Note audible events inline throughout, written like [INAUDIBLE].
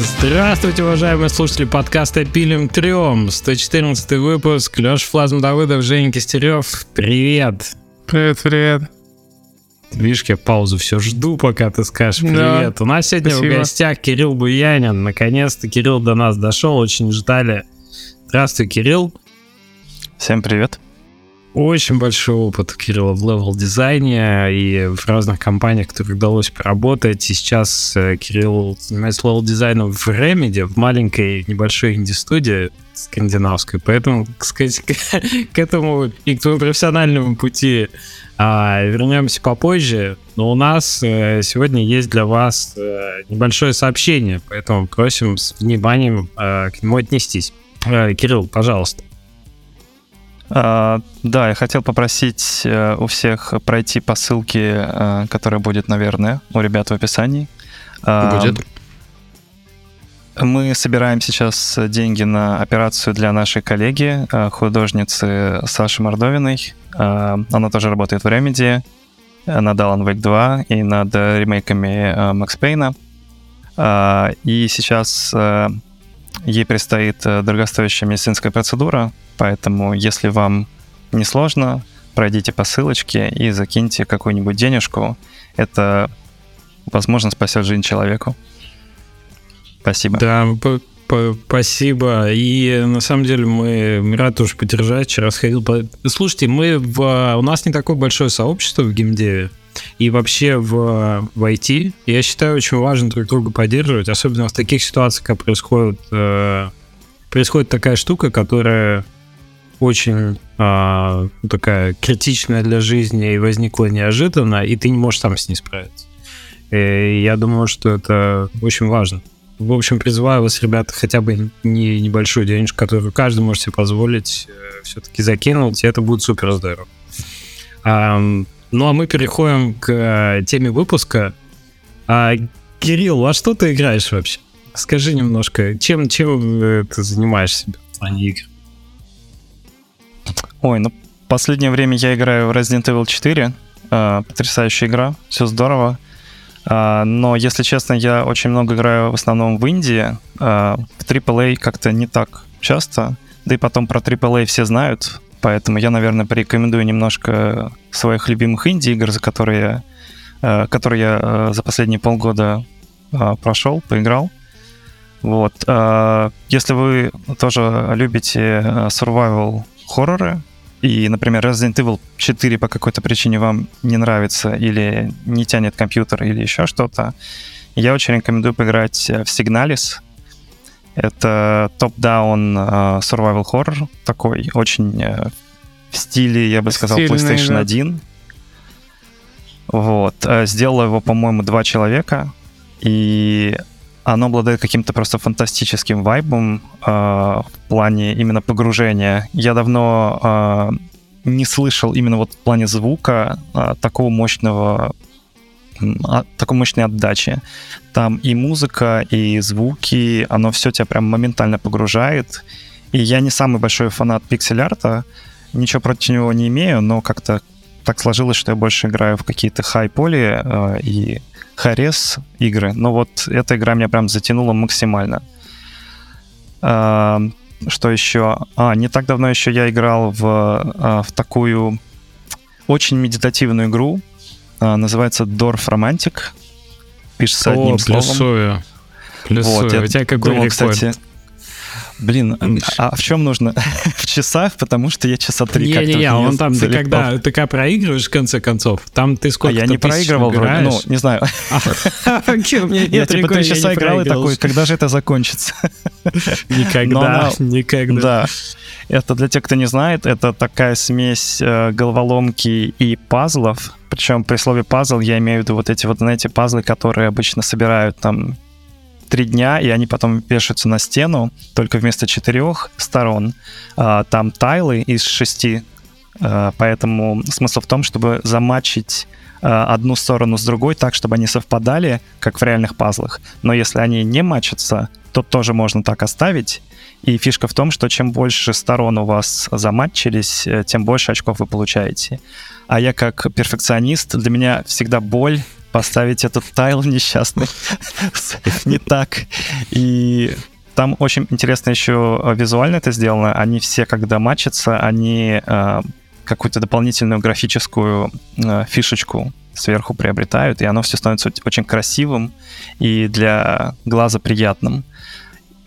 Здравствуйте, уважаемые слушатели подкаста «Пилим трем». 114 выпуск. Леша Flazm Давыдов, Женя Кистерев. Привет. Привет, привет. Видишь, я паузу все жду, пока ты скажешь привет. Да, У нас сегодня спасибо. в гостях Кирилл Буянин. Наконец-то Кирилл до нас дошел, очень ждали. Здравствуй, Кирилл. Всем привет. Очень большой опыт у Кирилла в левел-дизайне и в разных компаниях, в которых удалось поработать. И сейчас э, Кирилл занимается левел-дизайном в Remedy, в маленькой небольшой инди-студии скандинавской. Поэтому, [LAUGHS] сказать, к, к этому и к твоему профессиональному пути а, вернемся попозже. Но у нас э, сегодня есть для вас э, небольшое сообщение, поэтому просим с вниманием э, к нему отнестись. Э, Кирилл, пожалуйста. А, да, я хотел попросить э, у всех пройти по ссылке, э, которая будет, наверное, у ребят в описании. А, Будет. Мы собираем сейчас деньги на операцию для нашей коллеги, э, художницы Саши Мордовиной. А, Она тоже работает в Remedy над Alan Wake 2 и над ремейками Макс Пейна. И сейчас ей предстоит дорогостоящая медицинская процедура, поэтому если вам не сложно, пройдите по ссылочке и закиньте какую-нибудь денежку. Это, возможно, спасет жизнь человеку. Спасибо. Да, спасибо. И на самом деле мы, рады тоже поддержать. Вчера сходил по... Слушайте, мы в... у нас не такое большое сообщество в геймдеве и вообще в, в IT. Я считаю, очень важно друг друга поддерживать, особенно в таких ситуациях, как происходит, э, происходит такая штука, которая очень ну, такая критичная для жизни и возникла неожиданно, и ты не можешь сам с ней справиться. И я думаю, что это очень важно. В общем, призываю вас, ребята, хотя бы не небольшую денежку, которую каждый может себе позволить, все-таки закинуть, и это будет супер здорово. А, ну а мы переходим к э, теме выпуска. А, Кирилл, а что ты играешь вообще? Скажи немножко, чем, чем э, ты занимаешься в плане игр? Ой, ну, последнее время я играю в Resident Evil 4. э, потрясающая игра, все здорово. А, но, если честно, я очень много играю в основном в Индии. А, в AAA как-то не так часто. Да и потом про AAA все знают. Поэтому я, наверное, порекомендую немножко своих любимых инди-игр, за которые э, которые я э, за последние полгода э, прошел, поиграл. Вот. а, Если вы тоже любите э, survival хорроры, и, например, Resident Evil 4 по какой-то причине вам не нравится или не тянет компьютер или еще что-то, я очень рекомендую поиграть э, в Signalis. Это топ-даун э, survival horror, такой очень э, в стиле, я бы сказал, Стильный, PlayStation да. 1. Вот. Сделало его, по-моему, два человека, и оно обладает каким-то просто фантастическим вайбом э, в плане именно погружения. Я давно э, не слышал именно вот в плане звука э, такого мощного а- такой мощной отдачи. Там и музыка, и звуки, оно все тебя прям моментально погружает. И я не самый большой фанат пиксель-арта, ничего против него не имею, но как-то так сложилось, что я больше играю в какие-то хай-поли э, и Харес игры. Но вот эта игра меня прям затянула максимально. А, что еще? А, не так давно еще я играл в, а, в такую очень медитативную игру. А, называется Dorf Romantic. Пишется одним О, словом. плюсую. Плюсую. Вот, я У тебя какой думал, рекорд? кстати, Блин, а, а в чем нужно? [LAUGHS] в часах, потому что я часа три как-то Не-не-не, неё он там, ты залипал. когда, ты когда проигрываешь, в конце концов, там ты А сколько я не проигрывал вроде, ну, не знаю. [LAUGHS] Меня Я типа три часа играл и такой, когда же это закончится? [LAUGHS] Никогда, никогда. Да. Это для тех, кто не знает, это такая смесь э, головоломки и пазлов. Причем при слове пазл я имею в виду вот эти вот, знаете, пазлы, которые обычно собирают там три дня, и они потом вешаются на стену, только вместо четырех сторон. а, там тайлы из шести, а, поэтому смысл в том, чтобы замачить а, одну сторону с другой так, чтобы они совпадали, как в реальных пазлах. Но если они не мачатся, то тоже можно так оставить. И фишка в том, что чем больше сторон у вас заматчились, э, тем больше очков вы получаете. А я как перфекционист, для меня всегда боль поставить этот тайл несчастный [LAUGHS] не так. И там очень интересно еще визуально это сделано. Они все, когда матчатся, они э, какую-то дополнительную графическую э, фишечку сверху приобретают, и оно все становится очень красивым и для глаза приятным.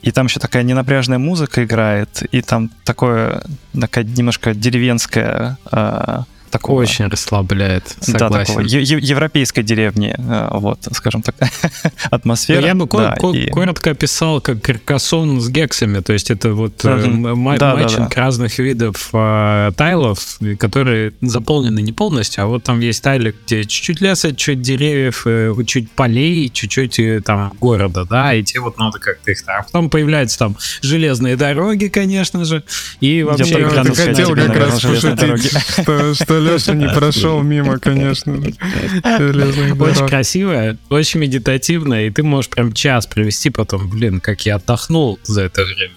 И там еще такая ненапряжная музыка играет, и там такое, такая немножко деревенская э, такого... Очень расслабляет, согласен. Да, такого европейской деревни, э, вот, скажем так, [LAUGHS] атмосфера. Я бы да, ко- и... коротко описал как каркасон с гексами, то есть это вот матчинг да, да. разных видов э, тайлов, которые заполнены не полностью, а вот там есть тайли, где чуть-чуть леса, чуть деревьев, э, чуть полей, чуть-чуть там города, да, и те вот надо как-то их... А потом появляются там железные дороги, конечно же, и вообще... Я, я хотел как раз пошутить, что, что Леша не прошел мимо, конечно. Очень красивая, очень медитативная, и ты можешь прям час провести потом, блин, как я отдохнул за это время.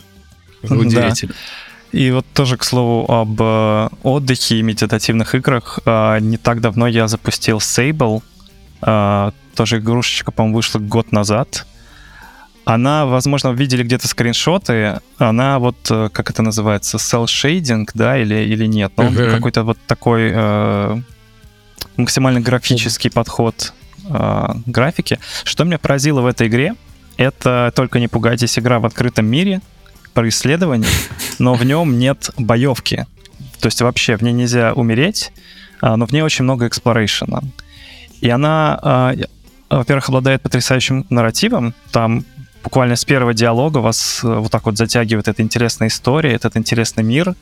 Удивительно. И вот тоже, к слову, об э, отдыхе и медитативных играх. Э, не так давно я запустил Sable. Э, тоже игрушечка, по-моему, вышла год назад. Она, возможно, видели где-то скриншоты. Она вот, э, как это называется, shading, да, или, или нет? Но uh-huh. какой-то вот такой э, максимально графический uh-huh. подход э, графики. Что меня поразило в этой игре, это только не пугайтесь, игра в открытом мире про исследование, [LAUGHS] но в нем нет боевки. То есть вообще в ней нельзя умереть, а, но в ней очень много exploration а. И она, а, во-первых, обладает потрясающим нарративом. Там буквально с первого диалога вас э, вот так вот затягивает эта интересная история, этот интересный мир.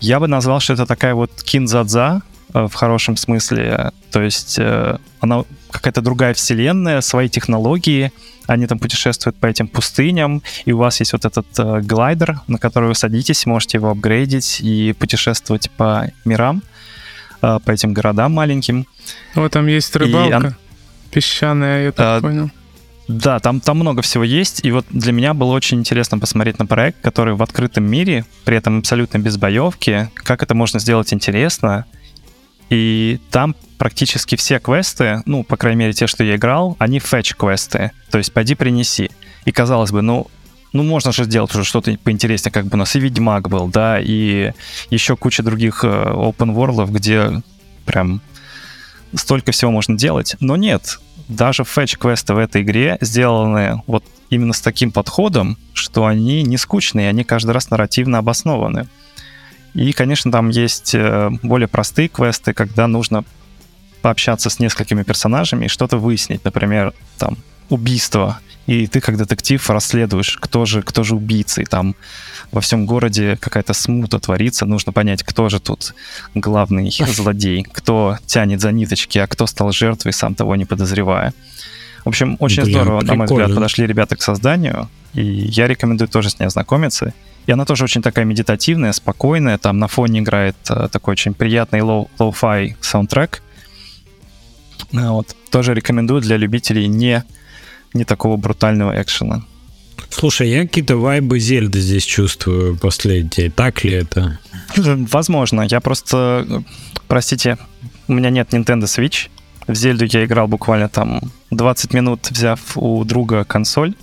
Я бы назвал, что это такая вот кинзадза э, в хорошем смысле. То есть э, она какая-то другая вселенная, свои технологии, они там путешествуют по этим пустыням, и у вас есть вот этот э, глайдер, на который вы садитесь, можете его апгрейдить и путешествовать по мирам, э, по этим городам маленьким. Вот там есть рыбалка. он... Песчаная, я так а, понял. Да, там, там много всего есть, и вот для меня было очень интересно посмотреть на проект, который в открытом мире, при этом абсолютно без боевки, как это можно сделать интересно. И там практически все квесты, ну, по крайней мере, те, что я играл, они фетч-квесты, то есть пойди принеси. И казалось бы, ну, ну, можно же сделать уже что-то поинтереснее, как бы у нас и Ведьмак был, да, и еще куча других э, open world, где прям столько всего можно делать. Но нет, даже фетч-квесты в этой игре сделаны вот именно с таким подходом, что они не скучные, они каждый раз нарративно обоснованы. И, конечно, там есть э, более простые квесты, когда нужно пообщаться с несколькими персонажами и что-то выяснить. Например, там, убийство. И ты, как детектив, расследуешь, кто же, кто же убийца. И там во всем городе какая-то смута творится, нужно понять, кто же тут главный [LAUGHS] злодей, кто тянет за ниточки, а кто стал жертвой, сам того не подозревая. В общем, очень Блин, здорово, прикольно. на мой взгляд, подошли ребята к созданию, и я рекомендую тоже с ней ознакомиться. И она тоже очень такая медитативная, спокойная, там на фоне играет э, такой очень приятный lo- lo-fi саундтрек. Вот. Тоже рекомендую для любителей не, не такого брутального экшена. Слушай, я какие-то вайбы Зельды здесь чувствую последние. Так ли это? Возможно. Я просто, простите, у меня нет Nintendo Switch. В Зельду я играл буквально там 20 минут, взяв у друга консоль,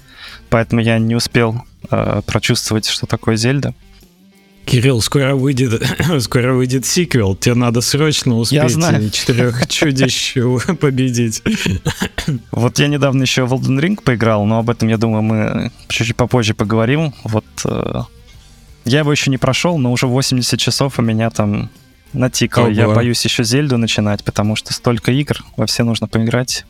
поэтому я не успел э, прочувствовать, что такое Зельда. Кирилл, скоро выйдет, [COUGHS] скоро выйдет сиквел. Тебе надо срочно успеть [LAUGHS] четырех [LAUGHS] чудищ победить. [COUGHS] Вот я недавно еще в Elden Ring поиграл, но об этом, я думаю, мы чуть-чуть попозже поговорим. Вот э, я его еще не прошел, но уже 80 часов у меня там натикало. Ого. Я боюсь еще Зельду начинать, потому что столько игр, во все нужно поиграть.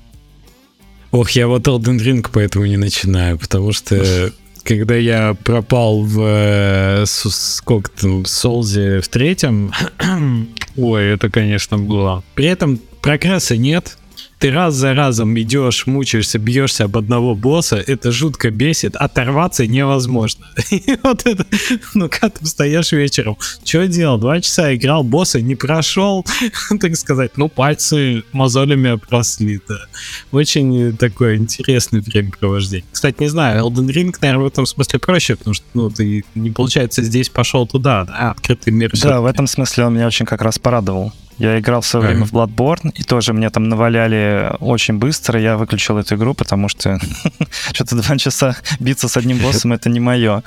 Ох, я вот Elden Ring поэтому не начинаю, потому что [LAUGHS] когда я пропал в э, сколько там, в Солзе в третьем, [CLEARS THROAT] ой, это, конечно, было. При этом прогресса нет, ты раз за разом идешь, мучаешься, бьешься об одного босса, это жутко бесит, оторваться невозможно. [LAUGHS] И вот это, ну как ты встаешь вечером, что делал? Два часа играл, босса не прошел, [LAUGHS] так сказать, ну пальцы мозолями обросли, да. Очень такое интересное времяпровождение. Кстати, не знаю, Elden Ring, наверное, в этом смысле проще, потому что, ну, ты не получается здесь пошел туда, да, открытый мир. Да, в этом смысле он меня очень как раз порадовал Я играл в свое время в Bloodborne, и тоже мне там наваляли очень быстро. Я выключил эту игру, потому что [LAUGHS] что-то два часа биться с одним боссом — это не мое.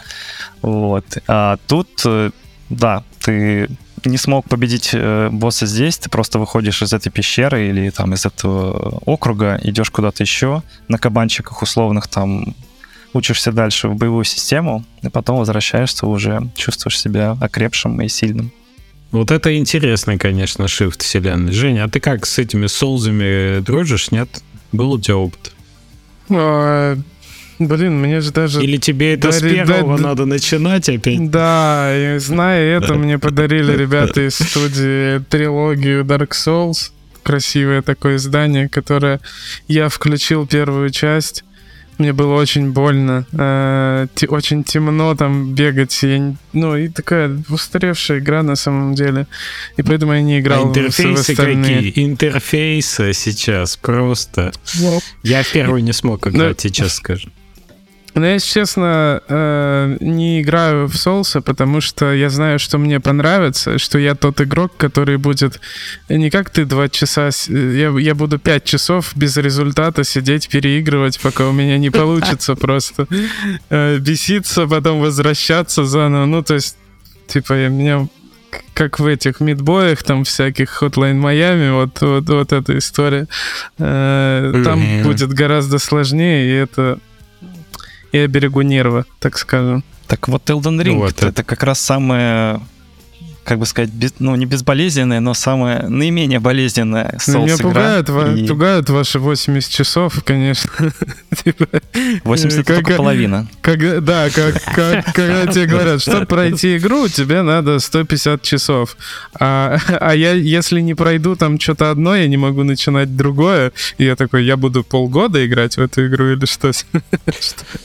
Вот. А тут, э, да, ты не смог победить э, босса здесь, ты просто выходишь из этой пещеры или там из этого округа, идешь куда-то еще на кабанчиках условных там учишься дальше в боевую систему, и потом возвращаешься уже, чувствуешь себя окрепшим и сильным. Вот это интересный, конечно, шифт вселенной. Женя, а ты как с этими солзами дружишь, нет? Был у тебя опыт? А, блин, мне же даже... Или тебе это дари, с первого да, надо начинать опять? Да, и зная это, мне подарили ребята из студии трилогию Dark Souls. Красивое такое издание, которое я включил первую часть мне было очень больно, э, те, очень темно там бегать, я, ну и такая устаревшая игра на самом деле, и поэтому я не играл а интерфейсы в какие? Интерфейсы сейчас просто. Я первый не смог играть, сейчас скажу. Но я, если честно, э, не играю в соусы, потому что я знаю, что мне понравится, что я тот игрок, который будет не как ты два часа, я, я буду пять часов без результата сидеть, переигрывать, пока у меня не [LAUGHS] получится просто э, беситься, потом возвращаться заново. Ну, то есть, типа, я меня как в этих мидбоях, там всяких Hotline Miami, вот, вот, вот эта история. Э, там будет гораздо сложнее, и это и берегу нервы, так скажем. Так вот Elden Ring вот, это, это как раз самое как бы сказать, без, ну, не безболезненная, но самая наименее болезненная ну, Меня пугают, и... пугают ваши 80 часов, конечно. 80 [LAUGHS] типа, только половина. Как, да, как, как, [LAUGHS] когда тебе говорят, чтобы пройти игру, тебе надо 150 часов. А, [LAUGHS] а я, если не пройду там что-то одно, я не могу начинать другое. И я такой, я буду полгода играть в эту игру или что?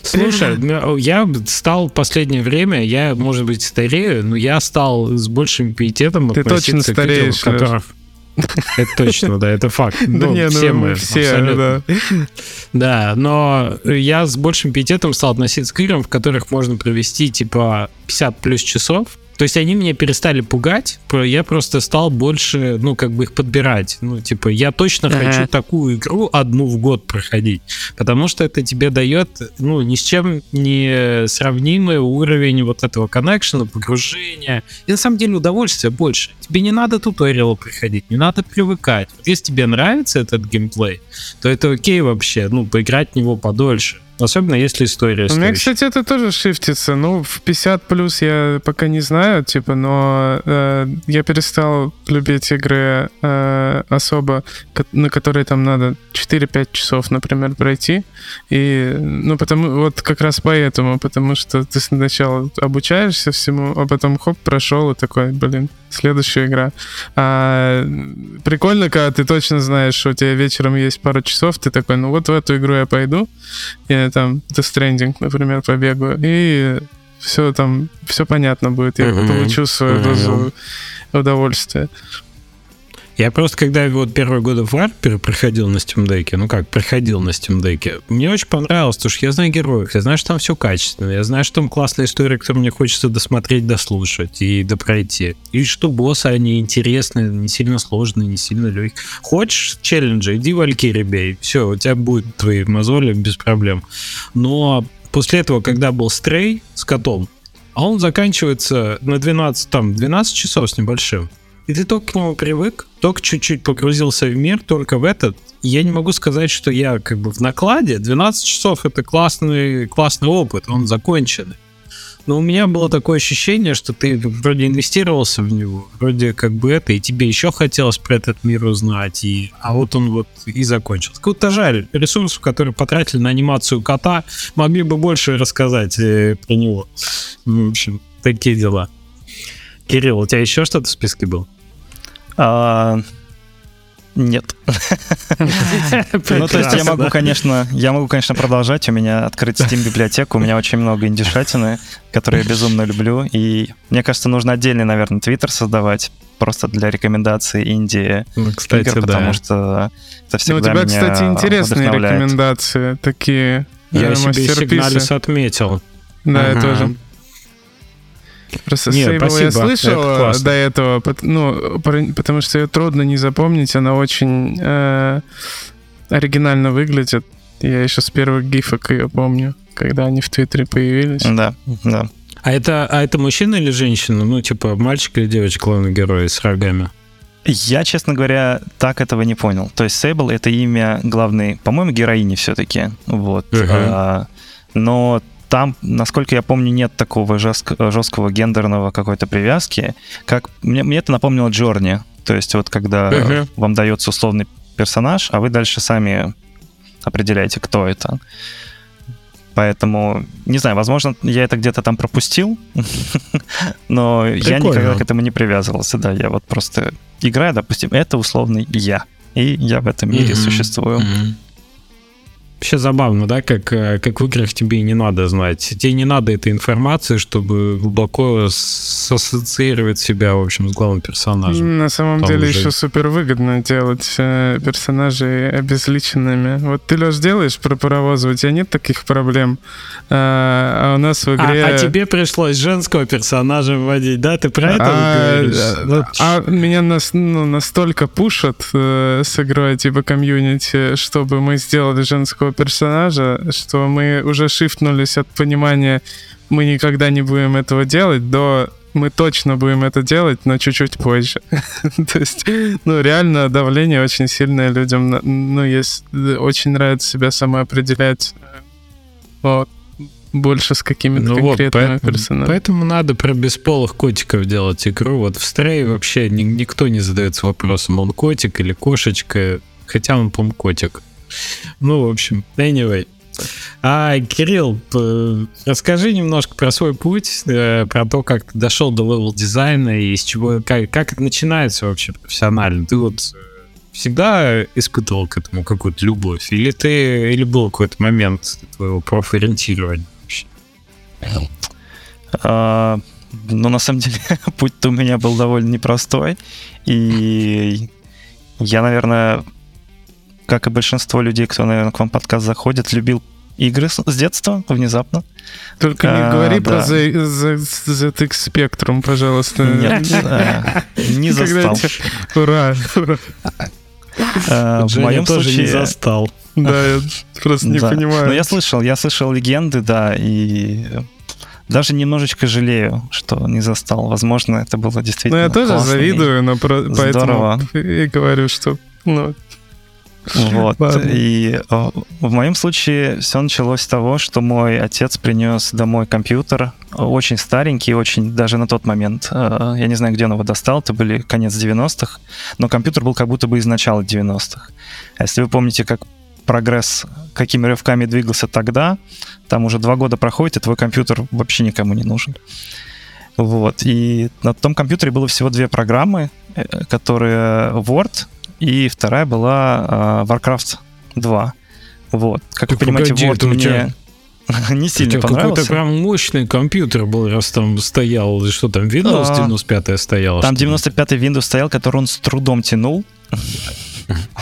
Слушай, ну, я стал в последнее время, я, может быть, старею, но я стал с больше большим пиететом Ты точно стареешь, к людям, Это точно, да, это факт. [LAUGHS] Ну, не, все ну, мы, все, абсолютно. Да. [LAUGHS] да, но я с большим пиететом стал относиться к играм, в которых можно провести, типа, 50 плюс часов, то есть они меня перестали пугать, я просто стал больше, ну, как бы их подбирать. Ну, типа, я точно ага. хочу такую игру одну в год проходить, потому что это тебе дает, ну, ни с чем не сравнимый уровень вот этого коннекшена, погружения. И на самом деле удовольствия больше. Тебе не надо туториалы приходить, не надо привыкать. Если тебе нравится этот геймплей, то это окей вообще, ну, поиграть в него подольше. Особенно если история. У меня, кстати, это тоже шифтится. Ну, в 50 плюс я пока не знаю, типа, но э, я перестал любить игры э, особо, на которые там надо 4-5 часов, например, пройти. И, ну, потому, вот как раз поэтому, потому что ты сначала обучаешься всему, а потом хоп, прошел и такой, блин, следующая игра. А, прикольно, когда ты точно знаешь, что у тебя вечером есть пару часов, ты такой, ну вот в эту игру я пойду, я там Stranding, например, побегаю, и все там, все понятно будет, я mm-hmm. получу свою mm-hmm. дозу удовольствия. Я просто, когда вот первые годы в War проходил на Steam Deck, ну как, проходил на Steam Deck, мне очень понравилось, потому что я знаю героев, я знаю, что там все качественно, я знаю, что там классная история, которую мне хочется досмотреть, дослушать и допройти. И что боссы, они интересные, не сильно сложные, не сильно легкие. Хочешь челленджа, иди в Алькири бей, все, у тебя будут твои мозоли без проблем. Но после этого, когда был стрей с котом, а он заканчивается на 12, там, 12 часов с небольшим. И ты только к нему привык, только чуть-чуть погрузился в мир, только в этот. Я не могу сказать, что я как бы в накладе. 12 часов это классный, классный опыт, он законченный. Но у меня было такое ощущение, что ты вроде инвестировался в него, вроде как бы это, и тебе еще хотелось про этот мир узнать, и, а вот он вот и закончился. Как-то жаль, ресурсов, которые потратили на анимацию кота, могли бы больше рассказать э, про него. В общем, такие дела. Кирилл, у тебя еще что-то в списке было? А, нет. Ну, то есть я могу, конечно, я могу, конечно, продолжать. У меня открыть Steam библиотеку, у меня очень много индишатины, которые я безумно люблю. И мне кажется, нужно отдельный, наверное, твиттер создавать просто для рекомендаций Индии ну, кстати, игр, потому что это всегда Ну, у тебя, кстати, интересные рекомендации, такие Я себе сигналис отметил. Да, я тоже. Просто Не, Sable спасибо, я слышал это до этого, ну, потому что ее трудно не запомнить, она очень э, оригинально выглядит. Я еще с первых гифок ее помню, когда они в Твиттере появились. Да, да. А это, а это мужчина или женщина? Ну, типа, мальчик или девочка, главный герой с рогами? Я, честно говоря, так этого не понял. То есть Сейбл — это имя главной, по-моему, героини все-таки. Вот. Ага. А, но там, насколько я помню, нет такого жестко- жесткого гендерного какой-то привязки. Как мне, мне это напомнило Джорни. То есть вот когда Ага. вам дается условный персонаж, а вы дальше сами определяете, кто это. Поэтому, не знаю, возможно, я это где-то там пропустил, [LAUGHS] но я никогда к этому не привязывался, да, я вот просто играю, допустим, это условный я, и я в этом мире существую. Вообще забавно, да, как, э, как в играх тебе и не надо знать. Тебе не надо этой информации, чтобы глубоко ассоциировать себя, в общем, с главным персонажем. На самом Там деле уже- еще супер выгодно делать э, персонажей обезличенными. Вот ты, Леш, делаешь про паровозы, у тебя нет таких проблем. А, а у нас в А, игре... а тебе пришлось женского персонажа вводить, да? Ты про это А, говоришь? а, Ну, а меня нас, ну, настолько пушат э, с игрой типа комьюнити, чтобы мы сделали женского персонажа, что мы уже шифтнулись от понимания, мы никогда не будем этого делать, до мы точно будем это делать, но чуть-чуть позже. [LAUGHS] То есть, ну, реально давление очень сильное людям. Ну, есть, очень нравится себя самоопределять. э, Вот. Больше с какими-то Ну вот, конкретными поэтому, персонажами. поэтому надо про бесполых котиков делать игру. Вот в Stray вообще ни- никто не задается вопросом, он котик или кошечка, хотя он, по котик. Ну, в общем, anyway. А, Кирилл, расскажи немножко про свой путь, э, про то, как ты дошел до level design а и из чего, как, как это начинается вообще профессионально. Ты вот э, всегда испытывал к этому какую-то любовь? Или ты, или был какой-то момент твоего профориентирования вообще? А, Ну, на самом деле, [LAUGHS] путь-то у меня был довольно непростой. И я, наверное, как и большинство людей, кто, наверное, к вам подкаст заходит, любил игры с, с детства внезапно. Только не А, говори да. про Z- Z- ZX Spectrum, пожалуйста. Нет, не Когда застал. Ура, ура. Э, В моем тоже не случае... застал. Да, я просто не понимаю. Но я слышал, я слышал легенды, да, и даже немножечко жалею, что не застал. Возможно, это было Ну, действительно я тоже завидую, но про- поэтому и говорю, что ну, Вот. Ладно. И э, в моем случае все началось с того, что мой отец принес домой компьютер, очень старенький, очень даже на тот момент. э, Я не знаю, где он его достал, это были конец 90-х, но компьютер был как будто бы из начала 90-х. А если вы помните, как прогресс, какими рывками двигался тогда, там уже два года проходит, и твой компьютер вообще никому не нужен. Вот. И на том компьютере было всего две программы, э, которые Word, и вторая была э, Warcraft 2. Вот. Как вы Так понимаете, погоди, Word мне тебя- [LAUGHS] не сильно тебя какой-то понравился. прям мощный компьютер был, раз там стоял, что там, Windows А, 95 стоял? Там что ли? 95-й Windows стоял, который он с трудом тянул. [LAUGHS]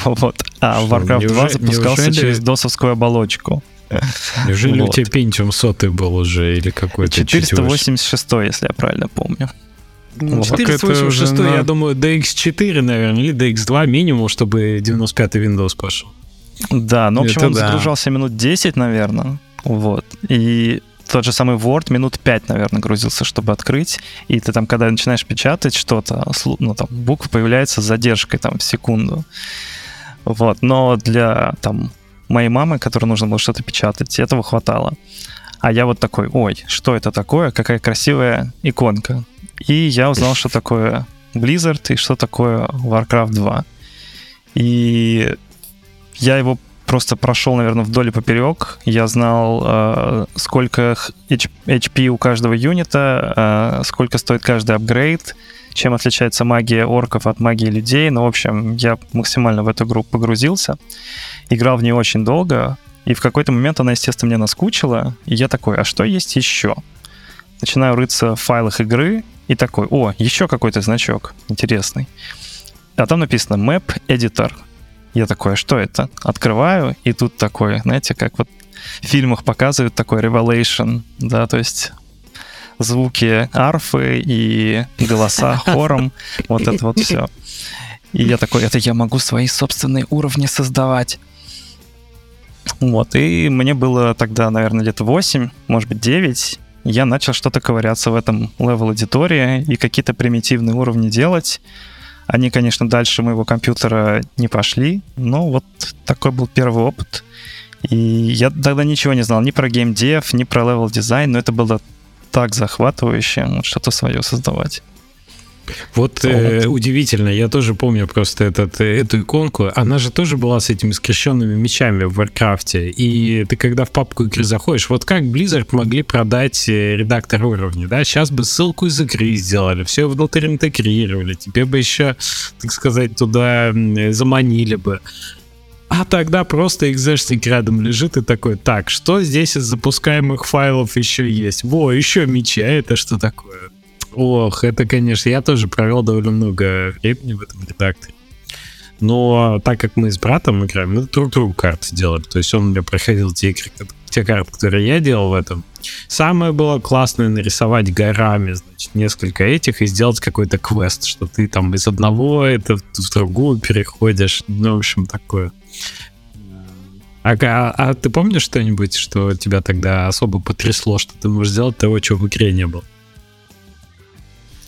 Вот. А Warcraft 2 неуже- запускался через досовскую оболочку. Неужели у тебя Pentium 100 был уже, или какой-то чуть выше? 486, если я правильно помню. 486, уже, я ну, думаю, DX4, наверное, или DX2 минимум, чтобы 95-й Windows пошел. Да, ну, в общем, Это он да. загружался минут 10, наверное. Вот. И тот же самый Word минут 5, наверное, грузился, чтобы открыть. И ты там, когда начинаешь печатать что-то, ну, там, буквы появляются с задержкой там в секунду. Вот. Но для, там, моей мамы, которой нужно было что-то печатать, этого хватало. А я вот такой, ой, что это такое? Какая красивая иконка. И я узнал, что такое Blizzard и что такое Warcraft 2. И я его просто прошел, наверное, вдоль и поперек. Я знал, э, сколько HP у каждого юнита, э, сколько стоит каждый апгрейд, чем отличается магия орков от магии людей. Ну, в общем, я максимально в эту игру погрузился. Играл в нее очень долго, и в какой-то момент она, естественно, мне наскучила, и я такой, а что есть еще? Начинаю рыться в файлах игры, и такой, о, еще какой-то значок интересный. А там написано Map Editor. Я такой, а что это? Открываю, и тут такое, знаете, как вот в фильмах показывают такой revelation, да, то есть звуки арфы и голоса [LAUGHS] хором, вот это вот все. И я такой, это я могу свои собственные уровни создавать. Вот, и мне было тогда, наверное, где-то 8, может быть, 9. Я начал что-то ковыряться в этом level editor е и какие-то примитивные уровни делать. Они, конечно, дальше моего компьютера не пошли, но вот такой был первый опыт. И я тогда ничего не знал ни про геймдев, ни про level design, но это было так захватывающе, что-то свое создавать. Вот э, удивительно, я тоже помню просто этот, э, эту иконку. Она же тоже была с этими скрещенными мечами в Warcraft е. И ты когда в папку игры заходишь, вот как Blizzard могли продать э, редактор уровня, да? Сейчас бы ссылку из игры сделали, все внутрь интегрировали, тебе бы еще, так сказать, туда заманили бы. А тогда просто экзешник рядом лежит и такой, так, что здесь из запускаемых файлов еще есть? Во, еще мечи, а это что такое? Ох, это, конечно, я тоже провел довольно много времени в этом редакторе. Но так как мы с братом играем, мы друг другу карты делали. То есть он мне проходил те, те карты, которые я делал в этом. Самое было классное нарисовать горами, значит, несколько этих и сделать какой-то квест, что ты там из одного это в другую переходишь. Ну, в общем, такое. А, а, а ты помнишь что-нибудь, что тебя тогда особо потрясло, что ты можешь сделать того, чего в игре не было?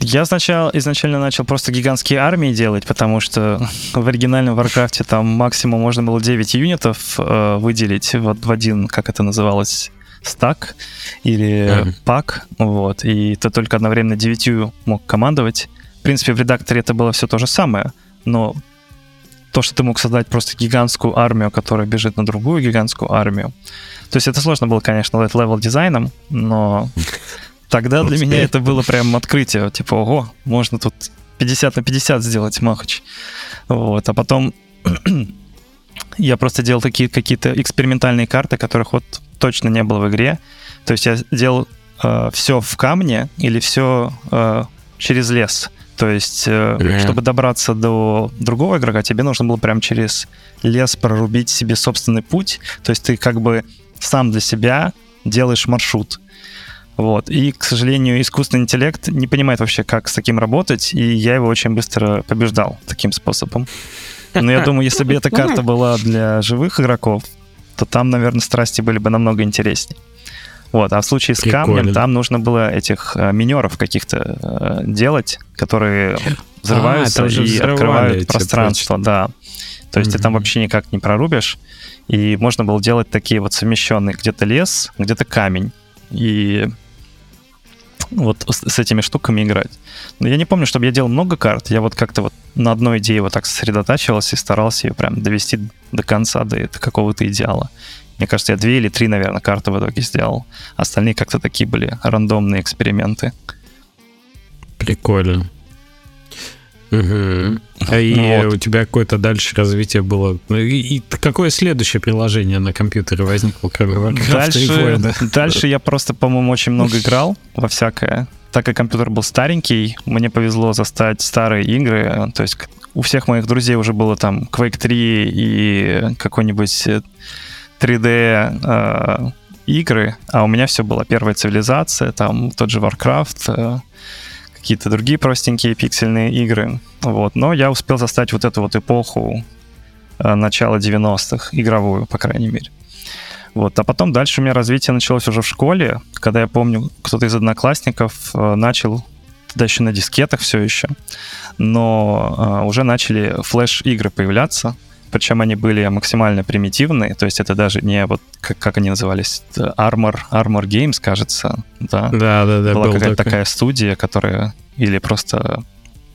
Я сначала, изначально начал просто гигантские армии делать, потому что [LAUGHS] в оригинальном Warcraft е там максимум можно было 9 юнитов э, выделить вот в один, как это называлось, стак или мм. pack, вот, и ты только одновременно 9 мог командовать. В принципе, в редакторе это было все то же самое, но то, что ты мог создать просто гигантскую армию, которая бежит на другую гигантскую армию. То есть это сложно было, конечно, level design ом, но [LAUGHS] Тогда для меня это было прям открытие, типа, ого, можно тут 50 на 50 сделать махач. Вот, а потом [CLEARS THROAT] я просто делал такие какие-то экспериментальные карты, которых вот точно не было в игре. То есть я делал э, все в камне или все э, через лес. То есть, э, yeah. чтобы добраться до другого игрока, тебе нужно было прям через лес прорубить себе собственный путь. То есть ты как бы сам для себя делаешь маршрут. Вот. И, к сожалению, искусственный интеллект не понимает вообще, как с таким работать, и я его очень быстро побеждал таким способом. Но я думаю, если бы эта карта была для живых игроков, то там, наверное, страсти были бы намного интереснее. Вот, а в случае с Прикольно. камнем там нужно было этих э, минеров каких-то э, делать, которые взрываются а, и открывают пространство, точно. да. То есть mm-hmm. ты там вообще никак не прорубишь, и можно было делать такие вот совмещенные, где-то лес, где-то камень. И вот с, этими штуками играть. Но я не помню, чтобы я делал много карт. Я вот как-то вот на одной идее вот так сосредотачивался и старался ее прям довести до конца, до, до какого-то идеала. Мне кажется, я две или три, наверное, карты в итоге сделал. Остальные как-то такие были рандомные эксперименты. Прикольно. Угу. И вот. у тебя какое-то дальше развитие было. Ну, и, и какое следующее приложение на компьютере возникло, кроме Warcraft дальше? [LAUGHS] Дальше я просто, по-моему, очень много играл во всякое. Так как компьютер был старенький, мне повезло застать старые игры. То есть у всех моих друзей уже было там Quake 3 и какой-нибудь 3D э, э, игры, а у меня все было первая цивилизация, там тот же Warcraft, э, какие-то другие простенькие пиксельные игры. Вот. Но я успел застать вот эту вот эпоху э, начала 90-х, игровую, по крайней мере. Вот. А потом дальше у меня развитие началось уже в школе, когда я помню, кто-то из одноклассников э, начал, тогда еще на дискетах все еще, но э, уже начали флеш-игры появляться, причем они были максимально примитивные, то есть это даже не вот, как, как они назывались, Armor, Armor Games, кажется, да? Да, да, да. Была какая-то такая студия, которая, или просто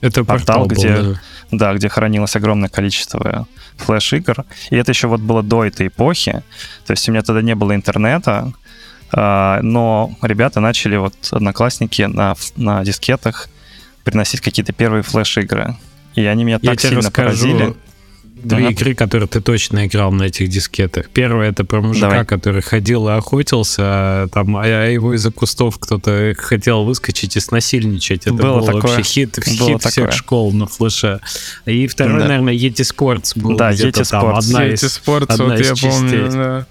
это портал, портал где, был, да. где хранилось огромное количество флеш-игр. И это еще вот было до этой эпохи, то есть у меня тогда не было интернета, а, но ребята начали, вот одноклассники на, на дискетах приносить какие-то первые флеш-игры. И они меня так сильно расскажу, поразили две ага. игры, которые ты точно играл на этих дискетах. Первая это про мужика, Давай. который ходил и охотился, а, там, а его из-за кустов кто-то хотел выскочить и снасильничать. Это было был такое. вообще хит, было хит такое. всех школ на флеше. И второй, да. наверное, Yeti Sports был да, где-то Yeti там. Sports. Одна Yeti из, Sports, одна вот из я частей. помню, да.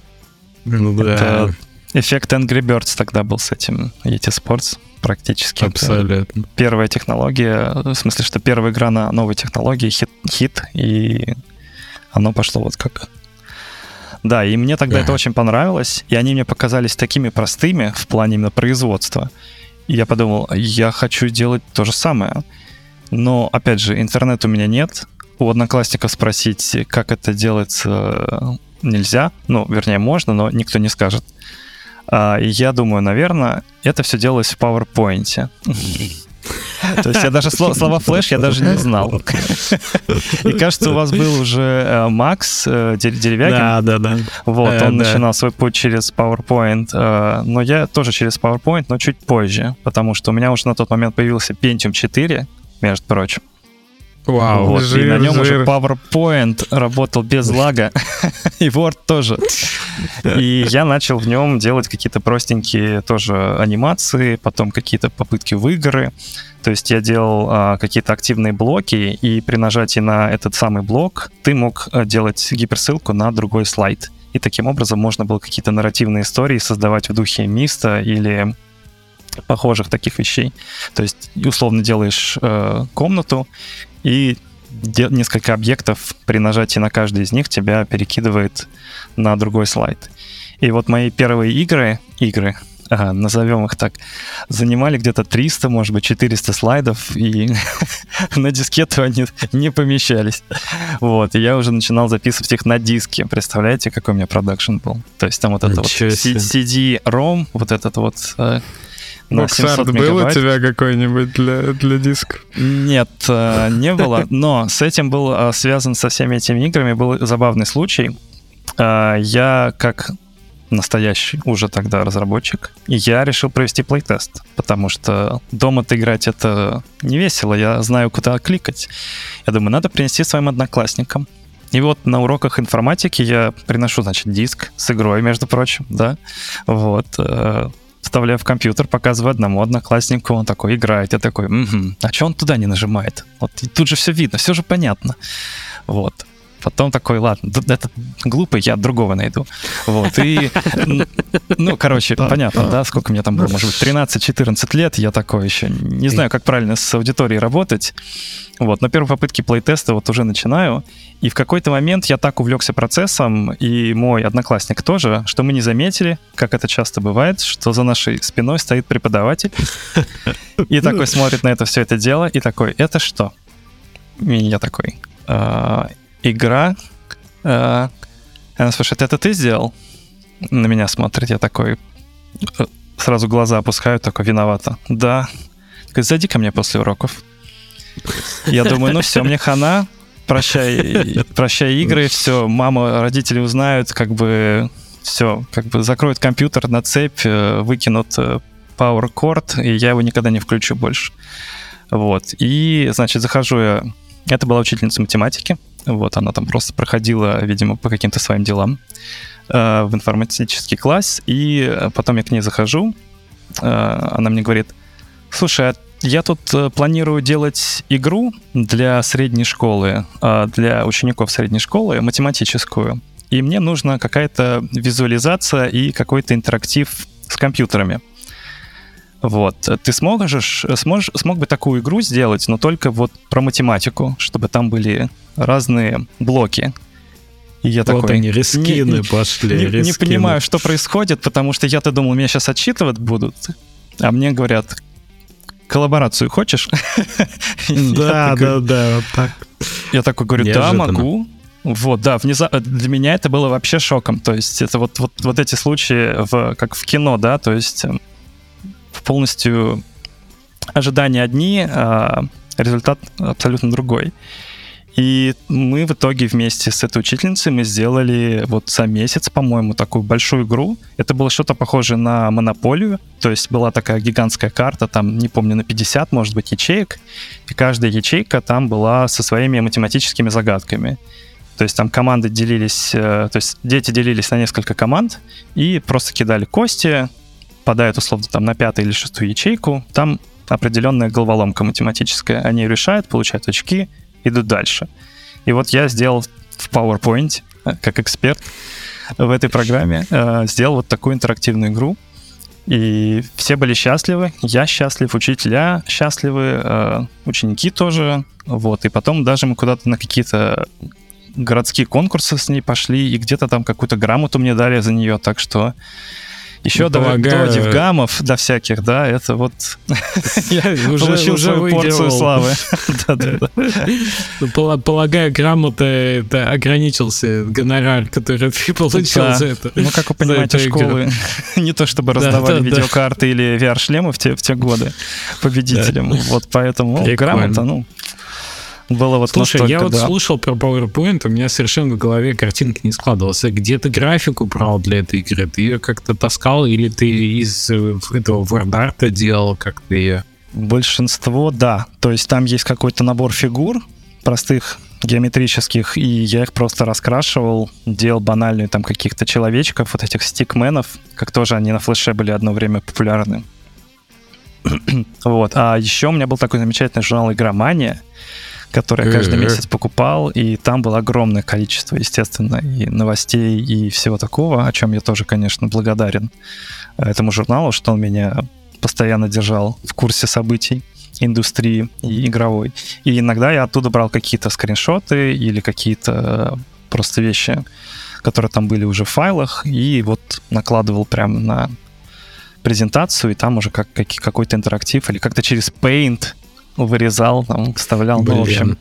Ну, да. Это эффект Angry Birds тогда был с этим Yeti Sports. практически. Абсолютно. Первая технология, в смысле, что первая игра на новой технологии хит, хит и оно пошло вот как да, и мне тогда это очень понравилось, и они мне показались такими простыми в плане именно производства. И я подумал, я хочу делать то же самое. Но, опять же, интернета у меня нет. У одноклассников спросить, как это делается, нельзя. Ну, вернее, можно, но никто не скажет. А, и я думаю, наверное, это все делалось в PowerPoint. [LAUGHS] То есть я даже слова флеш я даже не знал. И кажется, у вас был уже э, Макс э, Деревякин. Да, да, да. Вот, э, он начинал свой путь через PowerPoint. Но я тоже через PowerPoint, но чуть позже, потому что у меня уже на тот момент появился Pentium 4, между прочим. Вау, вот, жир, и на нем жир. уже PowerPoint работал без лага, и Word тоже. И я начал в нем делать какие-то простенькие тоже анимации, потом какие-то попытки в игры. То есть я делал а, какие-то активные блоки, и при нажатии на этот самый блок ты мог а, делать гиперссылку на другой слайд. И таким образом можно было какие-то нарративные истории создавать в духе Миста или похожих таких вещей. То есть условно делаешь э, комнату, и несколько объектов при нажатии на каждый из них тебя перекидывает на другой слайд. И вот мои первые игры, игры, ага, назовем их так, занимали где-то 300, может быть, 400 слайдов, и [LAUGHS] на дискету они не помещались. Вот, и я уже начинал записывать их на диске. Представляете, какой у меня продакшн был? То есть там вот это вот CD-ROM, вот этот вот э, Боксарт был у тебя какой-нибудь для, для дисков? Нет, э, не было, [LAUGHS] но с этим был э, связан со всеми этими играми, был забавный случай. Э, я как настоящий уже тогда разработчик, я решил провести плейтест, потому что дома-то играть это не весело, я знаю, куда кликать. Я думаю, надо принести своим одноклассникам. И вот на уроках информатики я приношу, значит, диск с игрой, между прочим, да, вот, вставляю в компьютер, показываю одному однокласснику, он такой играет, я такой, угу, а что он туда не нажимает? Вот тут же все видно, все же понятно. Вот. Потом такой, ладно, это глупый, я другого найду. Вот, и, ну, короче, понятно, да, сколько мне там было, может быть, 13-14 лет, я такой еще не знаю, как правильно с аудиторией работать. Вот, на первой попытке плейтеста вот уже начинаю, и в какой-то момент я так увлекся процессом, и мой одноклассник тоже, что мы не заметили, как это часто бывает, что за нашей спиной стоит преподаватель, и такой смотрит на это все это дело, и такой, это что? И я такой, «А, игра. Э, она спрашивает, это ты сделал? На меня смотрит, я такой э, сразу глаза опускаю, такой виновата. Да. Такой, зайди ко мне после уроков. Я думаю, ну все, мне хана, прощай, прощай игры, все, мама, родители узнают, как бы все, как бы закроют компьютер на цепь, э, выкинут Power Cord, и я его никогда не включу больше. Вот. И, значит, захожу я... Это была учительница математики. Вот, она там просто проходила, видимо, по каким-то своим делам э, в информатический класс, и потом я к ней захожу, э, она мне говорит, слушай, а я тут э, планирую делать игру для средней школы, э, для учеников средней школы, математическую, и мне нужна какая-то визуализация и какой-то интерактив с компьютерами. Вот. Ты сможешь, сможешь, смог бы такую игру сделать, но только вот про математику, чтобы там были разные блоки. И я вот такой, они, рискины не, пошли. Не, рискины. не понимаю, что происходит, потому что я-то думал, меня сейчас отчитывать будут, а мне говорят, коллаборацию хочешь? [LAUGHS] Да, да, да, вот так. Я такой говорю, да, могу. Вот, да, внезапно для меня это было вообще шоком. То есть это вот, вот, вот эти случаи, в, как в кино, да, то есть эм, полностью ожидания одни, а результат абсолютно другой. И мы в итоге вместе с этой учительницей мы сделали вот за месяц, по-моему, такую большую игру. Это было что-то похожее на монополию. То есть была такая гигантская карта, там, не помню, на 50, может быть, ячеек. И каждая ячейка там была со своими математическими загадками. То есть там команды делились, э, то есть дети делились на несколько команд и просто кидали кости, попадают условно там на пятую или шестую ячейку, там определенная головоломка математическая. Они решают, получают очки, идут дальше. И вот я сделал в PowerPoint, э, как эксперт в этой программе, э, сделал вот такую интерактивную игру. И все были счастливы, я счастлив, учителя счастливы, э, ученики тоже. Вот, и потом даже мы куда-то на какие-то городские конкурсы с ней пошли, и где-то там какую-то грамоту мне дали за нее, так что еще ну, до, полагаю... до дивгамов, до всяких, да, это вот [LAUGHS] я [LAUGHS] уже, получил уже свою порцию славы. [LAUGHS] Ну, полагаю, грамота это ограничился гонорар, который ты получил за это. Ну, как вы понимаете, школы не то чтобы раздавали видеокарты или VR-шлемы в те годы победителям. Вот поэтому грамота, ну, было вот Слушай, настолько, я вот да. слушал про PowerPoint, у меня совершенно в голове картинка не складывалась. А где ты графику брал для этой игры? Ты ее как-то таскал или ты из э, этого WordArt делал, как ты ее? Большинство, да. То есть там есть какой-то набор фигур простых, геометрических, и я их просто раскрашивал, делал банальные там каких-то человечков, вот этих стикменов, как тоже они на флеше были одно время популярны. [CLEARS THROAT] вот. А еще у меня был такой замечательный журнал «Игромания», который я каждый месяц покупал, и там было огромное количество, естественно, и новостей, и всего такого, о чем я тоже, конечно, благодарен этому журналу, что он меня постоянно держал в курсе событий индустрии и игровой. И иногда я оттуда брал какие-то скриншоты или какие-то просто вещи, которые там были уже в файлах, и вот накладывал прямо на презентацию, и там уже как, как какой-то интерактив, или как-то через Paint вырезал, там, вставлял, Блин. ну, в общем...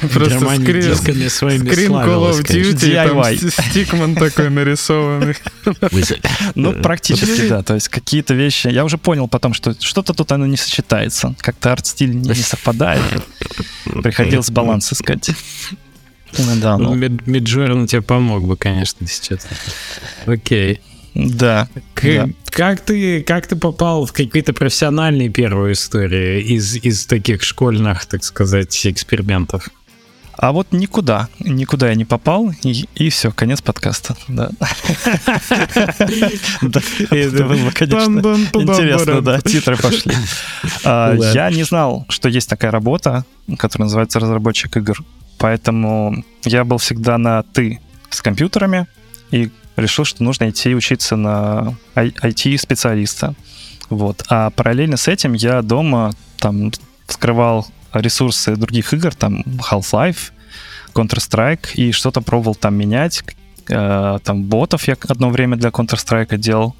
Просто скрин, скрин Call of Duty, там стикман такой нарисованный. [LAUGHS] Ну, практически, да. То есть какие-то вещи... Я уже понял потом, что что-то тут оно не сочетается. Как-то арт-стиль не совпадает. Приходилось баланс искать. [LAUGHS] Да, ну. Миджорн тебе помог бы, конечно, сейчас. Окей. Да. К- да. Как ты, как ты попал в какие-то профессиональные первые истории из, из таких школьных, так сказать, экспериментов? А вот никуда, никуда я не попал, и, и все, конец подкаста. Да. [LAUGHS] Это было, конечно, интересно, да, титры пошли. [LAUGHS] А, я не знал, что есть такая работа, которая называется разработчик игр, поэтому я был всегда на «ты» с компьютерами, и решил, что нужно идти учиться на IT-специалиста. Вот. А параллельно с этим я дома там вскрывал ресурсы других игр, там Half-Life, Counter-Strike, и что-то пробовал там менять. Э, там ботов я одно время для Counter-Strike делал,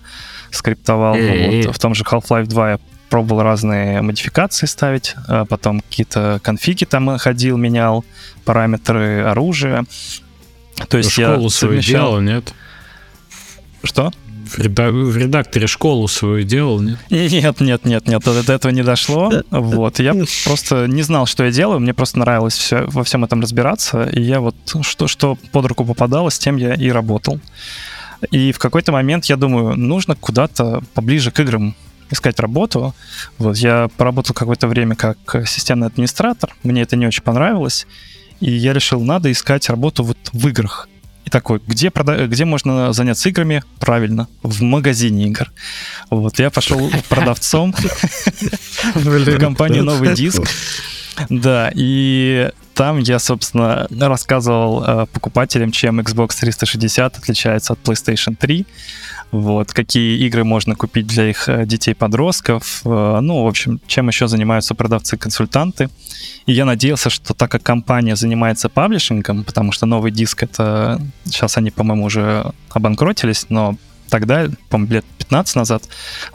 скриптовал. Вот. В том же Half-Life 2 я пробовал разные модификации ставить, а потом какие-то конфиги там ходил, менял, параметры оружия. То есть Школу я совмещал... свою делал, нет? Что? В, редакторе школу свою делал, нет? Нет, нет, нет, нет, до этого не дошло. Вот, я просто не знал, что я делаю, мне просто нравилось все, во всем этом разбираться, и я вот что, что под руку попадало, с тем я и работал. И в какой-то момент я думаю, нужно куда-то поближе к играм искать работу. Вот, я поработал какое-то время как системный администратор, мне это не очень понравилось, и я решил, надо искать работу вот в играх такой, где, прода- где можно заняться играми? Правильно, в магазине игр. Вот, я пошел [LAUGHS] продавцом в компанию «Новый диск». Да, и там я, собственно, рассказывал э, покупателям, чем Xbox 360 отличается от PlayStation 3 вот, какие игры можно купить для их э, детей-подростков, э, ну, в общем, чем еще занимаются продавцы-консультанты. И я надеялся, что так как компания занимается паблишингом, потому что новый диск это... Сейчас они, по-моему, уже обанкротились, но тогда, по-моему, лет 15 назад,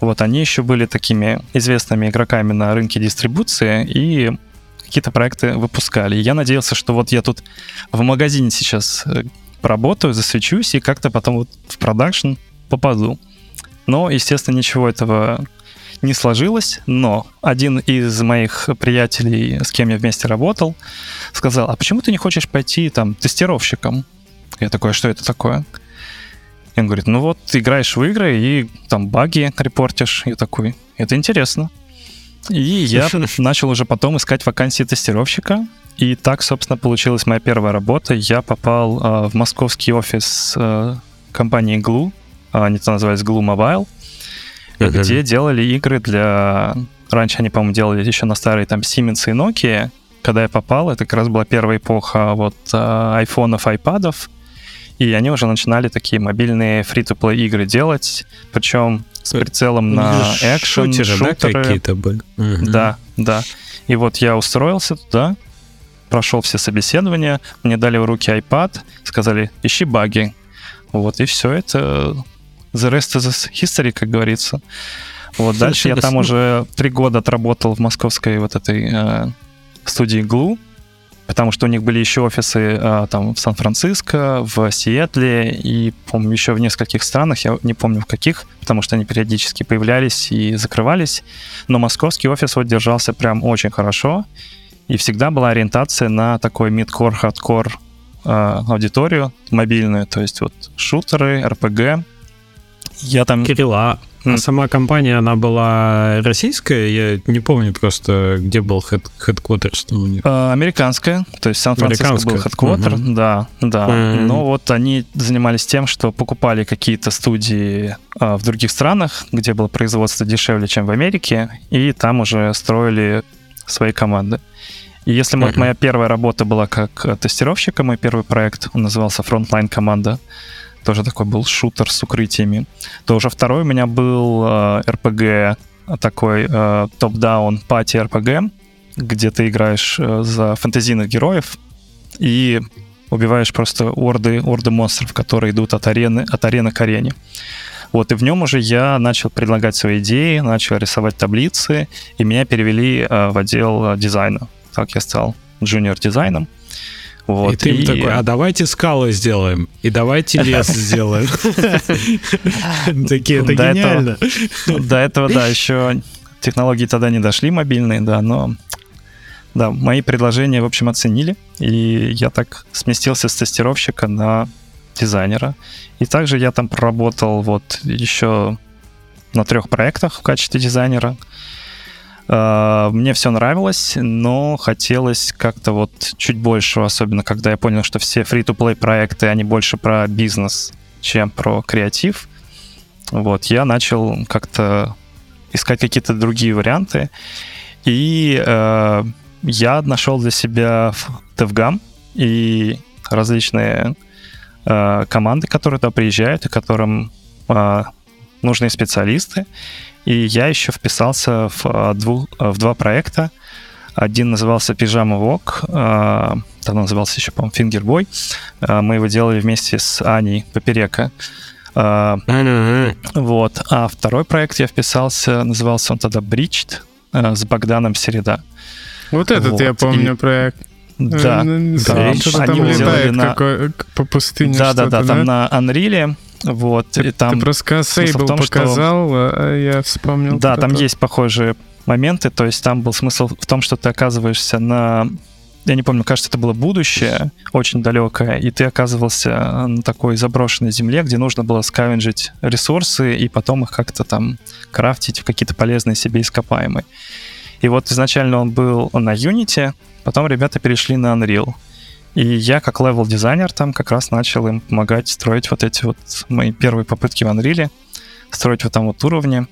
вот, они еще были такими известными игроками на рынке дистрибуции и какие-то проекты выпускали. Я надеялся, что вот я тут в магазине сейчас э, поработаю, засвечусь и как-то потом вот в продакшн попаду. Но, естественно, ничего этого не сложилось, но один из моих приятелей, с кем я вместе работал, сказал, а почему ты не хочешь пойти там тестировщиком? Я такой, а что это такое? И он говорит, ну вот, играешь в игры и там баги репортишь. Я такой, это интересно. И я начал уже потом искать вакансии тестировщика. И так, собственно, получилась моя первая работа. Я попал э, в московский офис э, компании Glue, а, они там назывались Glue Mobile, uh-huh. где делали игры для... Раньше они, по-моему, делали еще на старые там Siemens и Nokia. Когда я попал, это как раз была первая эпоха вот а, айфонов, айпадов. И они уже начинали такие мобильные фри-то-плей игры делать, причем с прицелом на экшен, шутеры, шутеры. Да, какие-то были. Угу. Да, да. И вот я устроился туда, прошел все собеседования, мне дали в руки iPad, сказали, ищи баги. Вот, и все это the rest is history, как говорится. Вот, дальше я там уже три года отработал в московской вот этой э, студии Glue, потому что у них были еще офисы э, там в Сан-Франциско, в Сиэтле и, помню, еще в нескольких странах, я не помню в каких, потому что они периодически появлялись и закрывались, но московский офис вот держался прям очень хорошо, и всегда была ориентация на такой mid-core, hardcore э, аудиторию мобильную, то есть вот шутеры, RPG. Я там... Кирилла, а сама компания, она была российская? Я не помню просто, где был headquarters у них. А, американская, то есть Сан-Франциско был headquarter, угу. да, да. Mm. Но вот они занимались тем, что покупали какие-то студии а, в других странах, где было производство дешевле, чем в Америке, и там уже строили свои команды. И если uh-huh. моя первая работа была как тестировщика, мой первый проект, он назывался Frontline команда, тоже такой был шутер с укрытиями, то уже второй у меня был э, RPG, такой э, топ-даун пати RPG, где ты играешь э, за фэнтезийных героев и убиваешь просто орды, орды монстров, которые идут от арены, от арены к арене. Вот, и в нем уже я начал предлагать свои идеи, начал рисовать таблицы, и меня перевели э, в отдел э, дизайна. Так я стал junior дизайнером. Вот, и ты и... такой, а давайте скалы сделаем, и давайте лес [LAUGHS] сделаем. [LAUGHS] Такие, это гениально. До этого, да, еще технологии тогда не дошли мобильные, да, но да, мои предложения, в общем, оценили, и я так сместился с тестировщика на дизайнера. И также я там проработал вот еще на трех проектах в качестве дизайнера. А, мне все нравилось, но хотелось как-то вот чуть больше, особенно когда я понял, что все free-to-play проекты, они больше про бизнес, чем про креатив. Вот, я начал как-то искать какие-то другие варианты. И э, я нашел для себя DevGam и различные э, команды, которые туда приезжают, и которым э, нужны специалисты. И я еще вписался в, а, двух, а, в два проекта. Один назывался «Пижама Вок», а, там назывался еще, по-моему, «Фингербой». Мы его делали вместе с Аней Поперека. Вот. А второй проект я вписался, назывался он тогда «Бричт» с Богданом Середа. Вот этот вот. я помню и... проект. Да, э, да. Что-то там летает на... какой, по пустыне. Да, да, да, там на Unreal вот, ты, и там ты просто Сейбл том, показал, что... А я вспомнил. Да, там это. есть похожие моменты, то есть там был смысл в том, что ты оказываешься на я не помню, кажется, это было будущее, очень далекое, и ты оказывался на такой заброшенной земле, где нужно было скавенжить ресурсы и потом их как-то там крафтить в какие-то полезные себе ископаемые. И вот изначально он был на Unity, потом ребята перешли на Unreal. И я как level designer там как раз начал им помогать строить вот эти вот мои первые попытки в Unreal, строить вот там вот уровни.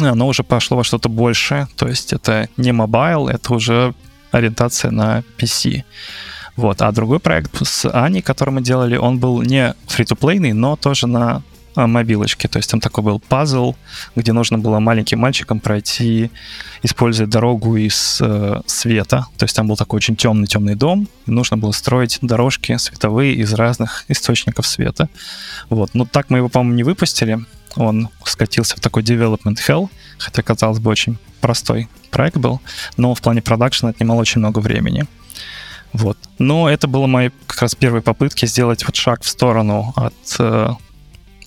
Оно уже пошло во что-то большее, то есть это не mobile, это уже ориентация на PC. Вот. А другой проект с Аней, который мы делали, он был не free-to-play ный, но тоже на мобилочки. То есть там такой был пазл, где нужно было маленьким мальчиком пройти, используя дорогу из э, света. То есть там был такой очень темный-темный дом, и нужно было строить дорожки световые из разных источников света. Вот. Но так мы его, по-моему, не выпустили. Он скатился в такой development hell, хотя, казалось бы, очень простой проект был, но в плане продакшена отнимал очень много времени. Вот. Но это было мои как раз первые попытки сделать вот шаг в сторону от э,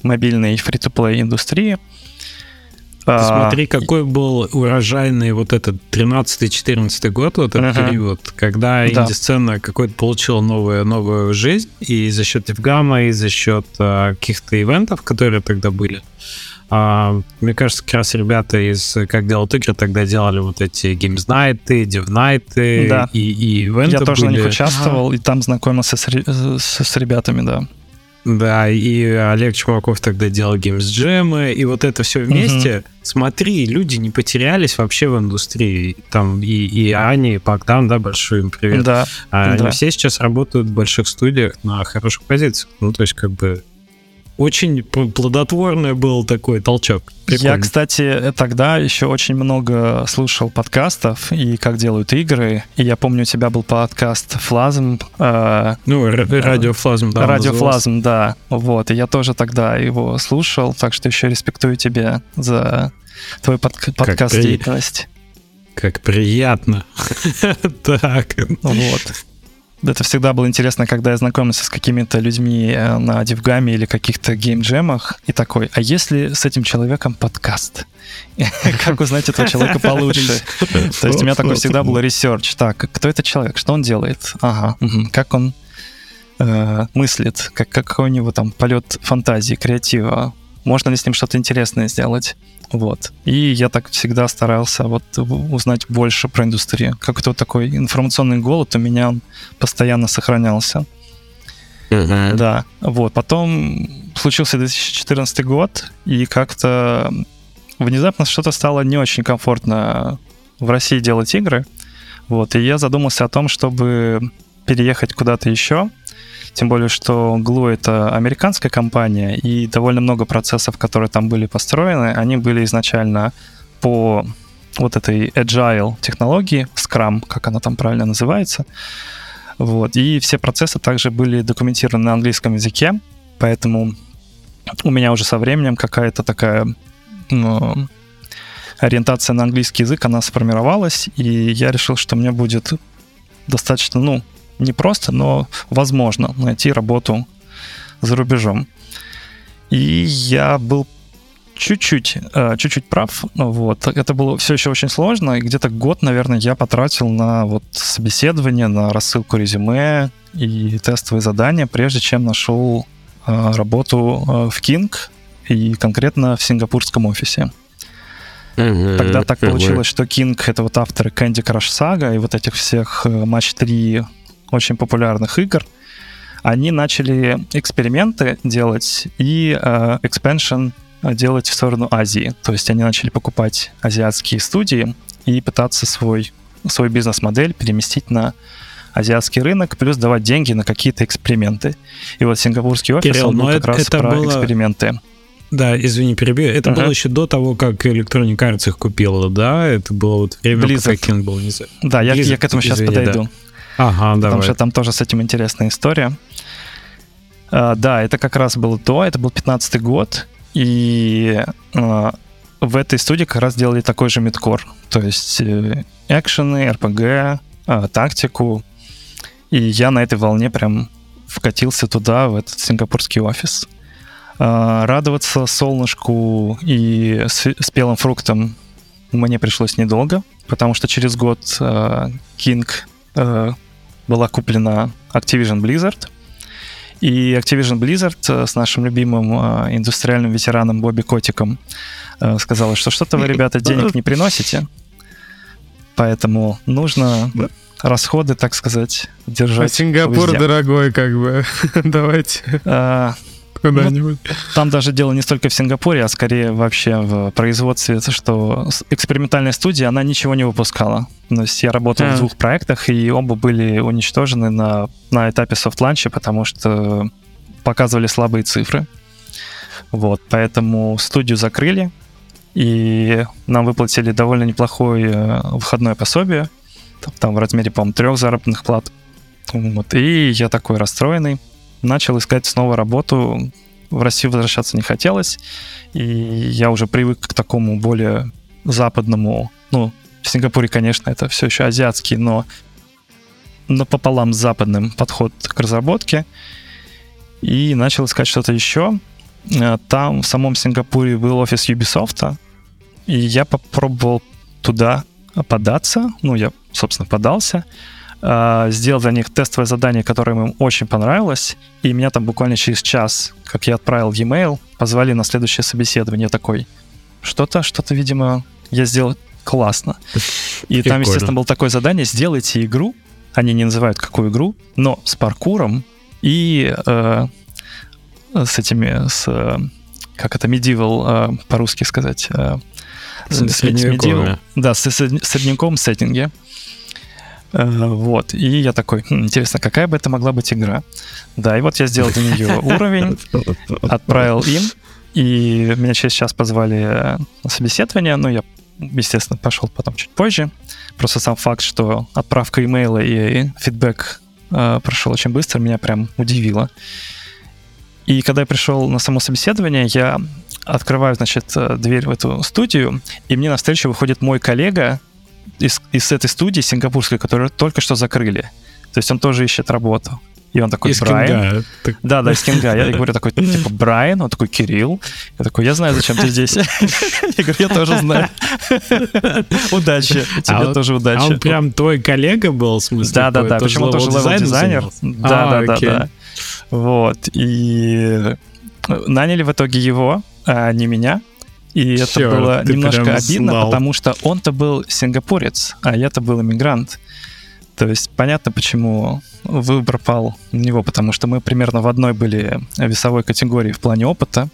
мобильной фри-то-плей индустрии. А, смотри, какой был урожайный вот этот 13-14 год, вот этот uh-huh. период, когда да. инди-сцена какой-то получила новую, новую жизнь, и за счет Евгама, и за счет а, каких-то ивентов, которые тогда были. А, мне кажется, как раз ребята из «Как делают игры» тогда делали вот эти Games Night, Dev Night да. и, и ивенты Я тоже были. на них участвовал, ага. и там знакомился с, с, с ребятами, да. Да, и Олег Чумаков тогда делал Jam, и вот это все вместе. Угу. Смотри, люди не потерялись вообще в индустрии. Там и, и Ани, и Богдан, да, большой им привет. Да. А да. Они все сейчас работают в больших студиях на хороших позициях. Ну, то есть, как бы очень плодотворный был такой толчок. Прикольно. Я, кстати, тогда еще очень много слушал подкастов и как делают игры. И я помню, у тебя был подкаст Флазм. Э, ну, радио Флазм, да. Радио Флазм, да. Вот. И я тоже тогда его слушал, так что еще респектую тебя за твой подк- подкаст деятельность. Как приятно. [LAUGHS] Так. Вот. Это всегда было интересно, когда я знакомился с какими-то людьми э, на DevGAMM е или каких-то game jam ах, и такой, а если с этим человеком подкаст? [LAUGHS] Как узнать этого человека получше? То есть у меня такой всегда был research. Так, кто этот человек? Что он делает? Ага. Как он э, мыслит? Как, какой у него там полет фантазии, креатива? Можно ли с ним что-то интересное сделать? Вот. И я так всегда старался вот узнать больше про индустрию. Как-то такой информационный голод у меня постоянно сохранялся. Uh-huh. Да, вот. Потом случился 2014 год, и как-то внезапно что-то стало не очень комфортно в России делать игры. Вот, и я задумался о том, чтобы переехать куда-то еще. Тем более, что Glue — это американская компания, и довольно много процессов, которые там были построены, они были изначально по вот этой agile технологии, Scrum, как она там правильно называется. Вот. И все процессы также были документированы на английском языке, поэтому у меня уже со временем какая-то такая ну, ориентация на английский язык, она сформировалась, и я решил, что мне будет достаточно, ну, не просто, но возможно найти работу за рубежом. И я был чуть-чуть, э, чуть-чуть прав. Вот. Это было все еще очень сложно. И где-то год, наверное, я потратил на вот собеседование, на рассылку резюме и тестовые задания, прежде чем нашел э, работу э, в King и конкретно в сингапурском офисе. Тогда так получилось, что King — это вот авторы Candy Crush Saga и вот этих всех Match 3 очень популярных игр, они начали эксперименты делать и э, expansion делать в сторону Азии. То есть они начали покупать азиатские студии и пытаться свой, свой бизнес-модель переместить на азиатский рынок, плюс давать деньги на какие-то эксперименты. И вот сингапурский офис, Кирилл, он был как это, раз это про было... эксперименты. Да, извини, перебью. Это uh-huh. было еще до того, как Electronic Arts их купила, да? Это было вот время, Blizzard. пока King был не Да, я, я к этому сейчас извини, подойду. Да. Ага, давай. Потому что там тоже с этим интересная история. Uh, да, это как раз было то, это был 15 год, и uh, в этой студии как раз делали такой же мидкор, то есть э, экшены, РПГ, а, тактику, и я на этой волне прям вкатился туда, в этот сингапурский офис. Радоваться солнышку и спелым фруктам мне пришлось недолго, потому что через год King была куплена Activision Blizzard. И Activision Blizzard э, с нашим любимым э, индустриальным ветераном Бобби Котиком э, сказала, что что-то вы, ребята, [LAUGHS] денег не приносите, поэтому нужно расходы, так сказать, держать. А Сингапур везде. дорогой, как бы. [LAUGHS] Давайте. А, куда-нибудь. Ну, там даже дело не столько в Сингапуре, а скорее вообще в производстве, что экспериментальная студия, она ничего не выпускала. То есть я работал а. в двух проектах, и оба были уничтожены на, на этапе софт-ланча, потому что показывали слабые цифры. Вот, поэтому студию закрыли, и нам выплатили довольно неплохое э, выходное пособие, там, там в размере, по-моему, трех заработных плат. Вот, и я такой расстроенный начал искать снова работу. В Россию возвращаться не хотелось, и я уже привык к такому более западному, ну, в Сингапуре, конечно, это все еще азиатский, но напополам западным подход к разработке. И начал искать что-то еще. Э, там в самом Сингапуре был офис Ubisoft, и я попробовал туда податься. Ну, я, собственно, подался. А, сделал для них тестовое задание, которое им очень понравилось, и меня там буквально через час, как я отправил e-mail, позвали на следующее собеседование. Я такой, что-то, что-то, видимо, я сделал классно. И Прикольно. там, естественно, было такое задание, сделайте игру, они не называют какую игру, но с паркуром и э, с этими, с, как это, medieval по-русски сказать? С, с medieval, да, с средневековом сеттинге. Вот, и я такой, хм, интересно, какая бы это могла быть игра? Да, и вот я сделал для нее [LAUGHS] уровень, отправил им, и меня через час позвали на собеседование, но я, естественно, пошел потом чуть позже. Просто сам факт, что отправка имейла и фидбэк э, прошел очень быстро, меня прям удивило. И когда я пришел на само собеседование, я открываю, значит, дверь в эту студию, и мне навстречу выходит мой коллега из, из этой студии сингапурской, которую только что закрыли. То есть он тоже ищет работу. И он такой, из Брайан. Так... Да, да, из Кинга. Я говорю такой, типа, Брайан, он такой, Кирилл. Я такой, я знаю, зачем ты здесь. [LAUGHS] Я говорю, я тоже знаю. Удачи. Тебе а тоже удачи. А он прям твой коллега был, в смысле? Да, да, да. Почему тоже level designer? Да, да, да, да. Вот. И наняли в итоге его, а не меня. И это Черт, было немножко обидно, знал. потому что он-то был сингапурец, а я-то был иммигрант. То есть понятно, почему выбор пал на него, потому что мы примерно в одной были весовой категории в плане опыта.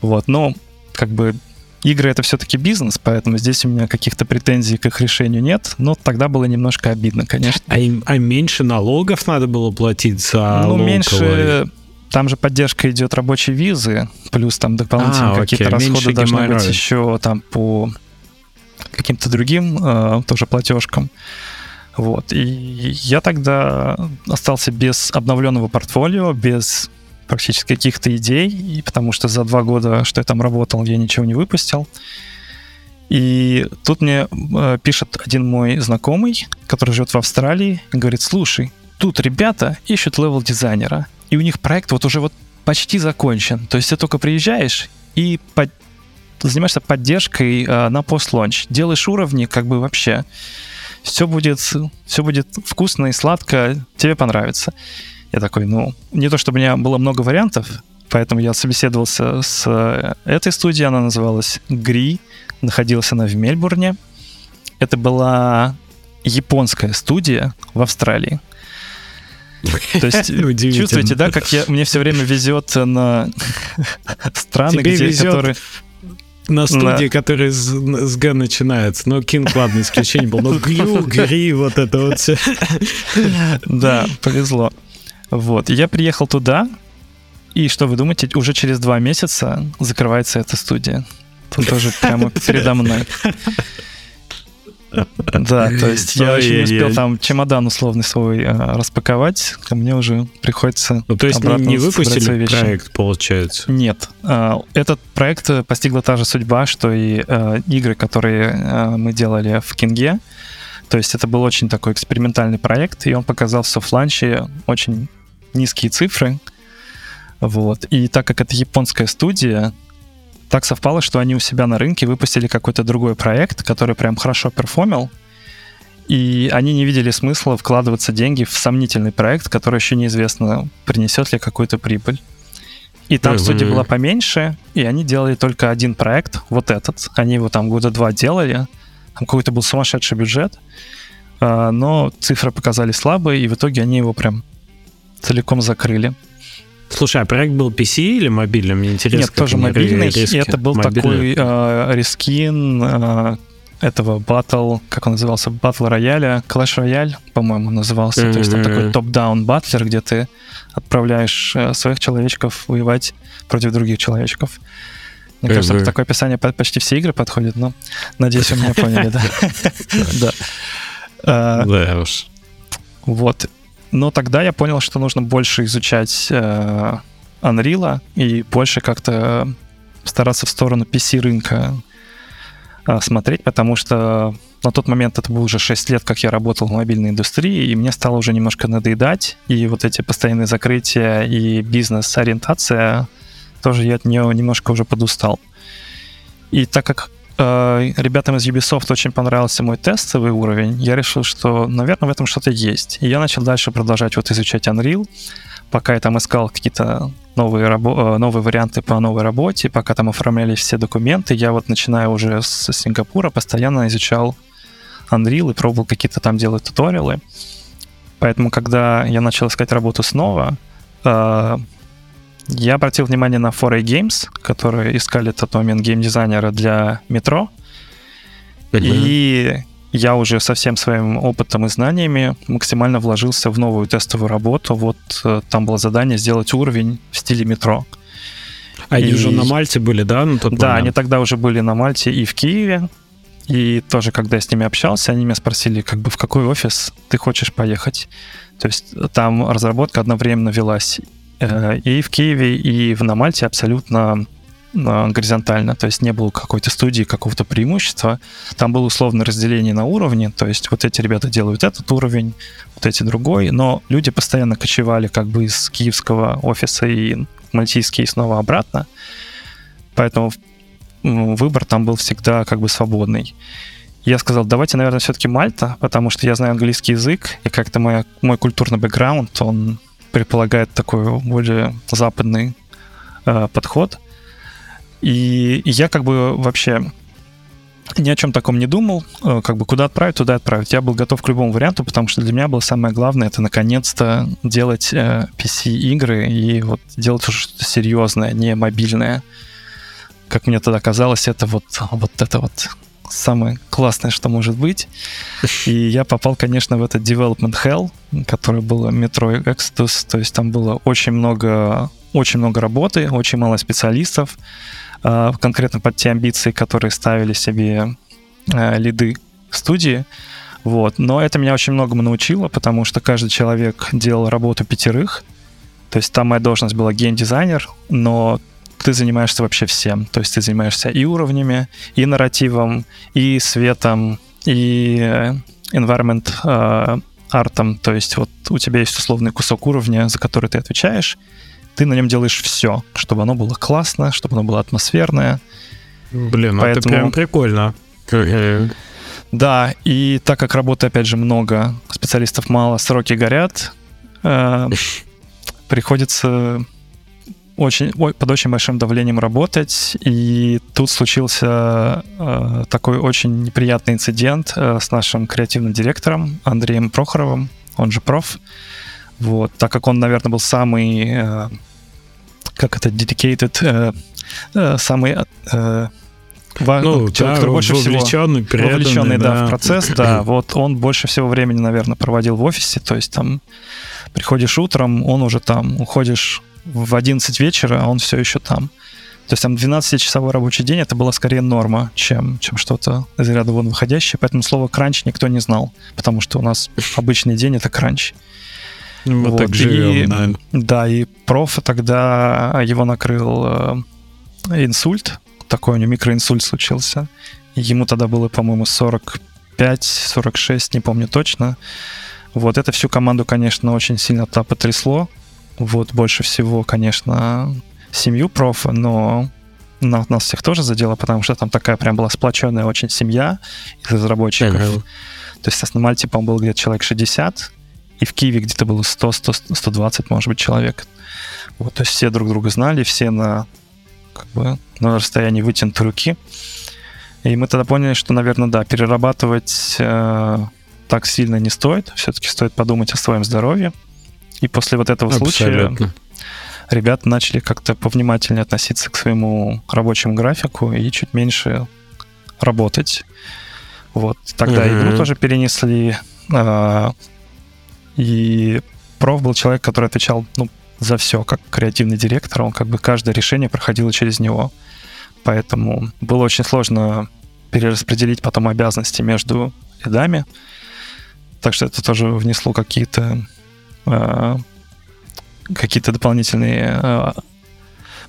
Вот, но как бы игры это все-таки бизнес, поэтому здесь у меня каких-то претензий к их решению нет, но тогда было немножко обидно, конечно. А, им, а меньше налогов надо было платить за Ну, меньше... Там же поддержка идет рабочей визы, плюс там дополнительно а, какие-то расходы меньше должны геморрой. быть еще там по каким-то другим э, тоже платежкам. Вот. И я тогда остался без обновленного портфолио, без практически каких-то идей, и потому что за два года, что я там работал, я ничего не выпустил. И тут мне э, пишет один мой знакомый, который живет в Австралии, и говорит, слушай, тут ребята ищут level designer а, и у них проект вот уже вот почти закончен. То есть ты только приезжаешь и под... занимаешься поддержкой э, на post-launch, делаешь уровни как бы вообще все будет, все будет вкусно и сладко, тебе понравится. Я такой, ну, не то чтобы у меня было много вариантов, поэтому я собеседовался с э, этой студией, она называлась Гри, находилась она в Мельбурне. Это была японская студия в Австралии. [LAUGHS] То есть чувствуете, да, как я, мне все время везет на [LAUGHS] страны, Тебе где, везет которые на студии, да. который с, с Г начинается. Ну, Кинг, ладно, исключение был. Но [LAUGHS] Грю, Гри, вот это вот все. Да, повезло. Вот, я приехал туда, и что вы думаете, уже через два месяца закрывается эта студия. Тут тоже прямо передо мной. Да, то есть я еще не успел там чемодан условный свой э, распаковать, ко мне уже приходится Ну, то есть не выпустили проект, получается? Нет. Э, этот проект постигла та же судьба, что и э, игры, которые мы делали в Кинге. То есть это был очень такой экспериментальный проект, и он показал в софтланче очень низкие цифры. Вот. И так как это японская студия, так совпало, что они у себя на рынке выпустили какой-то другой проект, который прям хорошо перформил, и они не видели смысла вкладываться деньги в сомнительный проект, который еще неизвестно, принесет ли какую-то прибыль. И там студия была поменьше, и они делали только один проект, вот этот. Они его там года два делали. Там какой-то был сумасшедший бюджет. А, но цифры показали слабые, и в итоге они его прям целиком закрыли. Слушай, а проект был PC или мобильный? Мне интересно. Нет, тоже мобильный. Риски. И это был мобильный. такой э, рискин э, этого батл, как он назывался, батл рояля, Clash Royale, по-моему, назывался. Mm-hmm. То есть там такой топ-даун батлер, где ты отправляешь э, своих человечков воевать против других человечков. Мне mm-hmm. кажется, такое описание почти все игры подходит, но надеюсь, вы меня [LAUGHS] поняли, да? Да. Да уж. Вот. Но тогда я понял, что нужно больше изучать э, Unreal и больше как-то стараться в сторону PC-рынка э, смотреть, потому что на тот момент это было уже 6 лет, как я работал в мобильной индустрии, и мне стало уже немножко надоедать, и вот эти постоянные закрытия и бизнес-ориентация, тоже я от нее немножко уже подустал. И так как э, ребятам из Ubisoft очень понравился мой тестовый уровень, я решил, что, наверное, в этом что-то есть. И я начал дальше продолжать вот изучать Unreal, пока я там искал какие-то новые, рабо- э, новые варианты по новой работе, пока там оформлялись все документы, я вот начиная уже с Сингапура постоянно изучал Unreal и пробовал какие-то там делать туториалы. Поэтому, когда я начал искать работу снова, э, Я обратил внимание на 4A Games, которые искали тот момент геймдизайнера для метро. И я уже со всем своим опытом и знаниями максимально вложился в новую тестовую работу. Вот э, там было задание сделать уровень в стиле метро. Они и... уже на Мальте были, да, на тот Да, момент? они тогда уже были на Мальте и в Киеве. И тоже, когда я с ними общался, они меня спросили, как бы в какой офис ты хочешь поехать. То есть там разработка одновременно велась э, и в Киеве, и в Мальте абсолютно э, горизонтально, то есть не было какой-то студии какого-то преимущества. Там было условное разделение на уровни, то есть вот эти ребята делают этот уровень, вот эти другой, но люди постоянно кочевали как бы из киевского офиса и мальтийский и снова обратно. Поэтому выбор там был всегда как бы свободный. Я сказал, давайте, наверное, все-таки Мальта, потому что я знаю английский язык, и как-то мой, мой культурный бэкграунд, он предполагает такой более западный э, подход. И, и я как бы вообще ни о чем таком не думал. Э, как бы куда отправить, туда отправить. Я был готов к любому варианту, потому что для меня было самое главное это наконец-то делать э, PC-игры и вот делать что-то серьезное, не мобильное. Как мне тогда казалось, это вот, вот это вот самое классное, что может быть. И я попал, конечно, в этот Development Hell, который был Metro Exodus. То есть там было очень много, очень много работы, очень мало специалистов. Э, конкретно под те амбиции, которые ставили себе э, лиды студии. Вот. Но это меня очень многому научило, потому что каждый человек делал работу пятерых. То есть там моя должность была геймдизайнер, но ты занимаешься вообще всем. То есть ты занимаешься и уровнями, и нарративом, и светом, и э, environment э, артом. То есть вот у тебя есть условный кусок уровня, за который ты отвечаешь, ты на нем делаешь все, чтобы оно было классно, чтобы оно было атмосферное. Блин, ну Поэтому... это прям прикольно. Да, и так как работы, опять же, много, специалистов мало, сроки горят, э, [LAUGHS] приходится очень, под очень большим давлением работать. И тут случился э, такой очень неприятный инцидент э, с нашим креативным директором Андреем Прохоровым, он же проф. Вот, так как он, наверное, был самый, э, как это, dedicated, э, э, самый э, ну, человек, да, который больше вовлеченный, всего вовлеченный, да. да, в процесс, да, [CLEARS THROAT] вот он больше всего времени, наверное, проводил в офисе, то есть там приходишь утром, он уже там, уходишь в 11 вечера, а он все еще там. То есть там 12-часовой рабочий день это была скорее норма, чем, чем что-то из ряда вон выходящее. Поэтому слово кранч никто не знал, потому что у нас [LAUGHS] обычный день это кранч. Мы вот. так живем, и, да. Да, и профа тогда его накрыл э, инсульт, такой у него микроинсульт случился. Ему тогда было, по-моему, 45-46, не помню точно. Вот это всю команду, конечно, очень сильно то потрясло. Вот больше всего, конечно, семью профа, но на, нас всех тоже задело, потому что там такая прям была сплоченная очень семья из разработчиков. Ага. То есть на Мальте, по-моему, было где-то человек 60, и в Киеве где-то было 100, 100, 120, может быть, человек. Вот, то есть все друг друга знали, все на, как бы, на расстоянии вытянутой руки. И мы тогда поняли, что, наверное, да, перерабатывать э, так сильно не стоит. Все-таки стоит подумать о своем здоровье. И после вот этого Абсолютно. случая ребята начали как-то повнимательнее относиться к своему рабочему графику и чуть меньше работать. Вот. Тогда uh-huh. игру тоже перенесли. Э, и проф был человек, который отвечал ну, за все, как креативный директор. Он как бы каждое решение проходило через него. Поэтому было очень сложно перераспределить потом обязанности между рядами. Так что это тоже внесло какие-то какие-то дополнительные э,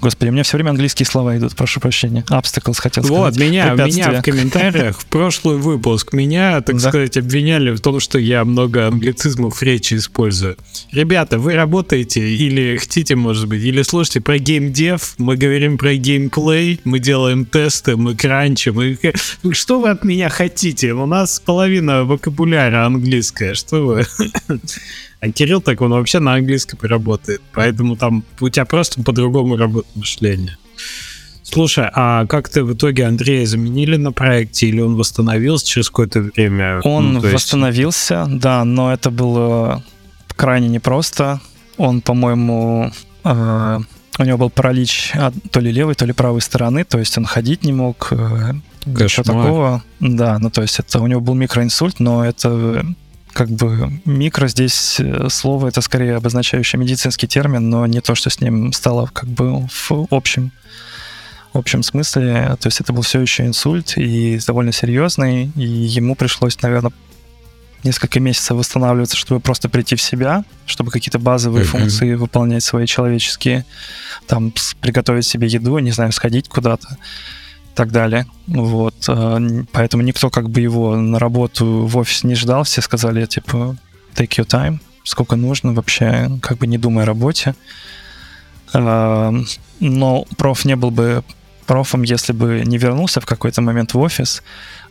Господи, у меня все время английские слова идут, прошу прощения. Obstacles хотел сказать. Вот, меня, меня в комментариях в прошлый выпуск меня, так да. сказать, обвиняли в том, что я много англицизмов в речи использую. Ребята, вы работаете или хотите, может быть, или слушайте про геймдев, мы говорим про геймплей, мы делаем тесты, мы кранчим. И... Что вы от меня хотите? У нас половина вокабуляра английская, что вы? А Кирилл так, он вообще на английском работает. Поэтому там у тебя просто по-другому работает мышление. Слушай, а как ты в итоге Андрея заменили на проекте или он восстановился через какое-то время? Он ну, есть... восстановился, да, но это было крайне непросто. Он, по-моему, э, у него был паралич от то ли левой, то ли правой стороны, то есть он ходить не мог, э, ничего такого. Да, ну то есть это у него был микроинсульт, но это как бы микро здесь э, слово это скорее обозначающий медицинский термин, но не то, что с ним стало как бы в общем в общем смысле. То есть это был все еще инсульт и довольно серьезный, и ему пришлось, наверное, несколько месяцев восстанавливаться, чтобы просто прийти в себя, чтобы какие-то базовые mm-hmm. функции выполнять свои человеческие, там приготовить себе еду, не знаю, сходить куда-то так далее. Вот. А, поэтому никто как бы его на работу в офис не ждал, все сказали, типа, take your time, сколько нужно вообще, как бы не думая о работе. А, но проф не был бы профом, если бы не вернулся в какой-то момент в офис.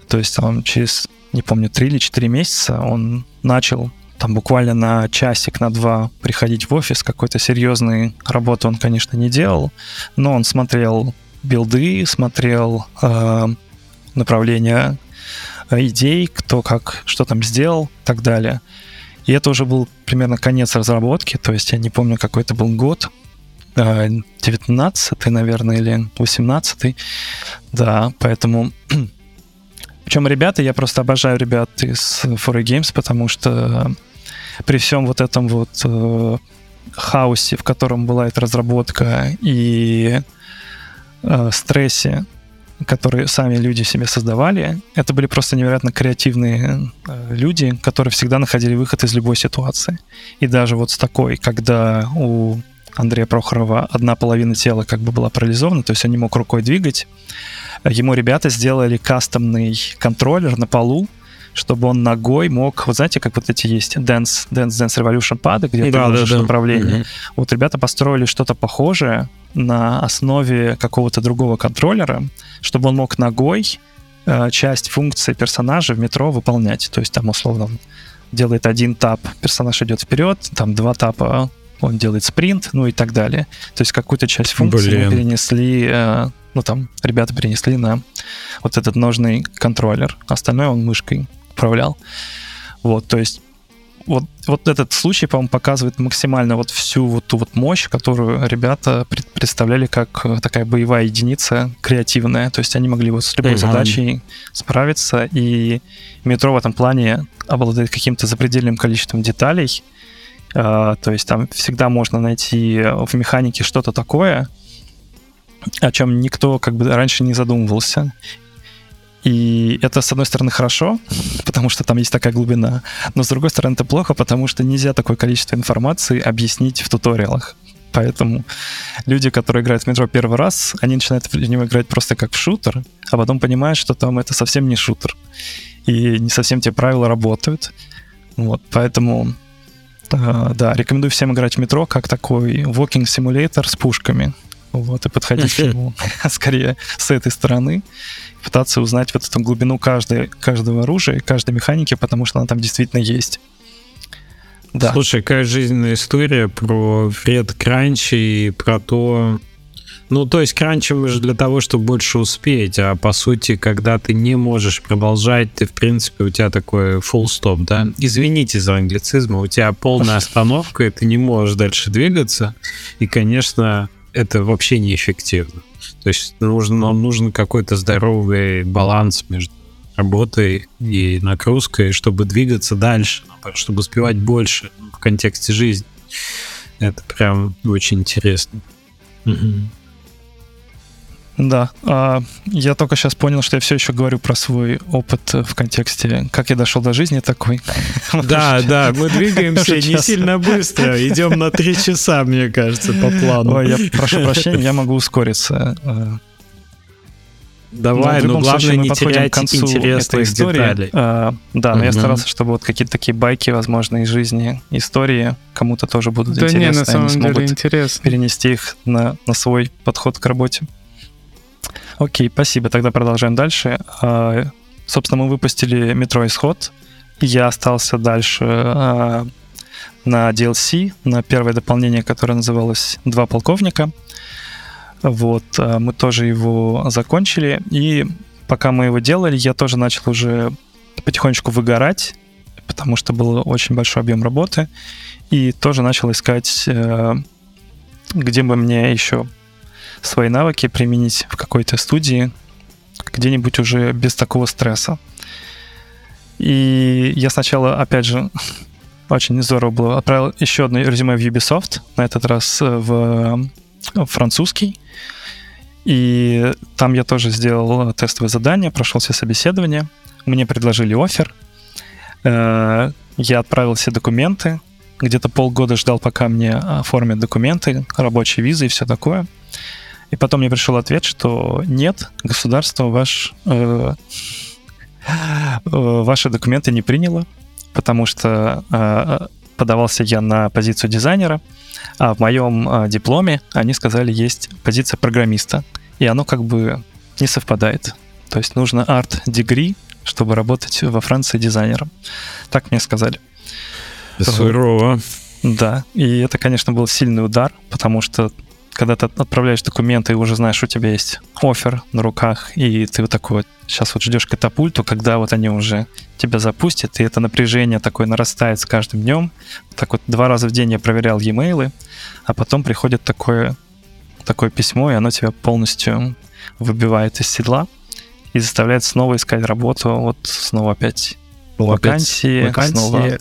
То есть там через не помню, три или четыре месяца он начал там буквально на часик, на два приходить в офис. Какой-то серьезной работы он, конечно, не делал, но он смотрел билды, смотрел э, направления э, идей, кто как, что там сделал и так далее. И это уже был примерно конец разработки, то есть я не помню, какой это был год, 19 э, наверное, или 18 да, поэтому [CLEARS THROAT] причем ребята, я просто обожаю ребят из 4 Games, потому что при всем вот этом вот э, хаосе, в котором была эта разработка, и э, стрессе, которые сами люди себе создавали, это были просто невероятно креативные э, люди, которые всегда находили выход из любой ситуации. И даже вот с такой, когда у Андрея Прохорова одна половина тела как бы была парализована, то есть он не мог рукой двигать, ему ребята сделали кастомный контроллер на полу, чтобы он ногой мог, вот знаете, как вот эти есть Dance, Dance, Dance Revolution пады, где да, ты можешь да, да. направление. Угу. Вот ребята построили что-то похожее на основе какого-то другого контроллера, чтобы он мог ногой э, часть функции персонажа в метро выполнять. То есть там условно делает один тап, персонаж идет вперед, там два тапа он делает спринт, ну и так далее. То есть какую-то часть функции Блин. мы перенесли, э, ну там ребята перенесли на вот этот ножный контроллер. Остальное он мышкой управлял. Вот, то есть вот, вот этот случай, по-моему, показывает максимально вот всю вот ту вот мощь, которую ребята представляли как э, такая боевая единица креативная. То есть они могли вот с любой mm-hmm. задачей справиться, и метро в этом плане обладает каким-то запредельным количеством деталей, а, то есть там всегда можно найти в механике что-то такое, о чем никто как бы раньше не задумывался. И это, с одной стороны, хорошо, [LAUGHS] потому что там есть такая глубина, но с другой стороны, это плохо, потому что нельзя такое количество информации объяснить в туториалах. Поэтому люди, которые играют в метро первый раз, они начинают в него играть просто как в шутер, а потом понимают, что там это совсем не шутер. И не совсем те правила работают. Вот, поэтому Э, да, рекомендую всем играть в метро как такой walking simulator с пушками. Вот, и подходить к нему [LAUGHS] скорее с этой стороны, пытаться узнать вот эту глубину каждой, каждого оружия, каждой механики, потому что она там действительно есть. Да. Слушай, какая жизненная история про Фред Кранч и про то, ну, то есть кранчем же для того, чтобы больше успеть, а по сути, когда ты не можешь продолжать, ты, в принципе, у тебя такой full стоп, да? Извините за англицизм, у тебя полная [LAUGHS] остановка, и ты не можешь дальше двигаться, и, конечно, это вообще неэффективно. То есть нам нужен какой-то здоровый баланс между работой и нагрузкой, чтобы двигаться дальше, чтобы успевать больше в контексте жизни. Это прям очень интересно. Угу. Да, а, я только сейчас понял, что я все еще говорю про свой опыт в контексте, как я дошел до жизни такой. [LAUGHS] Да, да, мы двигаемся не сильно быстро, идем на три часа, мне кажется, по плану. Ой, я прошу прощения, я могу ускориться. Давай, но, но главное не терять к концу интересных истории. деталей. А, да, но я старался, чтобы вот какие-то такие байки, возможно, из жизни, истории кому-то тоже будут да интересны. Не, на самом Они деле интересно. перенести их на, на свой подход к работе. Окей, спасибо. Тогда продолжаем дальше. А, собственно, мы выпустили метро Исход. Я остался дальше а, на DLC, на первое дополнение, которое называлось «Два полковника». Вот, а, мы тоже его закончили, и пока мы его делали, я тоже начал уже потихонечку выгорать, потому что был очень большой объем работы, и тоже начал искать э, где бы мне еще свои навыки применить в какой-то студии, где-нибудь уже без такого стресса. И я сначала, опять же, [LAUGHS] очень здорово было, отправил еще одно резюме в Ubisoft, на этот раз в, в французский. И там я тоже сделал тестовое задание, прошел все собеседования. Мне предложили офер. Э, я отправил все документы. Где-то полгода ждал, пока мне оформят документы, рабочие визы и все такое. И потом мне пришел ответ, что нет, государство ваш, э, э, ваши документы не приняло, потому что э, подавался я на позицию дизайнера, а в моем э, дипломе они сказали, есть позиция программиста, и оно как бы не совпадает. То есть нужно арт-дегри, чтобы работать во Франции дизайнером. Так мне сказали. Сурово. Да, и это, конечно, был сильный удар, потому что когда ты отправляешь документы и уже знаешь, у тебя есть офер на руках, и ты вот такой вот сейчас вот ждешь катапульту, когда вот они уже тебя запустят, и это напряжение такое нарастает с каждым днем. Так вот два раза в день я проверял e-mail, а потом приходит такое, такое письмо, и оно тебя полностью выбивает из седла и заставляет снова искать работу, вот снова опять вакансии, вакансии, снова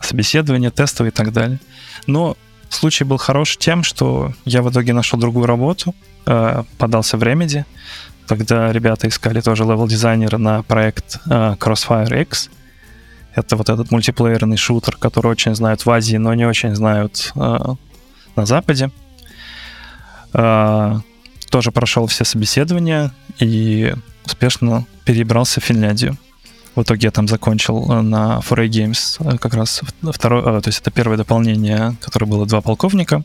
собеседование, тестовые и так далее. Но Случай был хорош тем, что я в итоге нашел другую работу, э, подался в Remedy. Тогда ребята искали тоже левел-дизайнера на проект э, Crossfire X. Это вот этот мультиплеерный шутер, который очень знают в Азии, но не очень знают э, на Западе. Тоже прошел все собеседования и успешно перебрался в Финляндию. В итоге я там закончил э, на 4A Games э, как раз второе, э, то есть это первое дополнение, которое было два полковника,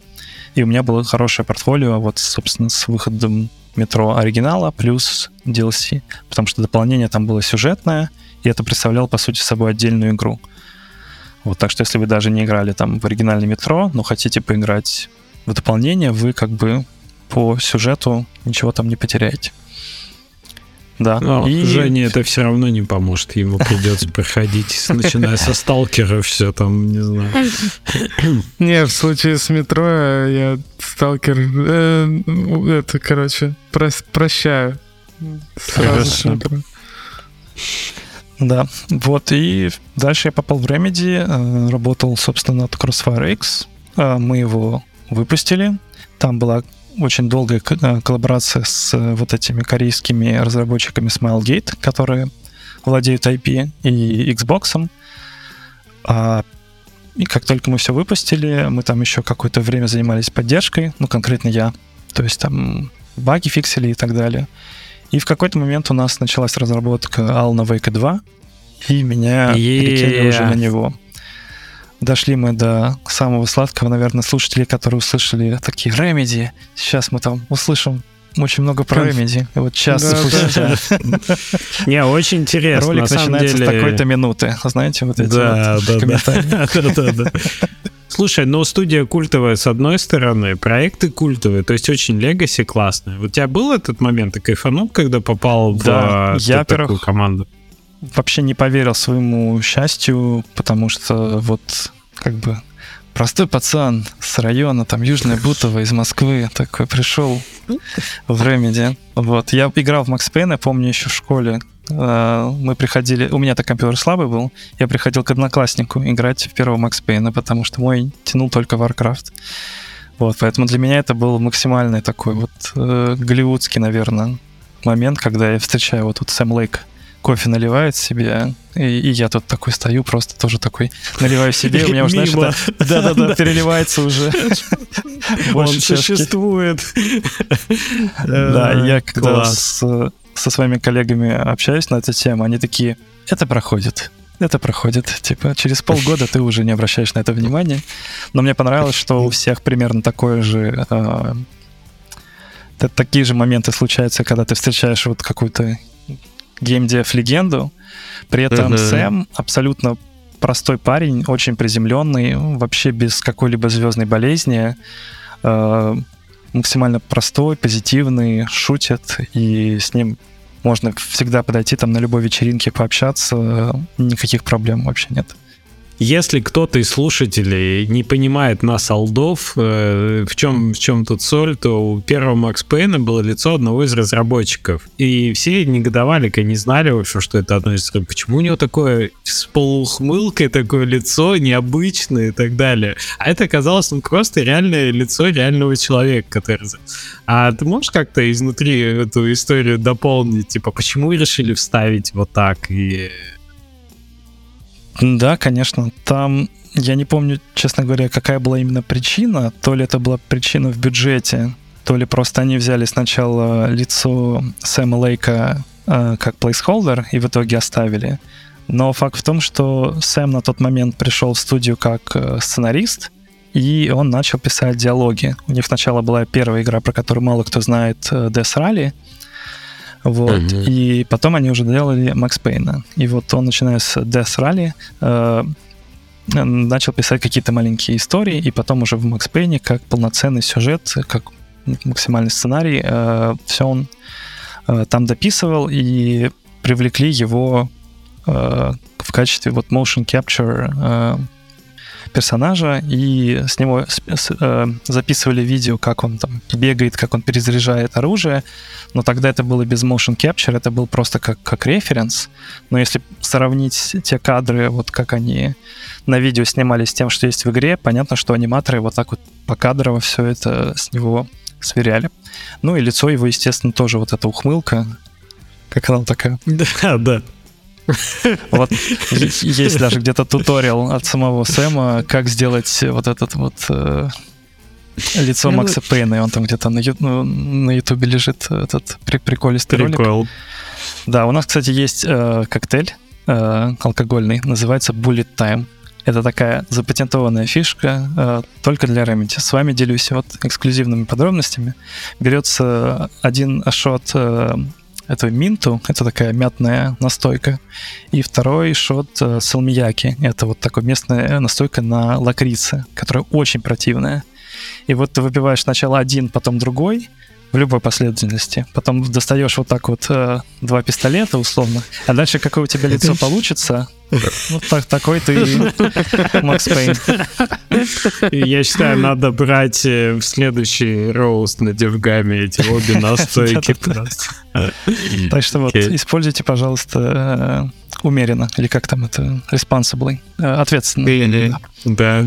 и у меня было хорошее портфолио, вот, собственно, с выходом метро оригинала плюс DLC, потому что дополнение там было сюжетное, и это представляло, по сути, собой отдельную игру. Вот, так что если вы даже не играли там в оригинальный метро, но хотите поиграть в дополнение, вы как бы по сюжету ничего там не потеряете. Да. Но и... Жене это все равно не поможет. Ему придется проходить, начиная со сталкера, все там, не знаю. Не, в случае с метро я сталкер... Э, это, короче, прощаю. Хорошо. Да, вот, и дальше я попал в Remedy, э, работал, собственно, над Crossfire X. Э, мы его выпустили. Там была очень долгая э, коллаборация с э, вот этими корейскими разработчиками Smilegate, которые владеют IP и Xbox. А, и как только мы все выпустили, мы там еще какое-то время занимались поддержкой, ну, конкретно я. То есть там баги фиксили и так далее. И в какой-то момент у нас началась разработка Alan Wake 2, и меня yeah. перекинули уже на него дошли мы до самого сладкого, наверное, слушателей, которые услышали такие Remedy. Сейчас мы там услышим очень много про Remedy. И вот час да, спустя. [LAUGHS] Не, очень интересно. Ролик начинается с такой-то минуты. Знаете, вот эти да, вот комментарии. [LAUGHS] Слушай, ну студия культовая с одной стороны, проекты культовые, то есть очень легаси классные. У тебя был этот момент, ты кайфанул, когда попал в я, такую команду? Вообще не поверил своему счастью, потому что вот как бы простой пацан с района, там, Южная Бутово из Москвы, такой пришел в Remedy. Вот, я играл в Макс Пейна, помню, еще в школе. А, мы приходили, у меня-то компьютер слабый был, я приходил к однокласснику играть в первого Макс Пейна, потому что мой тянул только Warcraft. Вот, поэтому для меня это был максимальный такой вот э, голливудский, наверное, момент, когда я встречаю вот тут Сэм Лейк кофе наливает себе, и, и я тут такой стою, просто тоже такой наливаю [LAUGHS] себе, у меня уже, знаешь, да-да-да, [LAUGHS] переливается уже. [LAUGHS] Он существует. Да, я когда со своими коллегами общаюсь на эту тему, они такие, это проходит, это проходит. Типа, через полгода ты уже не обращаешь на это внимания. Но мне понравилось, что у всех примерно такое же... Э, такие же моменты случаются, когда ты встречаешь вот какую-то геймдев легенду. При этом uh-huh. Сэм абсолютно простой парень, очень приземленный, вообще без какой-либо звездной болезни. Э, максимально простой, позитивный, шутит, и с ним можно всегда подойти там на любой вечеринке пообщаться, никаких проблем вообще нет. Если кто-то из слушателей не понимает нас, олдов, э, в чем, в чем тут соль, то у первого Макс Пейна было лицо одного из разработчиков. И все негодовали, не знали вообще, что это одно из... Почему у него такое с полухмылкой такое лицо необычное и так далее. А это оказалось ну, просто реальное лицо реального человека, который... А ты можешь как-то изнутри эту историю дополнить? Типа, почему решили вставить вот так и да, конечно. Там я не помню, честно говоря, какая была именно причина. То ли это была причина в бюджете, то ли просто они взяли сначала лицо Сэма Лейка э, как placeholder и в итоге оставили. Но факт в том, что Сэм на тот момент пришел в студию как э, сценарист, и он начал писать диалоги. У них сначала была первая игра, про которую мало кто знает, э, Death Rally, вот. Mm-hmm. И потом они уже делали Макс Пейна. И вот он, начиная с Death Rally, э, начал писать какие-то маленькие истории, и потом уже в Макс Пейне, как полноценный сюжет, как максимальный сценарий, э, все он э, там дописывал, и привлекли его э, в качестве вот motion capture э, персонажа, и с него с, э, записывали видео, как он там бегает, как он перезаряжает оружие, но тогда это было без motion capture, это был просто как, как референс. Но если сравнить те кадры, вот как они на видео снимались с тем, что есть в игре, понятно, что аниматоры вот так вот покадрово все это с него сверяли. Ну и лицо его, естественно, тоже вот эта ухмылка, как она такая. [LAUGHS] Да, да. Вот [LAUGHS] есть даже где-то туториал от самого Сэма, как сделать вот этот вот э, лицо ну, Макса Пейна, и он там где-то на, ну, Ютубе лежит этот при приколистый Прикол. ролик. Да, у нас, кстати, есть э, коктейль э, алкогольный, называется Bullet Time. Это такая запатентованная фишка э, только для Remedy. С вами делюсь вот эксклюзивными подробностями. Берется один шот э, это минту, это такая мятная настойка. И второй шот э, салмияки, это вот такой местная настойка на лакрице, которая очень противная. И вот ты выпиваешь сначала один, потом другой, в любой последовательности. Потом достаешь вот так вот э, два пистолета условно, а дальше какое у тебя лицо [LAUGHS] получится, ну так, такой ты Макс Пейн. Я считаю, надо брать э, в следующий роуст на девгаме эти обе [LAUGHS] настойки просто. Так что вот, используйте, пожалуйста, э, умеренно, или как там это, responsibly, э, ответственно. Да.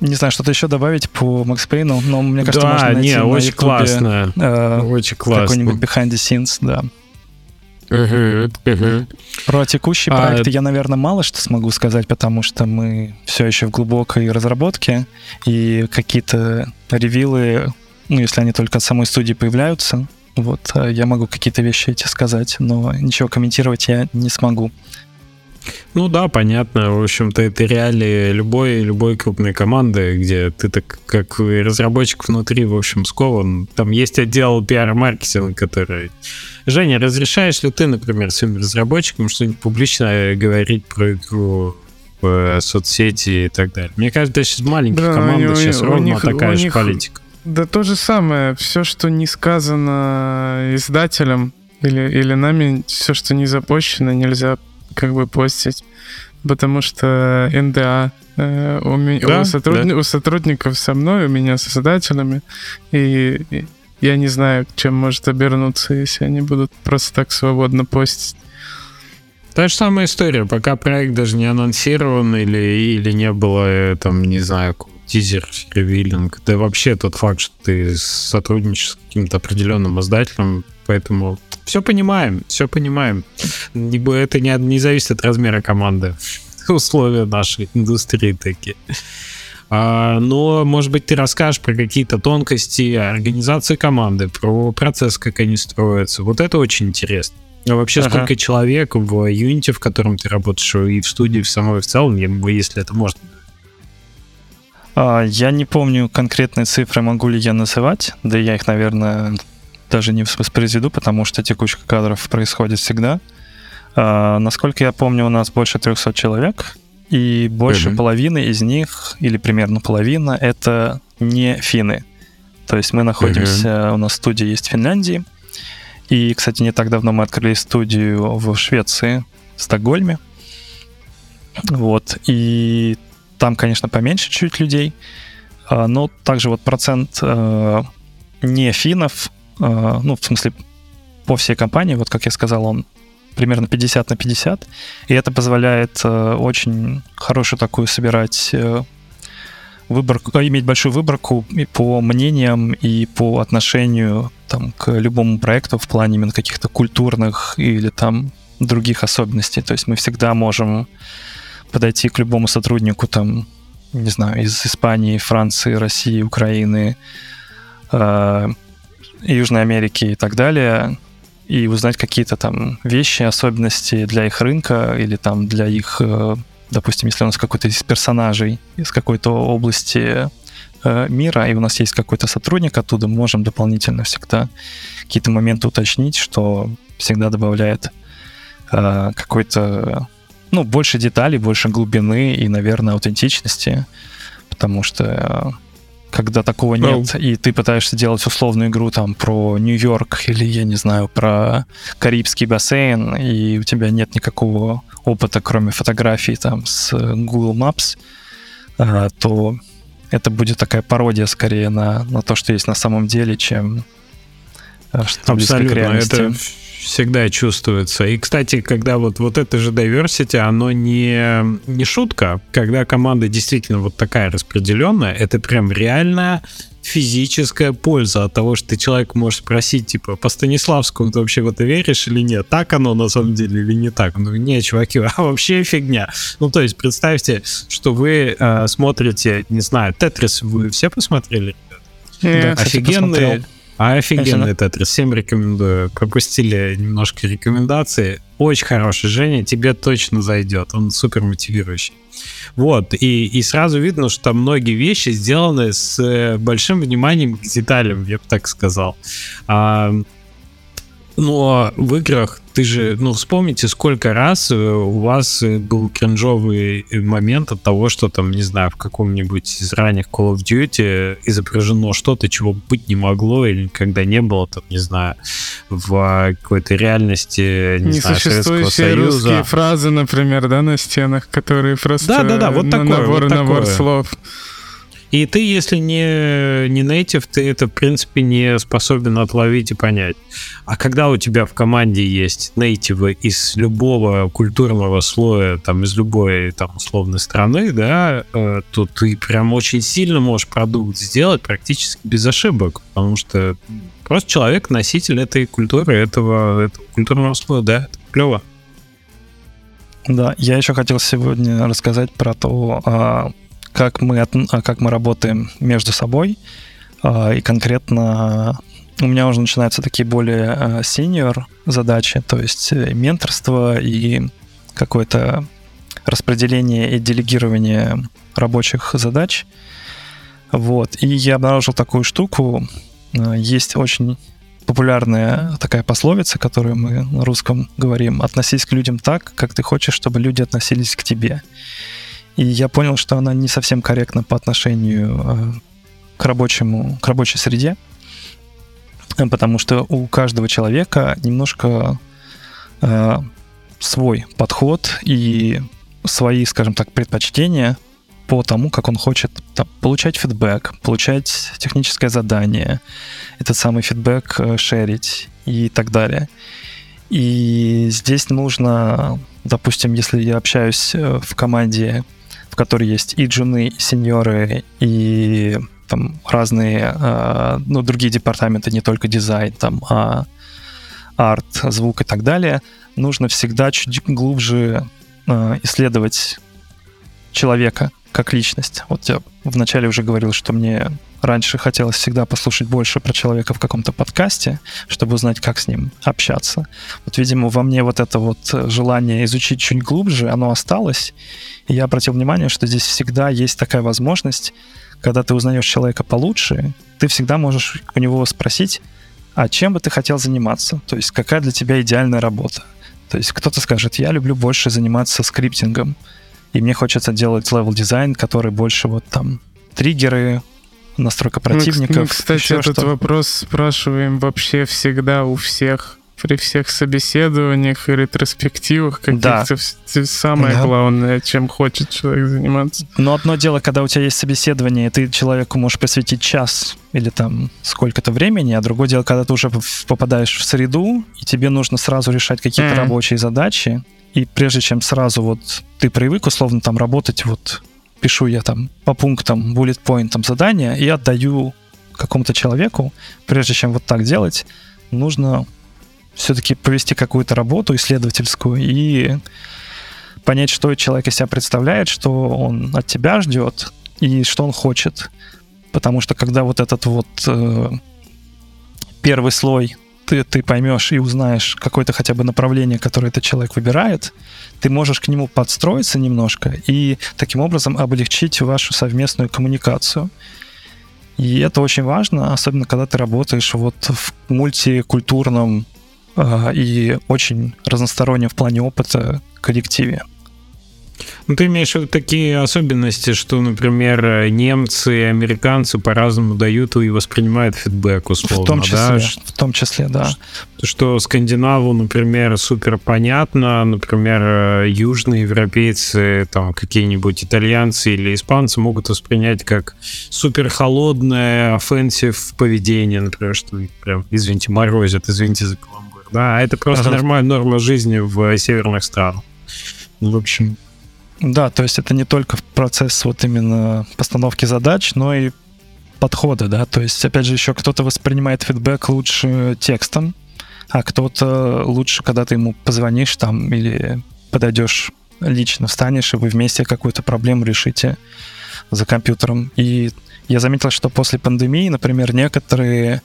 Не знаю, что-то еще добавить по Макс Пейну, но мне кажется, да, можно найти не, на очень YouTube, классно. Э, очень классно. Какой-нибудь behind the scenes, да. Про текущий а... я, наверное, мало что смогу сказать, потому что мы все еще в глубокой разработке, и какие-то ревилы, ну, если они только от самой студии появляются, вот, э, я могу какие-то вещи эти сказать, но ничего комментировать я не смогу. Ну да, понятно. В общем-то, это реалии любой, любой крупной команды, где ты так как разработчик внутри, в общем, скован. Там есть отдел пиар-маркетинга, который... Женя, разрешаешь ли ты, например, своим разработчикам что-нибудь публично говорить про игру в соцсети и так далее? Мне кажется, сейчас маленькие да, команды, сейчас у ровно них, такая же них, политика. Да то же самое. Все, что не сказано издателем или, или нами, все, что не запущено, нельзя как бы постить, потому что НДА э, у, ми- да, у, сотрудни- да. у сотрудников со мной, у меня с создателями, и, и я не знаю, чем может обернуться, если они будут просто так свободно постить. Та же самая история, пока проект даже не анонсирован или, или не было, э, там, не знаю, тизер, ревилинг, да вообще тот факт, что ты сотрудничаешь с каким-то определенным издателем, поэтому все понимаем, все понимаем. Это не, не зависит от размера команды. [LAUGHS] Условия нашей индустрии такие. А, но, может быть, ты расскажешь про какие-то тонкости организации команды, про процесс, как они строятся. Вот это очень интересно. А вообще, ага. сколько человек в Unity, в котором ты работаешь, и в студии в самой в целом, если это можно? А, я не помню конкретные цифры, могу ли я называть, да я их, наверное, даже не воспроизведу, потому что текучка кадров происходит всегда. А, насколько я помню, у нас больше 300 человек, и больше mm-hmm. половины из них, или примерно половина, это не финны. То есть мы находимся, mm-hmm. у нас студия есть в Финляндии, и, кстати, не так давно мы открыли студию в Швеции, в Стокгольме. Вот. И там, конечно, поменьше чуть людей, а, но также вот процент э, не финнов, э, ну, в смысле, по всей компании, вот как я сказал, он примерно 50 на 50, и это позволяет э, очень хорошую такую собирать выборку, иметь большую выборку и по мнениям и по отношению там, к любому проекту в плане именно каких-то культурных или там других особенностей. То есть мы всегда можем подойти к любому сотруднику там, не знаю, из Испании, Франции, России, Украины, э, Южной Америки и так далее, и узнать какие-то там вещи, особенности для их рынка или там для их, э, допустим, если у нас какой-то из персонажей из какой-то области э, мира, и у нас есть какой-то сотрудник оттуда, мы можем дополнительно всегда какие-то моменты уточнить, что всегда добавляет э, какой-то ну, больше деталей, больше глубины и, наверное, аутентичности, потому что э, когда такого нет, и ты пытаешься делать условную игру там про Нью-Йорк или, я не знаю, про Карибский бассейн, и у тебя нет никакого опыта, кроме фотографий там с Google Maps, э, то это будет такая пародия скорее на, на то, что есть на самом деле, чем э, что Абсолютно. к реальности. Это всегда чувствуется. И, кстати, когда вот, вот это же diversity, оно не, не шутка. Когда команда действительно вот такая распределенная, это прям реальная физическая польза от того, что ты человек можешь спросить, типа, по Станиславскому ты вообще в это веришь или нет? Так оно на самом деле или не так? Ну, не, чуваки, [LAUGHS] а вообще фигня. Ну, то есть, представьте, что вы э, смотрите, не знаю, Тетрис вы все посмотрели? Нет, Офигенные, а офигенный Тетрис, всем рекомендую. Пропустили немножко рекомендации. Очень хороший, Женя, тебе точно зайдет. Он супер мотивирующий. Вот, и, и сразу видно, что там многие вещи сделаны с э, большим вниманием к деталям, я бы так сказал. А, но в играх ты же, ну, вспомните, сколько раз э, у вас э, был кринжовый момент от того, что там, не знаю, в каком-нибудь из ранних Call of Duty изображено что-то, чего быть не могло или никогда не было, там, не знаю, в какой-то реальности, не знаю, Советского Союза. русские фразы, например, да, на стенах, которые просто да, да, да, вот такое, набор, вот набор такое. слов. И ты, если не, не native, ты это, в принципе, не способен отловить и понять. А когда у тебя в команде есть нейтивы из любого культурного слоя, там, из любой, там, условной страны, да, э, то ты прям очень сильно можешь продукт сделать практически без ошибок, потому что просто человек носитель этой культуры, этого, этого культурного слоя, да, это клево. Да, я еще хотел сегодня рассказать про то, а, как мы, а, как мы работаем между собой. А, и конкретно у меня уже начинаются такие более сеньор задачи, то есть э, менторство и какое-то распределение и делегирование рабочих задач. Вот. И я обнаружил такую штуку. А, есть очень популярная такая пословица, которую мы на русском говорим, относись к людям так, как ты хочешь, чтобы люди относились к тебе. И я понял, что она не совсем корректна по отношению э, к рабочему, к рабочей среде, потому что у каждого человека немножко э, свой подход и свои, скажем так, предпочтения по тому, как он хочет там, получать фидбэк, получать техническое задание, этот самый фидбэк э, шерить и так далее. И здесь нужно, допустим, если я общаюсь э, в команде которой есть и джуны, и сеньоры, и там разные, э, ну, другие департаменты, не только дизайн, там, а арт, звук и так далее, нужно всегда чуть глубже э, исследовать человека как личность. Вот я вначале уже говорил, что мне раньше хотелось всегда послушать больше про человека в каком-то подкасте, чтобы узнать, как с ним общаться. Вот, видимо, во мне вот это вот желание изучить чуть глубже, оно осталось, и я обратил внимание, что здесь всегда есть такая возможность, когда ты узнаешь человека получше, ты всегда можешь у него спросить, а чем бы ты хотел заниматься? То есть какая для тебя идеальная работа? То есть кто-то скажет, я люблю больше заниматься скриптингом, и мне хочется делать левел дизайн, который больше вот там триггеры, настройка противников. Мы, кстати, этот что. вопрос спрашиваем вообще всегда у всех при всех собеседованиях и ретроспективах каких-то да. самое да. главное, чем хочет человек заниматься. Но одно дело, когда у тебя есть собеседование, и ты человеку можешь посвятить час или там сколько-то времени, а другое дело, когда ты уже попадаешь в среду, и тебе нужно сразу решать какие-то mm-hmm. рабочие задачи, и прежде чем сразу вот ты привык условно там работать, вот пишу я там по пунктам, bullet point задания и отдаю какому-то человеку, прежде чем вот так делать, нужно все-таки провести какую-то работу исследовательскую и понять, что человек из себя представляет, что он от тебя ждет и что он хочет. Потому что когда вот этот вот э, первый слой ты, ты поймешь и узнаешь какое-то хотя бы направление, которое этот человек выбирает, ты можешь к нему подстроиться немножко и таким образом облегчить вашу совместную коммуникацию. И это очень важно, особенно когда ты работаешь вот в мультикультурном э, и очень разностороннем в плане опыта коллективе. Ну, ты имеешь в виду такие особенности, что, например, немцы и американцы по-разному дают и воспринимают фидбэк, условно, В том числе, да? в том числе, да. Что скандинаву, например, супер понятно, например, южные европейцы, там, какие-нибудь итальянцы или испанцы могут воспринять как супер холодное, offensive поведение, например, что прям, извините, морозят, извините за каламбур, да, а это просто ага. нормальная норма жизни в северных странах. В общем, да, то есть это не только процесс вот именно постановки задач, но и подхода, да, то есть, опять же, еще кто-то воспринимает фидбэк лучше текстом, а кто-то лучше, когда ты ему позвонишь там или подойдешь лично, встанешь, и вы вместе какую-то проблему решите за компьютером. И я заметил, что после пандемии, например, некоторые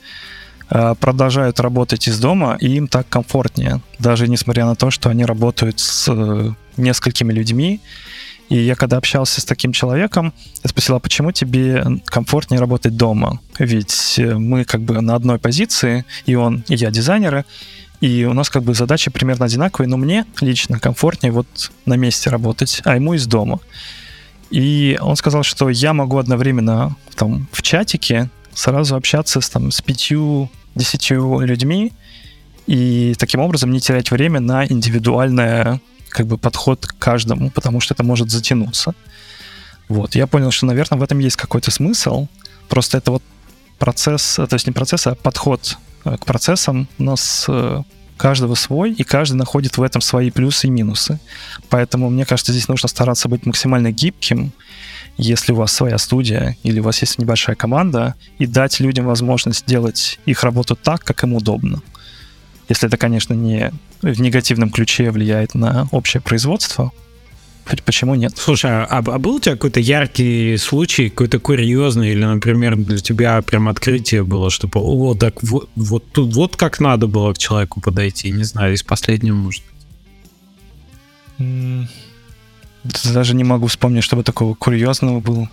э, продолжают работать из дома, и им так комфортнее, даже несмотря на то, что они работают с несколькими людьми. И я когда общался с таким человеком, я спросил, а почему тебе комфортнее работать дома? Ведь э, мы как бы на одной позиции, и он, и я дизайнеры, и у нас как бы задачи примерно одинаковые, но мне лично комфортнее вот на месте работать, а ему из дома. И он сказал, что я могу одновременно там в чатике сразу общаться с, там, с пятью-десятью людьми, и таким образом не терять время на индивидуальное как бы подход к каждому, потому что это может затянуться. Вот, я понял, что, наверное, в этом есть какой-то смысл. Просто это вот процесс, то есть не процесс, а подход э, к процессам у нас э, каждого свой, и каждый находит в этом свои плюсы и минусы. Поэтому, мне кажется, здесь нужно стараться быть максимально гибким, если у вас своя студия или у вас есть небольшая команда, и дать людям возможность делать их работу так, как им удобно. Если это, конечно, не в негативном ключе влияет на общее производство, Почему нет? Слушай, а, а был у тебя какой-то яркий случай, какой-то курьезный, или, например, для тебя прям открытие было, что о, так вот, вот тут вот как надо было к человеку подойти, не знаю, из последнего, может быть? Даже не могу вспомнить, чтобы такого курьезного было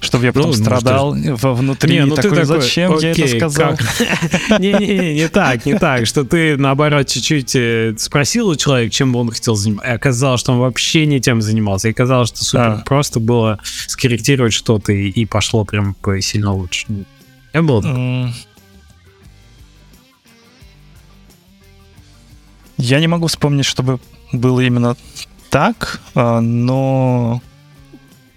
чтобы я потом ну, страдал ну, вовнутри. Не, ну такой, ты такой, зачем окей, я это сказал? [LAUGHS] [LAUGHS] Не-не-не, не так, не так, что ты, наоборот, чуть-чуть э, спросил у человека, чем бы он хотел заниматься, и оказалось, что он вообще не тем занимался, и оказалось, что супер просто было скорректировать что-то, и, пошло прям сильно лучше. Не было Я не могу вспомнить, чтобы было именно так, а, но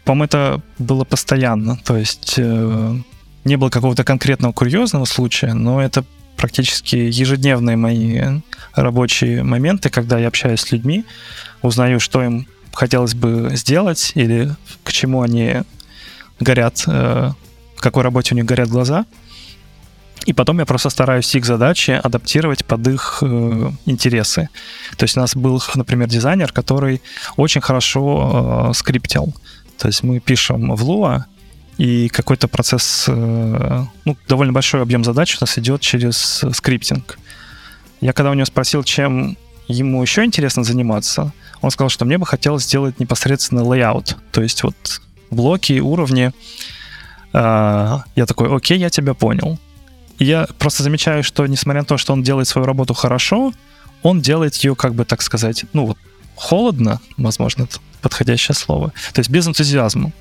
по-моему, это было постоянно. То есть э, не было какого-то конкретного курьезного случая, но это практически ежедневные мои рабочие моменты, когда я общаюсь с людьми, узнаю, что им хотелось бы сделать или к чему они горят, э, какой работе у них горят глаза. И потом я просто стараюсь их задачи адаптировать под их э, интересы. То есть у нас был, например, дизайнер, который очень хорошо скриптил. То есть мы пишем в Lua, и какой-то процесс, э, ну, довольно большой объем задач у нас идет через скриптинг. Я когда у него спросил, чем ему еще интересно заниматься, он сказал, что мне бы хотелось сделать непосредственно layout, то есть вот блоки, уровни. А, я такой, окей, я тебя понял. И я просто замечаю, что несмотря на то, что он делает свою работу хорошо, он делает ее, как бы так сказать, ну вот холодно, возможно, это подходящее слово. То есть без энтузиазма.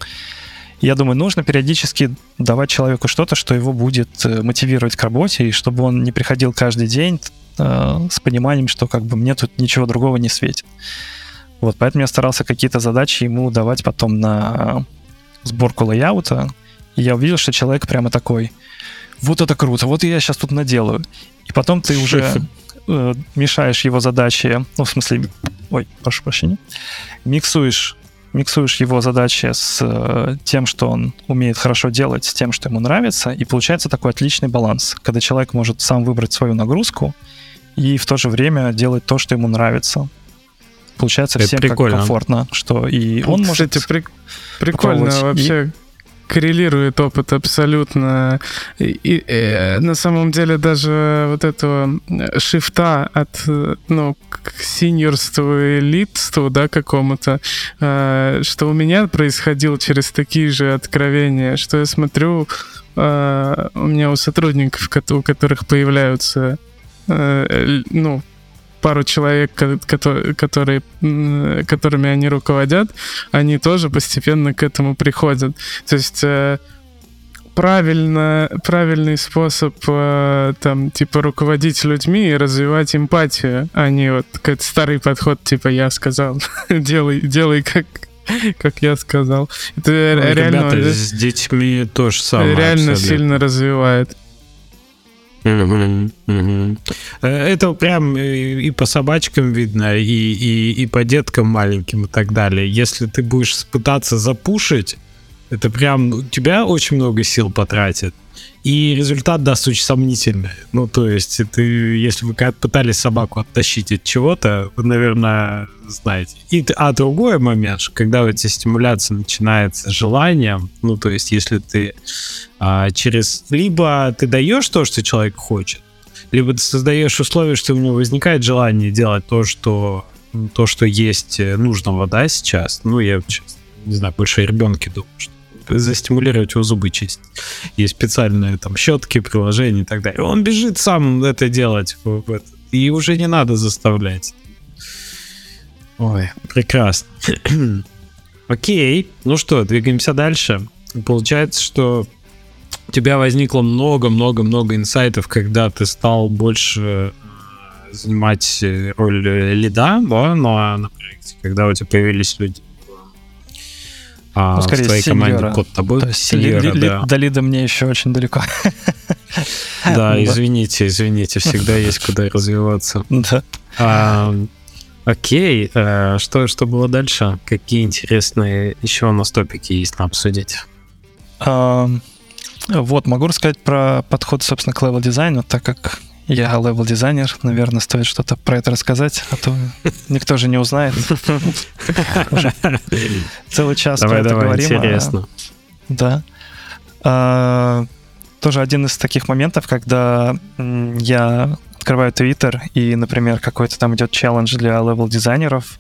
Я думаю, нужно периодически давать человеку что-то, что его будет э, мотивировать к работе, и чтобы он не приходил каждый день э, с пониманием, что как бы мне тут ничего другого не светит. Вот, поэтому я старался какие-то задачи ему давать потом на сборку лейаута, и я увидел, что человек прямо такой, вот это круто, вот я сейчас тут наделаю. И потом ты уже э, мешаешь его задачи, ну, в смысле, ой, прошу прощения, миксуешь миксуешь его задачи с э, тем, что он умеет хорошо делать, с тем, что ему нравится, и получается такой отличный баланс, когда человек может сам выбрать свою нагрузку и в то же время делать то, что ему нравится. Получается Это всем прикольно. комфортно, что и он Кстати, может... При... Прикольно вообще. И коррелирует опыт абсолютно. И, и, и на самом деле даже вот этого шифта от ну, к синьорству и лидству, да, какому-то, э, что у меня происходило через такие же откровения, что я смотрю, э, у меня у сотрудников, у которых появляются э, ну, пару человек, которые, которые, которыми они руководят, они тоже постепенно к этому приходят. То есть э, правильно, правильный способ э, там, типа, руководить людьми и развивать эмпатию, а не вот как старый подход, типа, я сказал, [LAUGHS] делай, делай как, как я сказал. Это ну, реально... Ребята, с детьми то же самое. Реально абсолютно. сильно развивает. Э, это прям и по собачкам видно, и, и, и по деткам маленьким и так далее. Если ты будешь пытаться запушить, это прям у тебя очень много сил потратит и результат даст очень сомнительный. Ну, то есть, ты, если вы пытались собаку оттащить от чего-то, вы, наверное, знаете. И, а другой момент, когда у тебя стимуляция начинается желанием, ну, то есть, если ты а, через... Либо ты даешь то, что человек хочет, либо ты создаешь условия, что у него возникает желание делать то, что то, что есть э, нужного, да, сейчас. Ну, я сейчас, не знаю, больше о ребенке думаю, что застимулировать его зубы чистить. Есть специальные там щетки, приложения и так далее. Он бежит сам это делать. И уже не надо заставлять. Ой, прекрасно. [CLEARS THROAT] Окей, ну что, двигаемся дальше. Получается, что у тебя возникло много-много-много инсайтов, когда ты стал больше э, занимать роль лида, да, но на проекте, когда у тебя появились люди, а ну, скорее, в твоей сеньора. команде код тобой? То есть сеньора, ли, да. До лида мне еще очень далеко. [LAUGHS] Да, извините, извините, всегда [LAUGHS] есть куда развиваться. Да. А, окей, а, что, что было дальше? Какие интересные еще у нас топики есть на обсудить? А, вот, могу рассказать про подход, собственно, к левел-дизайну, так как я левел-дизайнер, наверное, стоит что-то про это рассказать, а то никто же не узнает. Целый час про это говорим. А интересно. Да. А, тоже один из таких моментов, когда я открываю Twitter, и, например, какой-то там идет челлендж для левел-дизайнеров,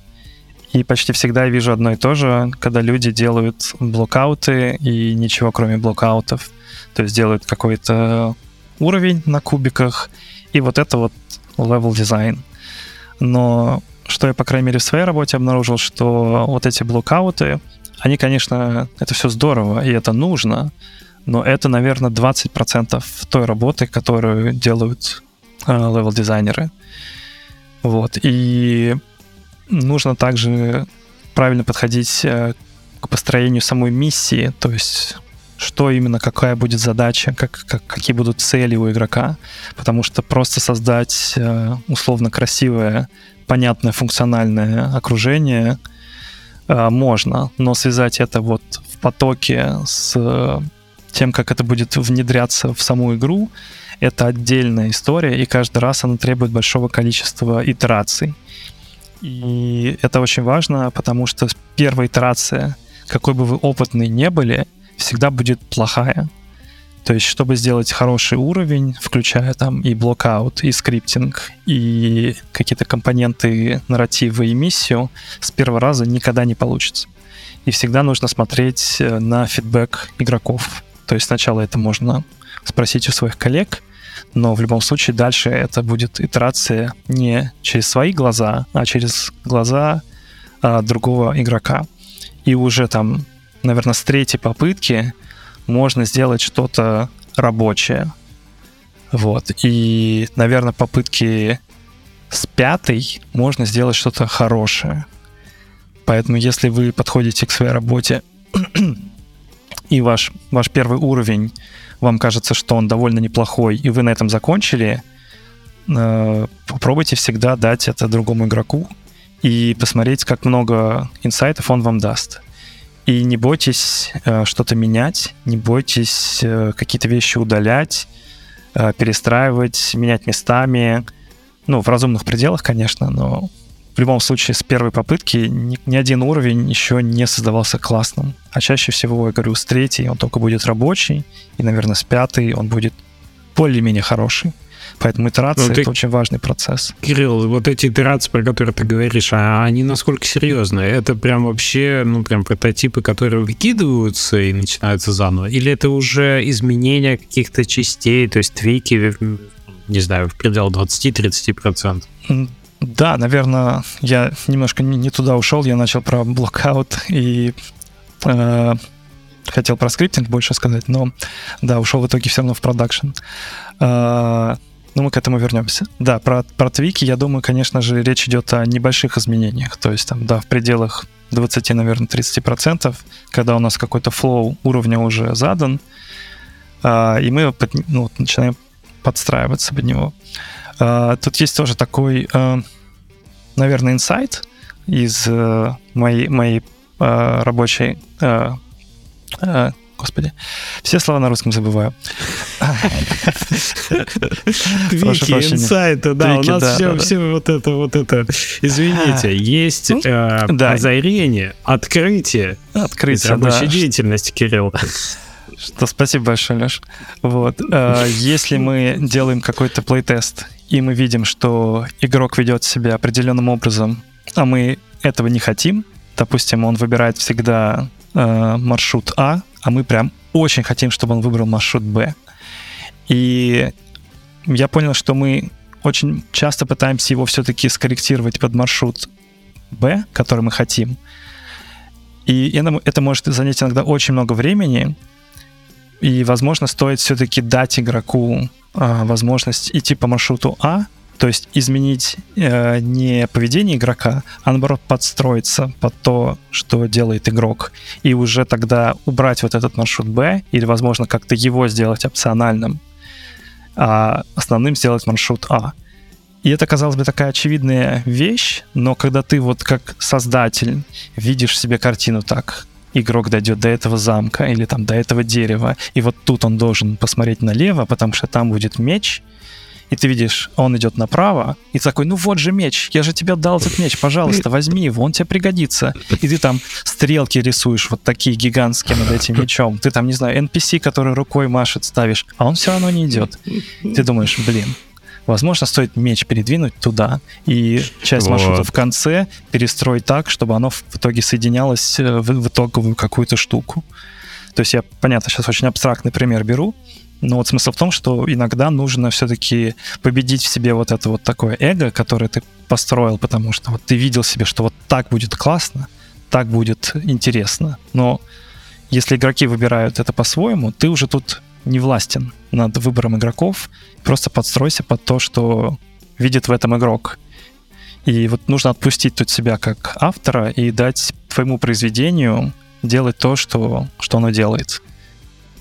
и почти всегда я вижу одно и то же, когда люди делают блокауты и ничего кроме блокаутов. То есть делают какой-то уровень на кубиках, и вот это вот level дизайн. Но что я, по крайней мере, в своей работе обнаружил, что вот эти блокауты, они, конечно, это все здорово, и это нужно, но это, наверное, 20% той работы, которую делают э, левел-дизайнеры. Вот. И нужно также правильно подходить э, к построению самой миссии, то есть что именно, какая будет задача, как, как, какие будут цели у игрока, потому что просто создать э, условно красивое, понятное, функциональное окружение э, можно, но связать это вот в потоке с э, тем, как это будет внедряться в саму игру, это отдельная история, и каждый раз она требует большого количества итераций. И это очень важно, потому что первая итерация, какой бы вы опытный не были, всегда будет плохая. То есть, чтобы сделать хороший уровень, включая там и блокаут, и скриптинг, и какие-то компоненты нарратива и миссию, с первого раза никогда не получится. И всегда нужно смотреть э, на фидбэк игроков. То есть сначала это можно спросить у своих коллег, но в любом случае дальше это будет итерация не через свои глаза, а через глаза а, другого игрока. И уже там наверное, с третьей попытки можно сделать что-то рабочее. Вот. И, наверное, попытки с пятой можно сделать что-то хорошее. Поэтому, если вы подходите к своей работе [CLEARS THROAT] и ваш, ваш первый уровень, вам кажется, что он довольно неплохой, и вы на этом закончили, э, попробуйте всегда дать это другому игроку и посмотреть, как много инсайтов он вам даст. И не бойтесь э, что-то менять, не бойтесь э, какие-то вещи удалять, э, перестраивать, менять местами. Ну, в разумных пределах, конечно, но в любом случае с первой попытки ни, ни один уровень еще не создавался классным. А чаще всего, я говорю, с третьей он только будет рабочий, и, наверное, с пятой он будет более-менее хороший. Поэтому итерация ну, ты, это очень важный процесс. Кирилл, вот эти итерации, про которые ты говоришь, а они насколько серьезные? Это прям вообще, ну, прям прототипы, которые выкидываются и начинаются заново? Или это уже изменения каких-то частей, то есть твики, не знаю, в пределах 20-30%? Да, наверное, я немножко не, не туда ушел, я начал про блокаут и э, хотел про скриптинг больше сказать, но да, ушел в итоге все равно в продакшн. Э, но мы к этому вернемся. Да, про, про твики, я думаю, конечно же, речь идет о небольших изменениях. То есть там, да, в пределах 20, наверное, 30%, когда у нас какой-то flow уровня уже задан, э, и мы под, ну, начинаем подстраиваться под него. Э, тут есть тоже такой, э, наверное, инсайт из э, моей, моей э, рабочей Господи, все слова на русском забываю. Твики, инсайты, да, у нас все, вот это, вот это. Извините, есть ну, э, озарение, открытие. Открытие, рабочей деятельности, Кирилл. Что спасибо большое, Леш. Вот, э, если мы делаем какой-то плейтест и мы видим, что игрок ведет себя определенным образом, а мы этого не хотим, допустим, он выбирает всегда э, маршрут А, а мы прям очень хотим, чтобы он выбрал маршрут Б. И я понял, что мы очень часто пытаемся его все-таки скорректировать под маршрут Б, который мы хотим. И это может занять иногда очень много времени, и, возможно, стоит все-таки дать игроку э, возможность идти по маршруту А, то есть изменить э, не поведение игрока, а наоборот подстроиться под то, что делает игрок. И уже тогда убрать вот этот маршрут Б, или, возможно, как-то его сделать опциональным, а основным сделать маршрут А. И это, казалось бы, такая очевидная вещь, но когда ты вот как создатель видишь себе картину так, игрок дойдет до этого замка или там до этого дерева, и вот тут он должен посмотреть налево, потому что там будет меч, и ты видишь, он идет направо, и такой, ну вот же меч, я же тебе дал этот меч, пожалуйста, возьми его, он тебе пригодится. И ты там стрелки рисуешь вот такие гигантские над этим мечом. Ты там, не знаю, NPC, который рукой машет, ставишь, а он все равно не идет. Ты думаешь, блин, Возможно, стоит меч передвинуть туда и часть вот. маршрута в конце перестроить так, чтобы оно в итоге соединялось э, в, в итоговую какую-то штуку. То есть я, понятно, сейчас очень абстрактный пример беру, но вот смысл в том, что иногда нужно все-таки победить в себе вот это вот такое эго, которое ты построил, потому что вот ты видел себе, что вот так будет классно, так будет интересно. Но если игроки выбирают это по-своему, ты уже тут не властен над выбором игроков, просто подстройся под то, что видит в этом игрок. И вот нужно отпустить тут себя как автора и дать твоему произведению делать то, что, что оно делает.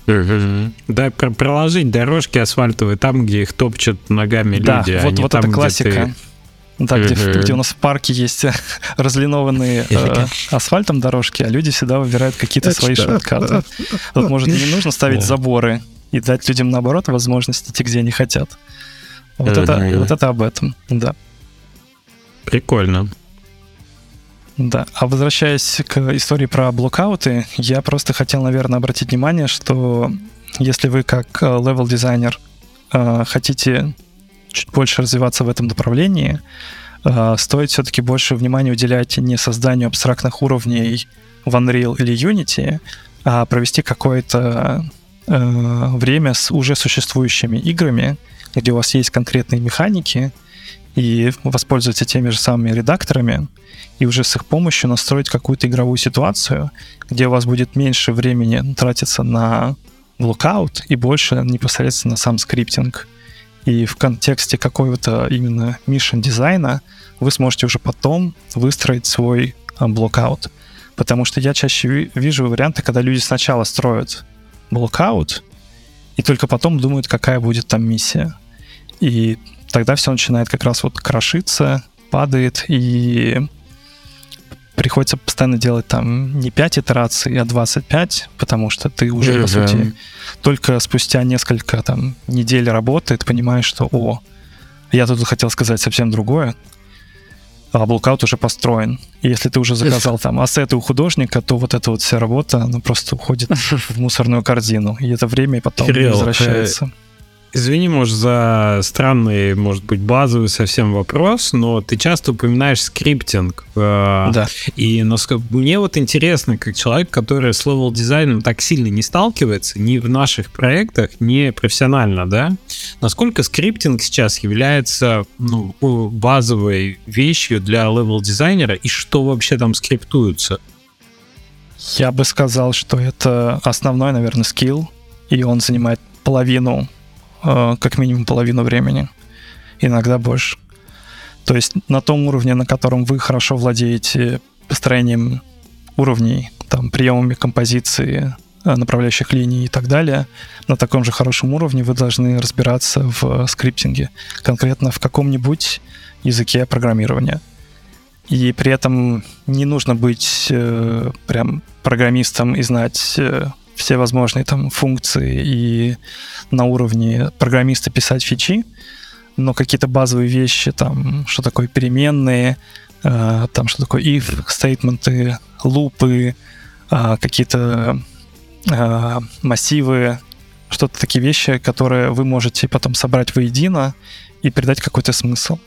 Да, проложить дорожки асфальтовые там, где их топчут ногами да, люди. Вот, а вот там, это классика. Ты... Да, где, где у нас в парке есть [LAUGHS] разлинованные э, [LAUGHS] асфальтом дорожки, а люди всегда выбирают какие-то свои шорткаты. Вот, может, не нужно ставить заборы и дать людям, наоборот, возможность идти, где они хотят. Вот, это, вот это об этом, да. Прикольно. Да, а возвращаясь к истории про блокауты, я просто хотел, наверное, обратить внимание, что если вы как левел-дизайнер э, хотите чуть больше развиваться в этом направлении, э, стоит все-таки больше внимания уделять не созданию абстрактных уровней в Unreal или Unity, а провести какое-то э, время с уже существующими играми, где у вас есть конкретные механики, и воспользоваться теми же самыми редакторами, и уже с их помощью настроить какую-то игровую ситуацию, где у вас будет меньше времени тратиться на lookout и больше непосредственно на сам скриптинг. И в контексте какого-то именно mission дизайна вы сможете уже потом выстроить свой блокаут. Потому что я чаще вижу варианты, когда люди сначала строят блокаут, и только потом думают, какая будет там миссия. И тогда все начинает как раз вот крошиться, падает, и приходится постоянно делать там не 5 итераций, а 25, потому что ты уже, mm-hmm. по сути, только спустя несколько там недель работы ты понимаешь, что, о, я тут хотел сказать совсем другое, а блокаут уже построен. И если ты уже заказал там ассеты у художника, то вот эта вот вся работа, она просто уходит [LAUGHS] в мусорную корзину. И это время потом Кирилл, возвращается. Извини, может, за странный, может быть, базовый совсем вопрос, но ты часто упоминаешь скриптинг. Э, да. И мне вот интересно, как человек, который с левел дизайном так сильно не сталкивается, ни в наших проектах, ни профессионально, да, насколько скриптинг сейчас является ну, базовой вещью для левел дизайнера и что вообще там скриптуется? Я бы сказал, что это основной, наверное, скилл, и он занимает половину как минимум половину времени, иногда больше. То есть на том уровне, на котором вы хорошо владеете построением уровней, там, приемами композиции, э, направляющих линий и так далее, на таком же хорошем уровне вы должны разбираться в скриптинге, конкретно в каком-нибудь языке программирования. И при этом не нужно быть э, прям программистом и знать э, все возможные там функции и на уровне программиста писать фичи, но какие-то базовые вещи, там, что такое переменные, э, там, что такое if, стейтменты, лупы, э, какие-то э, массивы, что-то такие вещи, которые вы можете потом собрать воедино и придать какой-то смысл.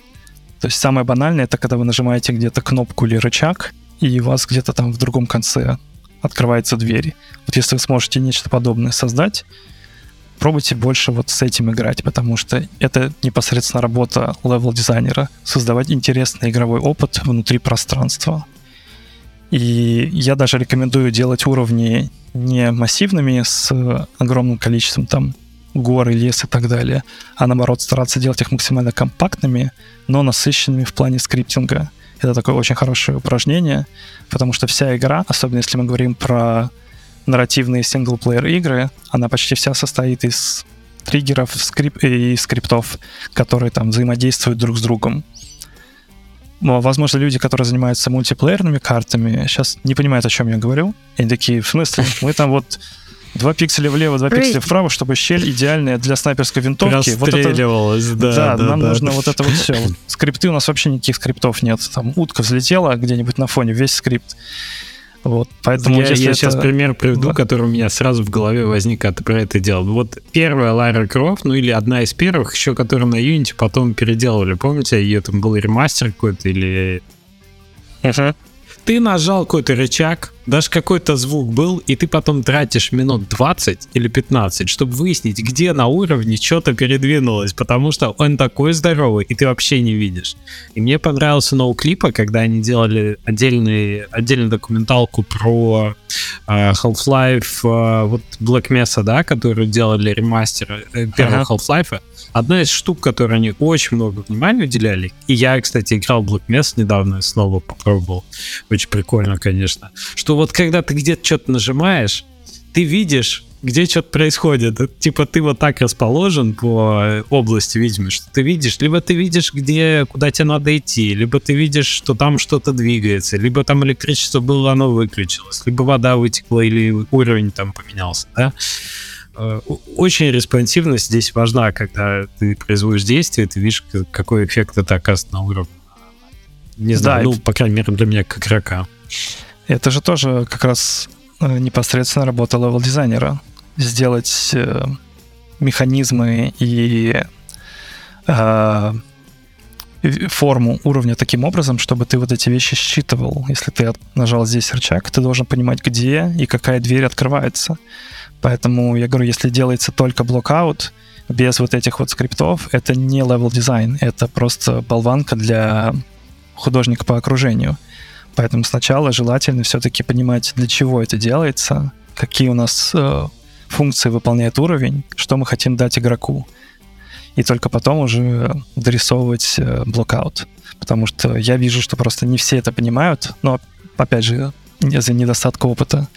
То есть самое банальное это когда вы нажимаете где-то кнопку или рычаг, и у вас где-то там в другом конце открывается дверь. Вот если вы сможете нечто подобное создать, пробуйте больше вот с этим играть, потому что это непосредственно работа левел-дизайнера, создавать интересный игровой опыт внутри пространства. И я даже рекомендую делать уровни не массивными с огромным количеством там горы, лес и так далее, а наоборот стараться делать их максимально компактными, но насыщенными в плане скриптинга. Это такое очень хорошее упражнение, потому что вся игра, особенно если мы говорим про нарративные синглплеер игры, она почти вся состоит из триггеров скрип и скриптов, которые там взаимодействуют друг с другом. Возможно, люди, которые занимаются мультиплеерными картами, сейчас не понимают, о чем я говорю. И они такие, в смысле, мы там вот Два пикселя влево, два пикселя вправо, чтобы щель идеальная для снайперской винтовки. Вот это, да, да, да, нам да. нужно вот это вот все. Вот скрипты у нас вообще никаких скриптов нет. Там утка взлетела где-нибудь на фоне, весь скрипт. Вот, поэтому я, я это... сейчас пример приведу, да. который у меня сразу в голове возник, когда ты про это делал. Вот первая Лара Крофт, ну или одна из первых, еще которую на Unity потом переделывали. Помните, ее там был ремастер какой-то или... Uh-huh ты нажал какой-то рычаг, даже какой-то звук был, и ты потом тратишь минут 20 или 15, чтобы выяснить, где на уровне что-то передвинулось, потому что он такой здоровый, и ты вообще не видишь. И мне понравился ноу-клипа, когда они делали отдельный, отдельную документалку про uh, Half-Life, uh, вот Black Mesa, да, которую делали ремастер э, первого ага. Half-Life, Одна из штук, которой они очень много внимания уделяли, и я, кстати, играл в Black Mesa недавно, снова попробовал, очень прикольно, конечно, что вот когда ты где-то что-то нажимаешь, ты видишь, где что-то происходит. Типа ты вот так расположен по области видимости, что ты видишь, либо ты видишь, где, куда тебе надо идти, либо ты видишь, что там что-то двигается, либо там электричество было, оно выключилось, либо вода вытекла или уровень там поменялся, да. Э, очень респонсивность здесь важна, когда ты производишь действие, ты видишь, какой эффект это оказывает на уровне. Не знаю, да, ну, по крайней мере, для меня как игрока. Это же тоже как раз э, непосредственно работа левел-дизайнера. Сделать э, механизмы и э, форму уровня таким образом, чтобы ты вот эти вещи считывал. Если ты нажал здесь рычаг, ты должен понимать, где и какая дверь открывается. Поэтому я говорю, если делается только блокаут, без вот этих вот скриптов, это не level дизайн, это просто болванка для художника по окружению. Поэтому сначала желательно все-таки понимать, для чего это делается, какие у нас э, функции выполняет уровень, что мы хотим дать игроку. И только потом уже дорисовывать э, блокаут. Потому что я вижу, что просто не все это понимают, но опять же, из-за недостатка опыта.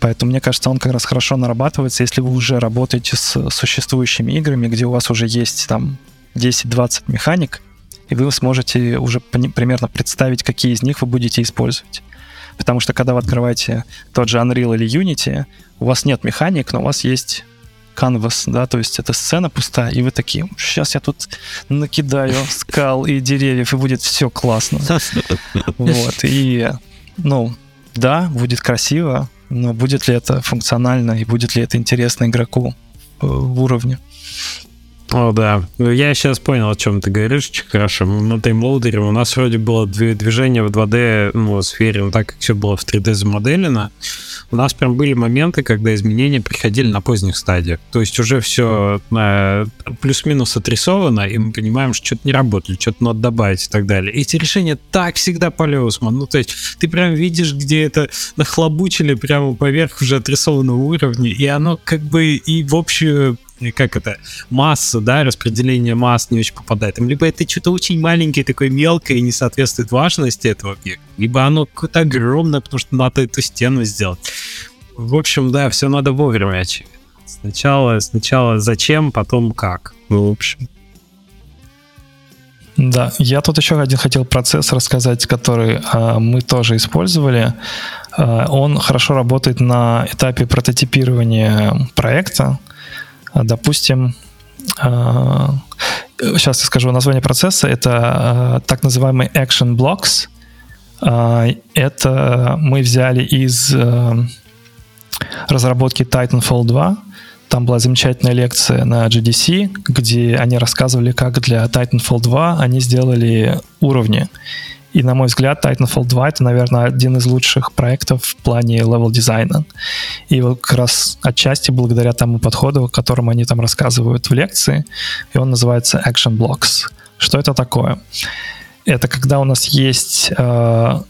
Поэтому, мне кажется, он как раз хорошо нарабатывается, если вы уже работаете с существующими играми, где у вас уже есть там 10-20 механик, и вы сможете уже примерно представить, какие из них вы будете использовать. Потому что когда вы открываете тот же Unreal или Unity, у вас нет механик, но у вас есть canvas, да, то есть это сцена пустая, и вы такие, сейчас я тут накидаю [LAUGHS] скал и деревьев, и будет все классно. Вот, и, ну, да, будет красиво, но будет ли это функционально и будет ли это интересно игроку э, в уровне? О, да. Я сейчас понял, о чем ты говоришь. Очень хорошо. На таймлоудере у нас вроде было движение в 2D ну, сфере, но так как все было в 3D замоделено, у нас прям были моменты, когда изменения приходили на поздних стадиях. То есть уже все э, плюс-минус отрисовано, и мы понимаем, что что-то не работает, что-то надо добавить и так далее. Эти решения так всегда полез, Ну, то есть ты прям видишь, где это нахлобучили прямо поверх уже отрисованного уровня, и оно как бы и в общую как это, масса, да, распределение масс не очень попадает. Либо это что-то очень маленькое, такое мелкое и не соответствует важности этого объекта, либо оно какое-то огромное, потому что надо эту стену сделать. В общем, да, все надо вовремя, очевидно. Сначала, сначала зачем, потом как. Ну, в общем. Да, я тут еще один хотел процесс рассказать, который э, мы тоже использовали. Э, он хорошо работает на этапе прототипирования проекта. А, допустим, сейчас а, я скажу название процесса, это а, так называемый action blocks. Это мы взяли из разработки Titanfall 2. Там была замечательная лекция на GDC, где они рассказывали, как для Titanfall 2 они сделали уровни. И, на мой взгляд, Titanfall 2 — это, наверное, один из лучших проектов в плане левел-дизайна. И вот как раз отчасти благодаря тому подходу, о котором они там рассказывают в лекции, и он называется Action Blocks. Что это такое? Это когда у нас есть э,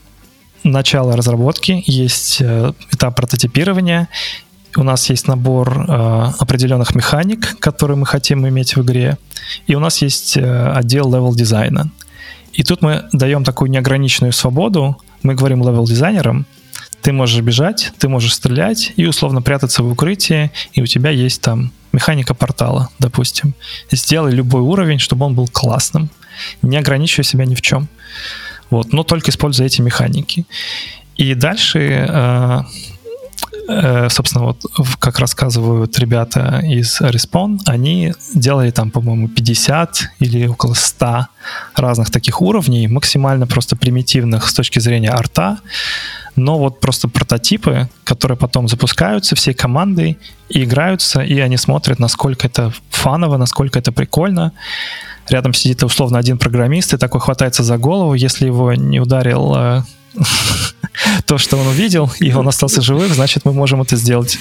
начало разработки, есть э, этап прототипирования, у нас есть набор э, определенных механик, которые мы хотим иметь в игре, и у нас есть э, отдел левел дизайна. И тут мы даем такую неограниченную свободу. Мы говорим левел-дизайнерам, ты можешь бежать, ты можешь стрелять и условно прятаться в укрытии, и у тебя есть там механика портала, допустим. Сделай любой уровень, чтобы он был классным, не ограничивая себя ни в чем. Вот, но только используя эти механики. И дальше э, собственно, вот как рассказывают ребята из Respawn, они делали там, по-моему, 50 или около 100 разных таких уровней, максимально просто примитивных с точки зрения арта, но вот просто прототипы, которые потом запускаются всей командой и играются, и они смотрят, насколько это фаново, насколько это прикольно. Рядом сидит условно один программист и такой хватается за голову, если его не ударил э, [LAUGHS] то, что он увидел, и он остался живым, значит, мы можем это сделать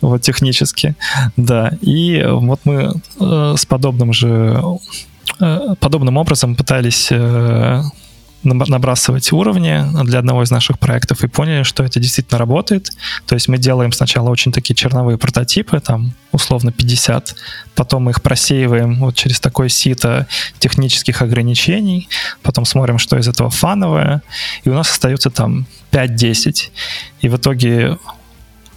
вот технически. Да, и вот мы э, с подобным же э, подобным образом пытались э, набрасывать уровни для одного из наших проектов и поняли, что это действительно работает. То есть мы делаем сначала очень такие черновые прототипы, там условно 50, потом мы их просеиваем вот через такое сито технических ограничений, потом смотрим, что из этого фановое, и у нас остается там 5-10. И в итоге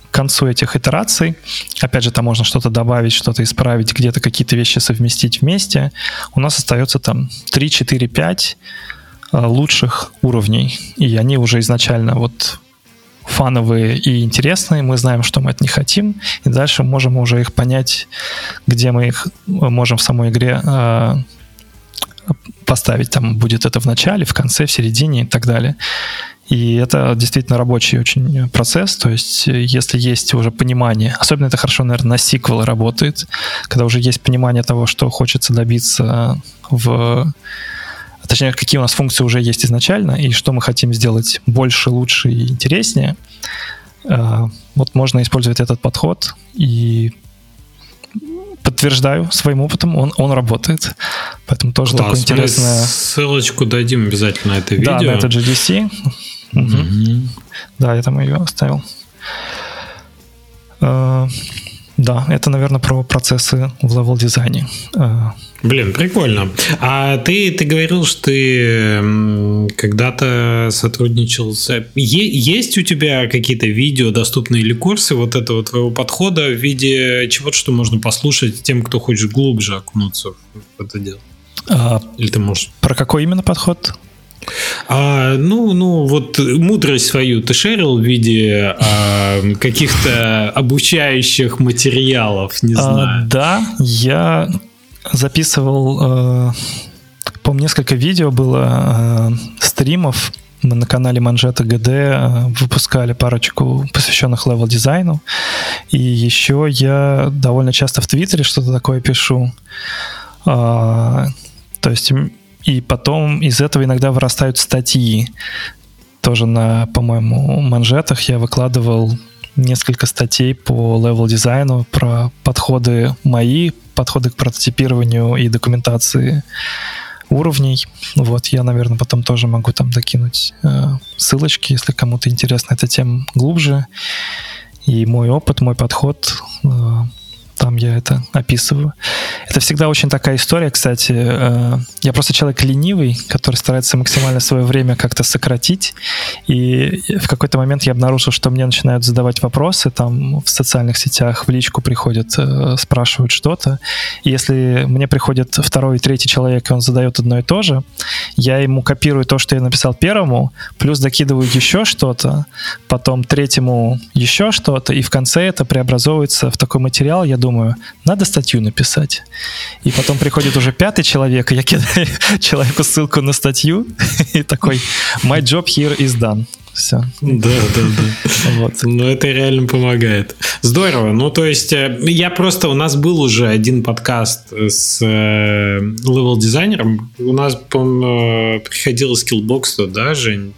к концу этих итераций, опять же, там можно что-то добавить, что-то исправить, где-то какие-то вещи совместить вместе, у нас остается там 3, 4, 5 Э, лучших уровней. И они уже изначально вот фановые и интересные, мы знаем, что мы от них хотим, и дальше можем уже их понять, где мы их можем в самой игре э, поставить. Там будет это в начале, в конце, в середине и так далее. И это действительно рабочий очень процесс, то есть если есть уже понимание, особенно это хорошо, наверное, на сиквелы работает, когда уже есть понимание того, что хочется добиться в точнее, какие у нас функции уже есть изначально, и что мы хотим сделать больше, лучше и интереснее, э, вот можно использовать этот подход и подтверждаю своим опытом, он, он работает. Поэтому тоже Класс, такое интересное... ссылочку дадим обязательно на это видео. Да, на это GDC. Угу. Да, я там ее оставил. Э, да, это, наверное, про процессы в левел-дизайне. Блин, прикольно. А ты, ты говорил, что ты когда-то сотрудничал с... Есть у тебя какие-то видео доступные или курсы вот этого твоего подхода в виде чего-то, что можно послушать тем, кто хочет глубже окунуться в это дело? А, или ты можешь... Про какой именно подход? А, ну, ну, вот мудрость свою ты шерил в виде а, каких-то обучающих материалов, не а, знаю. Да, я записывал, э, по несколько видео было э, стримов. Мы на канале Манжета ГД э, выпускали парочку посвященных левел дизайну. И еще я довольно часто в Твиттере что-то такое пишу. Э, то есть и потом из этого иногда вырастают статьи. Тоже на, по-моему, манжетах я выкладывал несколько статей по левел дизайну про подходы мои, подходы к прототипированию и документации уровней. Вот, я, наверное, потом тоже могу там докинуть э, ссылочки, если кому-то интересна эта тема глубже. И мой опыт, мой подход э, там я это описываю. Это всегда очень такая история, кстати. Э, я просто человек ленивый, который старается максимально свое время как-то сократить. И в какой-то момент я обнаружил, что мне начинают задавать вопросы, там в социальных сетях, в личку приходят, э, спрашивают что-то. И если мне приходит второй и третий человек, и он задает одно и то же, я ему копирую то, что я написал первому, плюс докидываю еще что-то, потом третьему еще что-то, и в конце это преобразовывается в такой материал, я думаю, думаю, надо статью написать. И потом приходит уже пятый человек, и я кидаю [LAUGHS] человеку ссылку на статью, [LAUGHS] и такой, my job here is done. Все. Да, да, да. Вот. Ну, это реально помогает. Здорово. Ну, то есть, э, я просто... У нас был уже один подкаст с э, левел-дизайнером. У нас, по-моему, э, приходил Skillbox, то, да, Жень,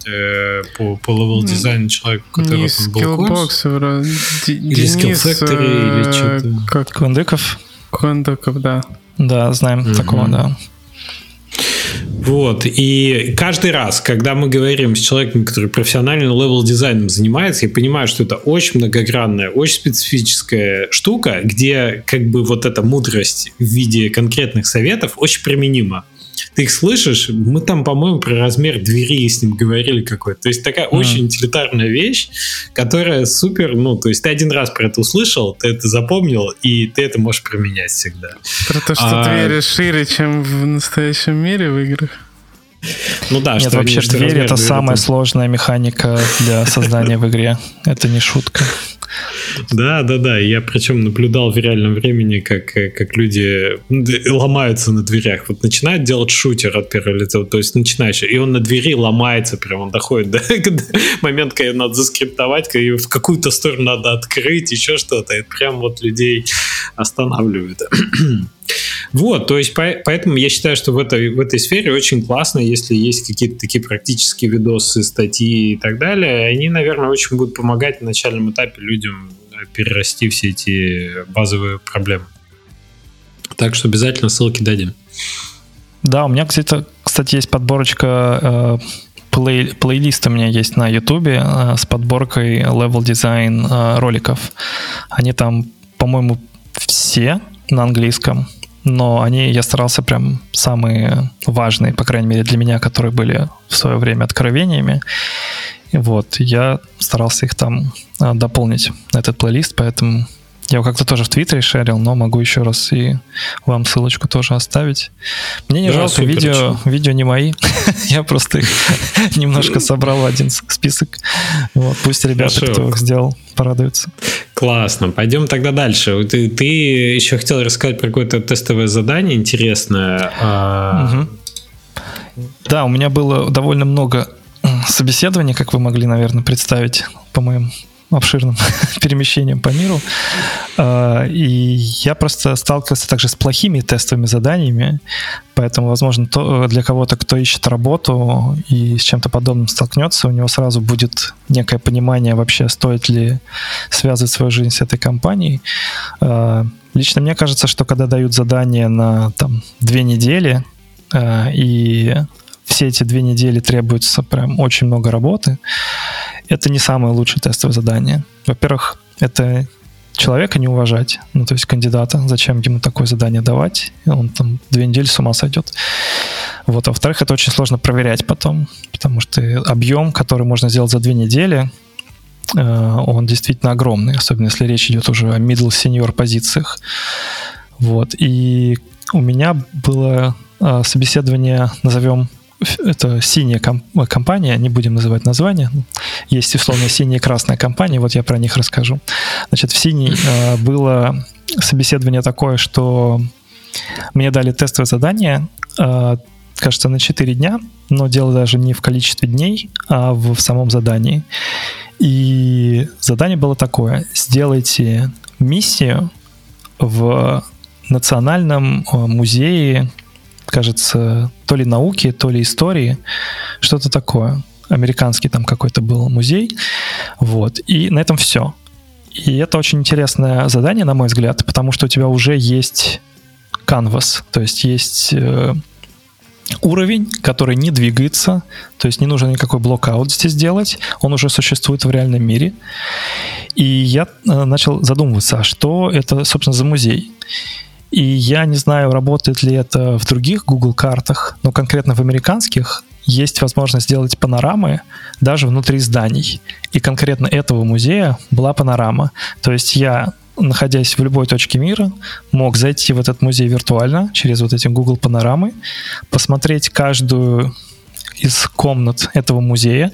по, по левел-дизайну человек, который Не там был курс. вроде. Или Skill Factory, или что-то. Как Кондыков? Кондыков, да. Да, знаем такого, да. Вот. И каждый раз, когда мы говорим с человеком, который профессионально левел-дизайном занимается, я понимаю, что это очень многогранная, очень специфическая штука, где как бы вот эта мудрость в виде конкретных советов очень применима. Ты их слышишь? Мы там, по-моему, про размер двери с ним говорили какой-то. То есть такая mm. очень утилитарная вещь, которая супер, ну, то есть ты один раз про это услышал, ты это запомнил, и ты это можешь применять всегда. Про то, что а... двери шире, чем в настоящем мире в играх. Ну да, Нет, что вообще дверь это самая это... сложная механика для создания в игре. Это не шутка. Да, да, да. Я причем наблюдал в реальном времени, как, как люди ломаются на дверях. Вот начинает делать шутер от первого лица, то есть начинаешь, и он на двери ломается, прям он доходит до [LAUGHS] момента, когда надо заскриптовать, когда в какую-то сторону надо открыть, еще что-то. Это прям вот людей останавливает. [CLEARS THROAT] Вот, то есть поэтому я считаю, что в этой, в этой сфере очень классно, если есть какие-то такие практические видосы, статьи и так далее. Они, наверное, очень будут помогать на начальном этапе людям перерасти все эти базовые проблемы. Так что обязательно ссылки дадим. Да, у меня, кстати, кстати есть подборочка э, плей, плейлист у меня есть на YouTube э, с подборкой level design э, роликов. Они там, по-моему, все на английском но они, я старался прям самые важные, по крайней мере для меня, которые были в свое время откровениями. Вот, я старался их там а, дополнить, этот плейлист, поэтому я его как-то тоже в Твиттере шерил, но могу еще раз и вам ссылочку тоже оставить. Мне не да, жалко, супер, видео, видео не мои. [LAUGHS] Я просто их [LAUGHS] немножко собрал в один список. Вот, пусть ребята, кто их сделал, порадуются. Классно. Пойдем тогда дальше. Ты, ты еще хотел рассказать про какое-то тестовое задание интересное. А... Угу. Да, у меня было довольно много собеседований, как вы могли, наверное, представить по моим обширным [LAUGHS] перемещением по миру. А, и я просто сталкивался также с плохими тестовыми заданиями, поэтому, возможно, то, для кого-то, кто ищет работу и с чем-то подобным столкнется, у него сразу будет некое понимание вообще, стоит ли связывать свою жизнь с этой компанией. А, лично мне кажется, что когда дают задание на там, две недели, а, и все эти две недели требуется прям очень много работы, это не самое лучшее тестовое задание. Во-первых, это человека не уважать, ну, то есть кандидата, зачем ему такое задание давать, он там две недели с ума сойдет. Вот, а во-вторых, это очень сложно проверять потом, потому что объем, который можно сделать за две недели, э, он действительно огромный, особенно если речь идет уже о middle senior позициях. Вот, и у меня было э, собеседование, назовем это синяя комп- компания, не будем называть название. Есть условно синяя и красная компания, вот я про них расскажу. Значит, в синей э, было собеседование такое, что мне дали тестовое задание, э, кажется, на 4 дня, но дело даже не в количестве дней, а в, в самом задании. И задание было такое. Сделайте миссию в Национальном э, музее кажется, то ли науки, то ли истории, что-то такое. Американский там какой-то был музей. Вот. И на этом все. И это очень интересное задание, на мой взгляд, потому что у тебя уже есть canvas, то есть есть э, уровень, который не двигается, то есть не нужно никакой блокаут здесь делать, он уже существует в реальном мире. И я э, начал задумываться, а что это, собственно, за музей? И я не знаю, работает ли это в других Google картах, но конкретно в американских есть возможность сделать панорамы даже внутри зданий. И конкретно этого музея была панорама. То есть я находясь в любой точке мира, мог зайти в этот музей виртуально через вот эти Google панорамы, посмотреть каждую из комнат этого музея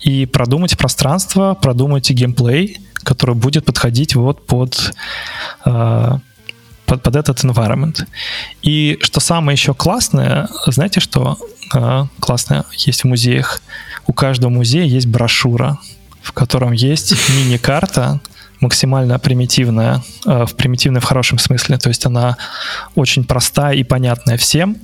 и продумать пространство, продумать геймплей, который будет подходить вот под э, под, под этот environment. И что самое еще классное, знаете, что э, классное есть в музеях? У каждого музея есть брошюра, в котором есть мини-карта, максимально примитивная, э, в примитивной в хорошем смысле. То есть она очень простая и понятная всем,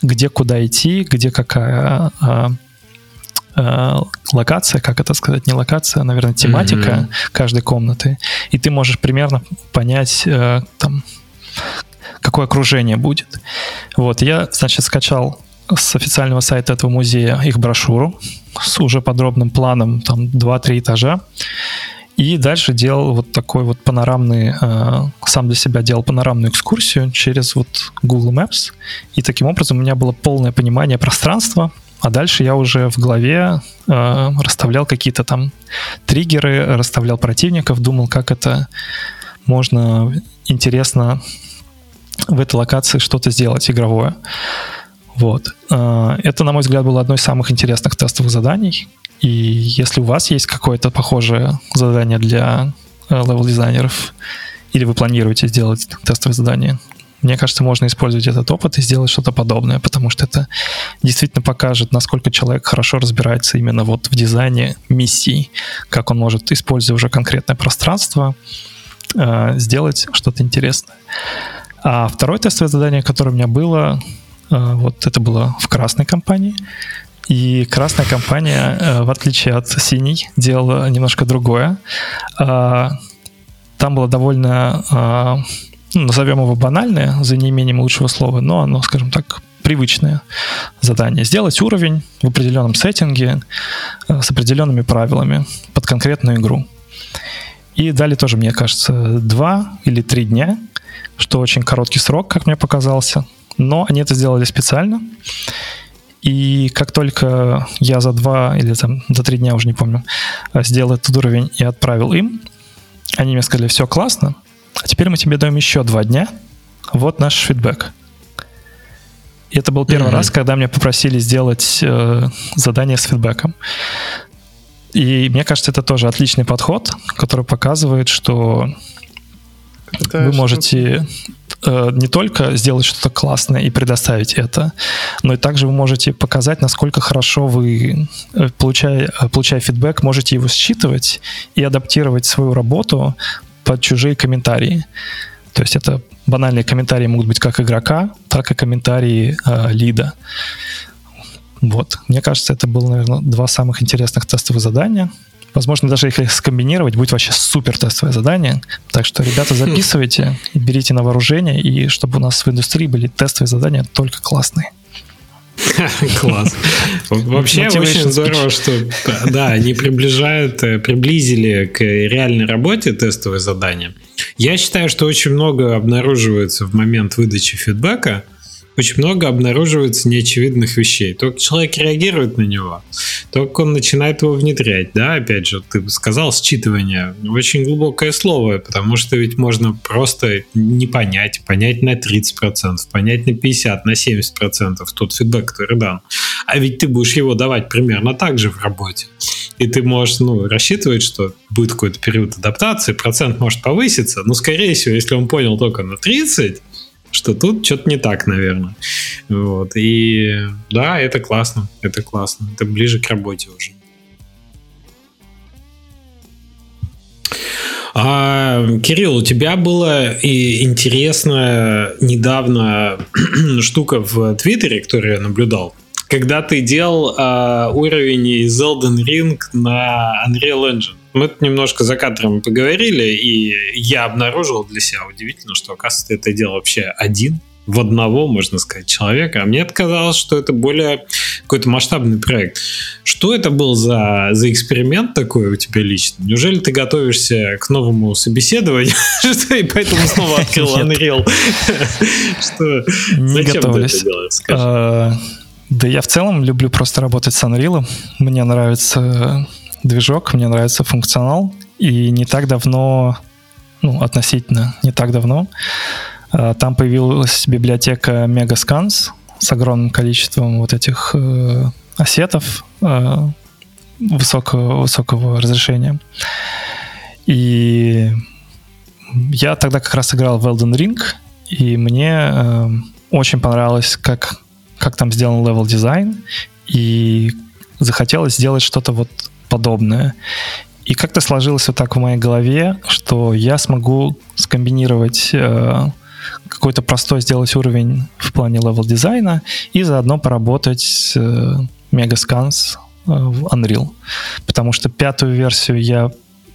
где куда идти, где какая э, локация, как это сказать, не локация, а, наверное, тематика mm-hmm. каждой комнаты, и ты можешь примерно понять э, там какое окружение будет. Вот, я, значит, скачал с официального сайта этого музея их брошюру с уже подробным планом, там 2-3 этажа. И дальше делал вот такой вот панорамный, э, сам для себя делал панорамную экскурсию через вот Google Maps. И таким образом у меня было полное понимание пространства, а дальше я уже в голове э, расставлял какие-то там триггеры, расставлял противников, думал, как это можно интересно в этой локации что-то сделать игровое. Вот. А, это, на мой взгляд, было одно из самых интересных тестовых заданий. И если у вас есть какое-то похожее задание для э, левел-дизайнеров, или вы планируете сделать тестовое задание, мне кажется, можно использовать этот опыт и сделать что-то подобное, потому что это действительно покажет, насколько человек хорошо разбирается именно вот в дизайне миссий, как он может, используя уже конкретное пространство, э, сделать что-то интересное. А второе тестовое задание, которое у меня было, э, вот это было в красной компании. И красная компания, э, в отличие от синей, делала немножко другое. А, там было довольно, а, ну, назовем его банальное, за неимением лучшего слова, но оно, скажем так, привычное задание. Сделать уровень в определенном сеттинге э, с определенными правилами под конкретную игру. И дали тоже, мне кажется, два или три дня что очень короткий срок, как мне показался, но они это сделали специально. И как только я за два или там за три дня, уже не помню, сделал этот уровень и отправил им, они мне сказали, все классно, а теперь мы тебе даем еще два дня, вот наш фидбэк. И это был первый mm-hmm. раз, когда меня попросили сделать э, задание с фидбэком. И мне кажется, это тоже отличный подход, который показывает, что это вы можете э, не только сделать что-то классное и предоставить это, но и также вы можете показать, насколько хорошо вы, э, получая, получая фидбэк, можете его считывать и адаптировать свою работу под чужие комментарии. То есть это банальные комментарии могут быть как игрока, так и комментарии э, лида. Вот. Мне кажется, это было, наверное, два самых интересных тестовых задания. Возможно, даже их скомбинировать будет вообще супер тестовое задание. Так что, ребята, записывайте, берите на вооружение, и чтобы у нас в индустрии были тестовые задания только классные. [LAUGHS] Класс. [LAUGHS] Вообще очень здорово, что да, они приближают, э, приблизили к реальной работе тестовые задания. Я считаю, что очень много обнаруживается в момент выдачи фидбэка, очень много обнаруживается неочевидных вещей. Только человек реагирует на него, только он начинает его внедрять, да, опять же, ты сказал считывание, очень глубокое слово, потому что ведь можно просто не понять, понять на 30%, понять на 50%, на 70% тот фидбэк, который дан. А ведь ты будешь его давать примерно так же в работе. И ты можешь ну, рассчитывать, что будет какой-то период адаптации, процент может повыситься, но, скорее всего, если он понял только на 30, что тут что-то не так, наверное. Вот. И да, это классно, это классно. Это ближе к работе уже. А, Кирилл, у тебя была и интересная недавно [CLEARS THROAT] штука в Твиттере, которую я наблюдал. Когда ты делал а, уровень из Elden Ring на Unreal Engine. Мы немножко за кадром поговорили, и я обнаружил для себя удивительно, что, оказывается, это делал вообще один, в одного, можно сказать, человека. А мне казалось, что это более какой-то масштабный проект. Что это был за, за эксперимент такой у тебя лично? Неужели ты готовишься к новому собеседованию, [LAUGHS] и поэтому снова открыл Unreal? Что? Не готовлюсь. А, да я в целом люблю просто работать с Unreal. Мне нравится движок, мне нравится функционал. И не так давно, ну, относительно не так давно, а, там появилась библиотека Megascans с огромным количеством вот этих э, ассетов э, высокого, высокого разрешения. И я тогда как раз играл в Elden Ring, и мне э, очень понравилось, как, как там сделан левел дизайн, и захотелось сделать что-то вот подобное. И как-то сложилось вот так в моей голове, что я смогу скомбинировать э, какой-то простой сделать уровень в плане левел дизайна и заодно поработать с э, э, в Unreal. Потому что пятую версию я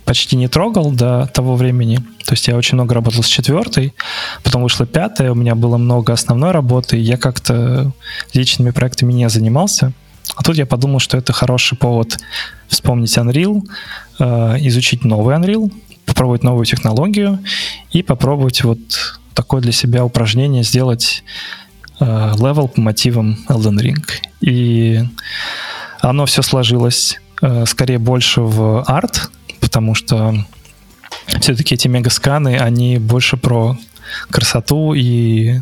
почти не трогал до того времени. То есть я очень много работал с четвертой, потом вышла пятая, у меня было много основной работы, я как-то личными проектами не занимался. А тут я подумал, что это хороший повод вспомнить Unreal, э, изучить новый Unreal, попробовать новую технологию и попробовать вот такое для себя упражнение сделать э, левел по мотивам Elden Ring. И оно все сложилось э, скорее больше в арт, потому что все-таки эти мегасканы, они больше про красоту и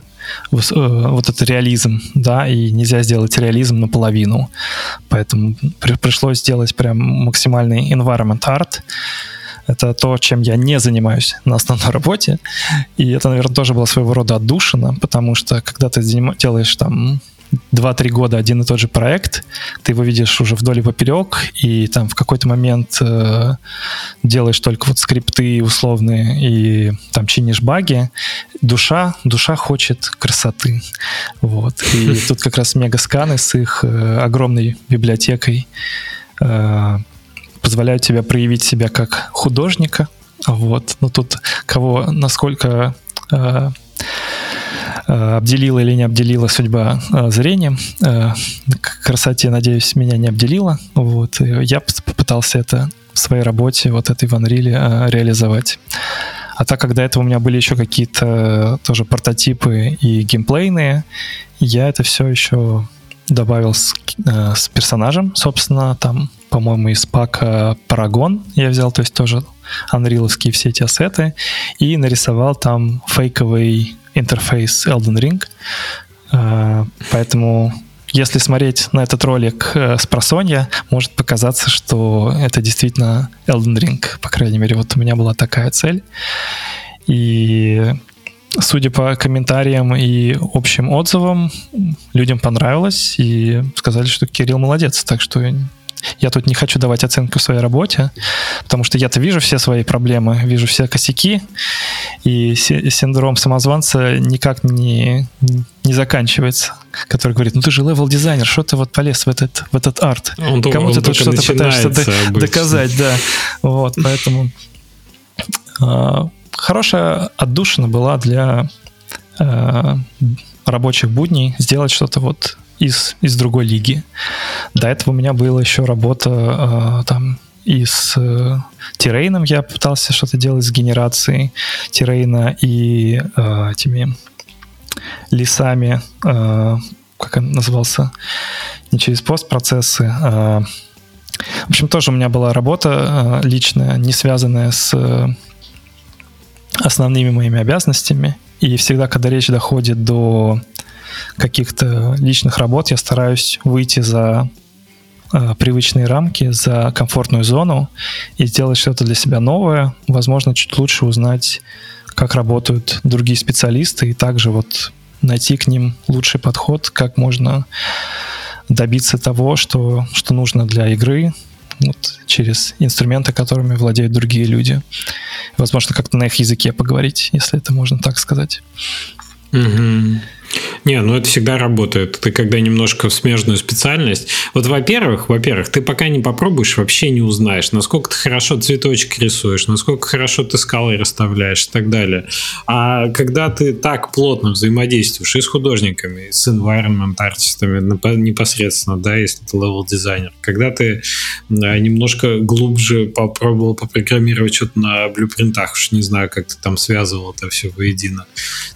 вот этот реализм, да, и нельзя сделать реализм наполовину. Поэтому при, пришлось сделать прям максимальный environment art. Это то, чем я не занимаюсь на основной [LAUGHS] работе. И это, наверное, тоже было своего рода отдушина, потому что когда ты делаешь там 2-3 года один и тот же проект, ты его видишь уже вдоль и поперек, и там в какой-то момент э, делаешь только вот скрипты условные и там чинишь баги, душа, душа хочет красоты. Вот. И [LAUGHS] тут как раз мегасканы с их э, огромной библиотекой э, позволяют тебе проявить себя как художника. Вот. Но тут кого, насколько э, Э, обделила или не обделила судьба э, зрением. Э, к красоте, надеюсь, меня не обделила. Вот. Я попытался это в своей работе, вот этой в Unreal, реализовать. А так как до этого у меня были еще какие-то тоже прототипы и геймплейные, я это все еще добавил с, с персонажем, собственно, там, по-моему, из пака Paragon я взял, то есть тоже анриловские все эти ассеты, и нарисовал там фейковый интерфейс Elden Ring. А, поэтому если смотреть на этот ролик э, с просонья, может показаться, что это действительно Elden Ring. По крайней мере, вот у меня была такая цель. И судя по комментариям и общим отзывам, людям понравилось и сказали, что Кирилл молодец. Так что я тут не хочу давать оценку своей работе, потому что я-то вижу все свои проблемы, вижу все косяки, и синдром самозванца никак не, не заканчивается, который говорит, ну ты же левел-дизайнер, что ты вот полез в этот, в этот арт? Он, Кому он ты тут что-то пытаешься обычно. доказать, да. Вот, поэтому э, хорошая отдушина была для э, рабочих будней сделать что-то вот из, из другой лиги. До этого у меня была еще работа э, там и с э, Тирейном я пытался что-то делать с генерацией Тирейна и э, этими лесами, э, как он назывался, не через постпроцессы. Э, в общем, тоже у меня была работа э, личная, не связанная с э, основными моими обязанностями. И всегда, когда речь доходит до каких-то личных работ я стараюсь выйти за э, привычные рамки, за комфортную зону и сделать что-то для себя новое, возможно, чуть лучше узнать, как работают другие специалисты, и также вот найти к ним лучший подход, как можно добиться того, что, что нужно для игры, вот, через инструменты, которыми владеют другие люди. Возможно, как-то на их языке поговорить, если это можно так сказать. Угу. Не, ну это всегда работает. Ты когда немножко в смежную специальность. Вот, во-первых, во-первых, ты пока не попробуешь, вообще не узнаешь, насколько ты хорошо цветочек рисуешь, насколько хорошо ты скалы расставляешь и так далее. А когда ты так плотно взаимодействуешь и с художниками, и с environment артистами непосредственно, да, если ты левел дизайнер, когда ты немножко глубже попробовал попрограммировать что-то на блюпринтах, уж не знаю, как ты там связывал это все воедино,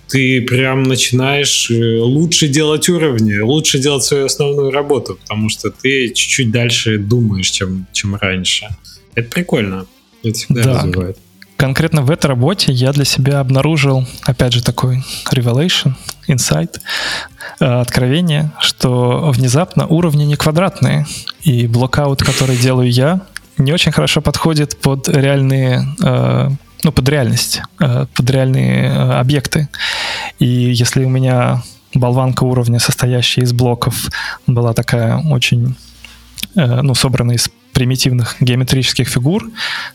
ты прям начинаешь э, лучше делать уровни, лучше делать свою основную работу, потому что ты чуть-чуть дальше думаешь, чем, чем раньше. Это прикольно. Это всегда да. развивает. Конкретно в этой работе я для себя обнаружил, опять же, такой revelation, insight, э, откровение, что внезапно уровни не квадратные, и блокаут, который делаю я, не очень хорошо подходит под реальные э, ну, под реальность, э, под реальные э, объекты. И если у меня болванка уровня, состоящая из блоков, была такая очень, э, ну, собранная из примитивных геометрических фигур,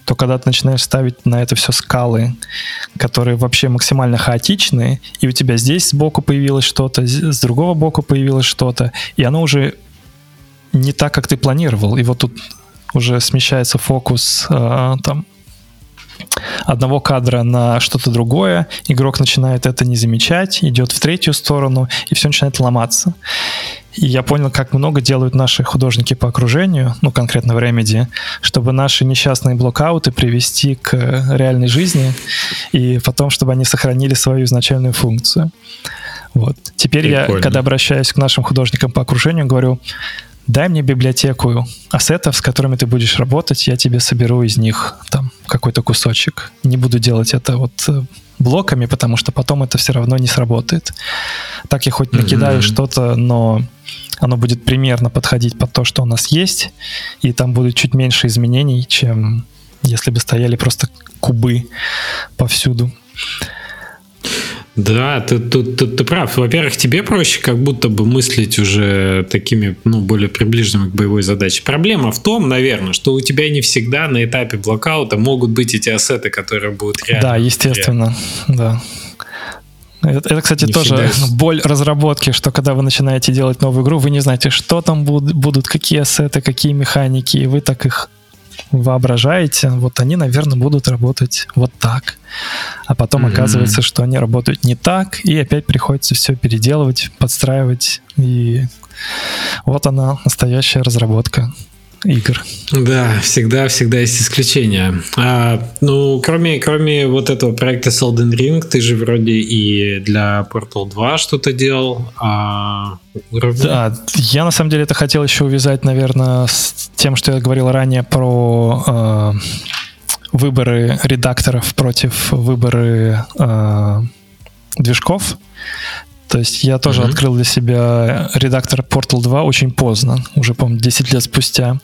то когда ты начинаешь ставить на это все скалы, которые вообще максимально хаотичные, и у тебя здесь сбоку появилось что-то, с другого боку появилось что-то, и оно уже не так, как ты планировал. И вот тут уже смещается фокус э, там одного кадра на что-то другое, игрок начинает это не замечать, идет в третью сторону, и все начинает ломаться. И я понял, как много делают наши художники по окружению, ну, конкретно в Remedy, чтобы наши несчастные блокауты привести к реальной жизни, и потом, чтобы они сохранили свою изначальную функцию. Вот. Теперь Прикольно. я, когда обращаюсь к нашим художникам по окружению, говорю, дай мне библиотеку ассетов, с которыми ты будешь работать, я тебе соберу из них там какой-то кусочек. Не буду делать это вот э, блоками, потому что потом это все равно не сработает. Так я хоть накидаю mm-hmm. что-то, но оно будет примерно подходить под то, что у нас есть, и там будет чуть меньше изменений, чем если бы стояли просто кубы повсюду. Да, ты, ты, ты, ты прав. Во-первых, тебе проще как будто бы мыслить уже такими, ну, более приближенными к боевой задаче. Проблема в том, наверное, что у тебя не всегда на этапе блокаута могут быть эти ассеты, которые будут реально. Да, естественно, да. Это, это, кстати, не тоже всегда. [LAUGHS] боль разработки, что когда вы начинаете делать новую игру, вы не знаете, что там будут, будут какие ассеты, какие механики, и вы так их воображаете, вот они, наверное, будут работать вот так. А потом mm-hmm. оказывается, что они работают не так, и опять приходится все переделывать, подстраивать. И вот она, настоящая разработка игр. Да, всегда, всегда есть исключения. А, ну, кроме, кроме вот этого проекта с Elden Ring, ты же вроде и для Portal 2 что-то делал. А уровни? Да, я на самом деле это хотел еще увязать, наверное, с тем, что я говорил ранее про э, выборы редакторов против выборы э, движков. То есть я тоже mm-hmm. открыл для себя редактор Portal 2 очень поздно, уже, по-моему, 10 лет спустя.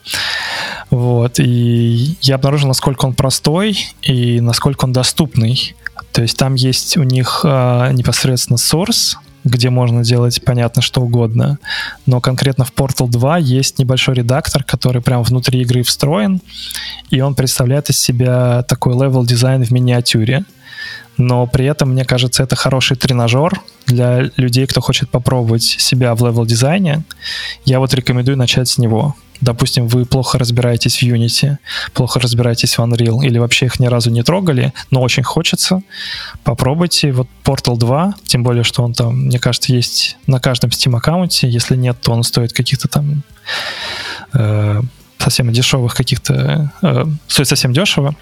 Вот, и я обнаружил, насколько он простой и насколько он доступный. То есть там есть у них э, непосредственно source, где можно делать, понятно, что угодно. Но конкретно в Portal 2 есть небольшой редактор, который прямо внутри игры встроен, и он представляет из себя такой левел дизайн в миниатюре. Но при этом, мне кажется, это хороший тренажер для людей, кто хочет попробовать себя в левел дизайне. Я вот рекомендую начать с него. Допустим, вы плохо разбираетесь в Unity, плохо разбираетесь в Unreal или вообще их ни разу не трогали, но очень хочется, попробуйте вот Portal 2, тем более, что он там, мне кажется, есть на каждом Steam аккаунте, если нет, то он стоит каких-то там э, совсем дешевых каких-то, э, стоит совсем дешево.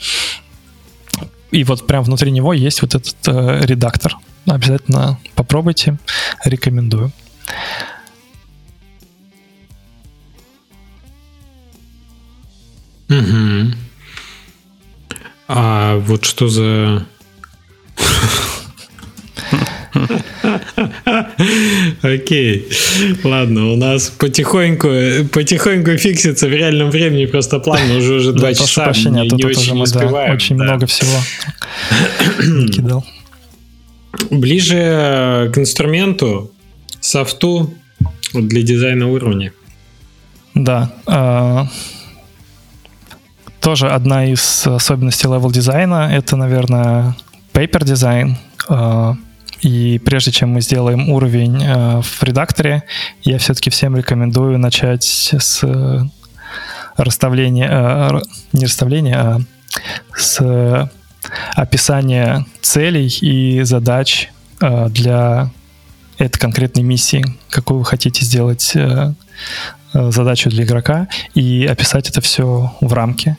И вот прям внутри него есть вот этот э, редактор. Обязательно попробуйте, рекомендую. Угу. А вот что за... Окей. Ладно, у нас потихоньку, потихоньку фиксится в реальном времени просто план, уже уже два часа. Прощения, не, не очень успеваем. очень много всего [CLEARS THROAT] кидал. Ближе к инструменту, софту для дизайна уровня. Да. А, тоже одна из особенностей левел дизайна — это, наверное, paper design. А, и прежде чем мы сделаем уровень а, в редакторе, я все-таки всем рекомендую начать с расставления, а, не расставления, а с описания целей и задач для этой конкретной миссии, какую вы хотите сделать Э, задачу для игрока и описать это все в рамке.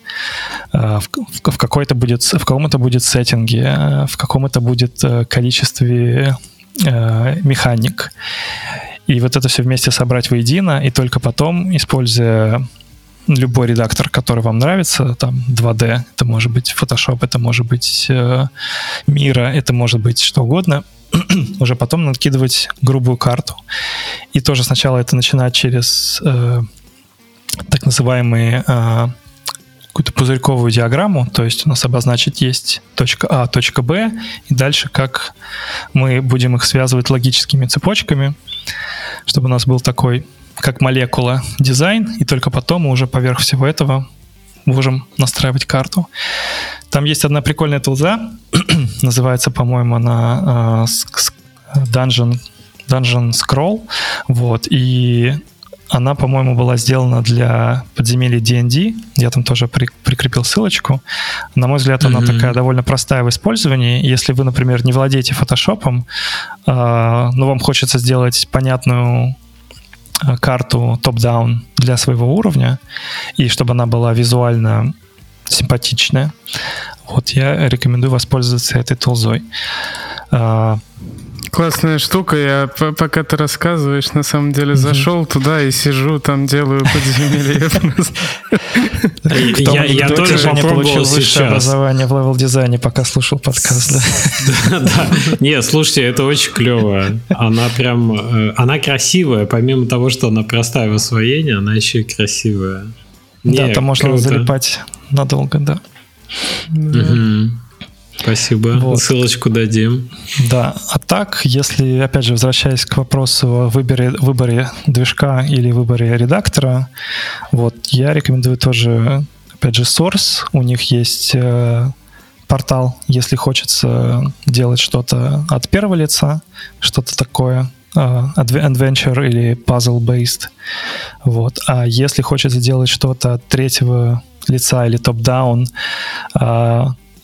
Э, в, в какой-то будет, в каком это будет сеттинге, э, в каком это будет количестве механик. И вот это все вместе собрать воедино, и только потом, используя любой редактор, который вам нравится, там 2D, это может быть Photoshop, это может быть э, Mira, это может быть что угодно, [CLEARS THROAT] уже потом накидывать грубую карту. И тоже сначала это начинать через э, так называемые э, какую-то пузырьковую диаграмму, то есть у нас обозначить есть точка А, точка Б, и дальше как мы будем их связывать логическими цепочками, чтобы у нас был такой, как молекула, дизайн, и только потом мы уже поверх всего этого можем настраивать карту. Там есть одна прикольная тулза, [CLEARS THROAT] называется, по-моему, она uh, Dungeon, Dungeon Scroll, вот, и она, по-моему, была сделана для подземелья D&D. Я там тоже при, прикрепил ссылочку. На мой взгляд, она mm-hmm. такая довольно простая в использовании. Если вы, например, не владеете фотошопом, э, но вам хочется сделать понятную Э, карту top-down для своего уровня, и чтобы она была визуально симпатичная, вот я рекомендую воспользоваться этой тулзой. Классная штука. Я пока ты рассказываешь, на самом деле mm-hmm. зашел туда и сижу, там делаю подземелье. [LAUGHS] Я тоже попробовал сейчас. образование в level дизайне, пока слушал подкаст. Да. Не, слушайте, это очень клево. Она прям, э, она красивая. Помимо того, что она простая в освоении, она еще и красивая. Да, там можно залипать надолго, да. Спасибо. Вот. Ссылочку дадим. Да. А так, если, опять же, возвращаясь к вопросу о выборе, выборе движка или выборе редактора, вот, я рекомендую тоже, опять же, Source. У них есть э, портал, если хочется делать что-то от первого лица, что-то такое, э, adventure или puzzle-based. Вот. А если хочется делать что-то от третьего лица или топ-даун,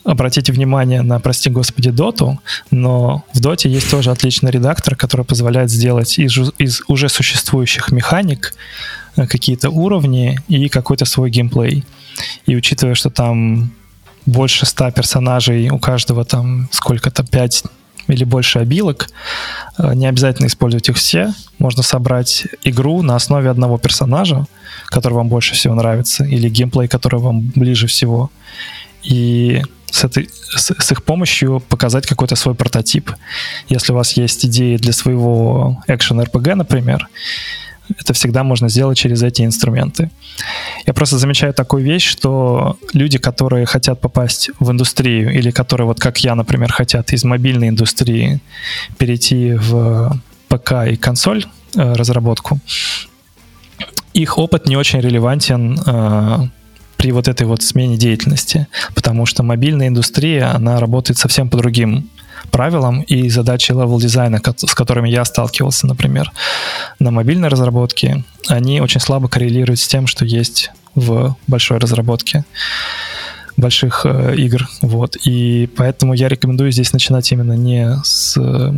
обратите внимание на, прости господи, доту, но в доте есть тоже отличный редактор, который позволяет сделать из, из уже существующих механик э, какие-то уровни и какой-то свой геймплей. И учитывая, что там больше ста персонажей, у каждого там сколько-то, пять или больше обилок, э, не обязательно использовать их все. Можно собрать игру на основе одного персонажа, который вам больше всего нравится, или геймплей, который вам ближе всего. И с, этой, с, с их помощью показать какой-то свой прототип. Если у вас есть идеи для своего экшен RPG, например, это всегда можно сделать через эти инструменты. Я просто замечаю такую вещь, что люди, которые хотят попасть в индустрию, или которые, вот как я, например, хотят из мобильной индустрии перейти в ПК и консоль э, разработку, их опыт не очень релевантен э, при вот этой вот смене деятельности, потому что мобильная индустрия, она работает совсем по другим правилам и задачи level дизайна, с которыми я сталкивался, например, на мобильной разработке, они очень слабо коррелируют с тем, что есть в большой разработке больших э, игр. Вот. И поэтому я рекомендую здесь начинать именно не с э,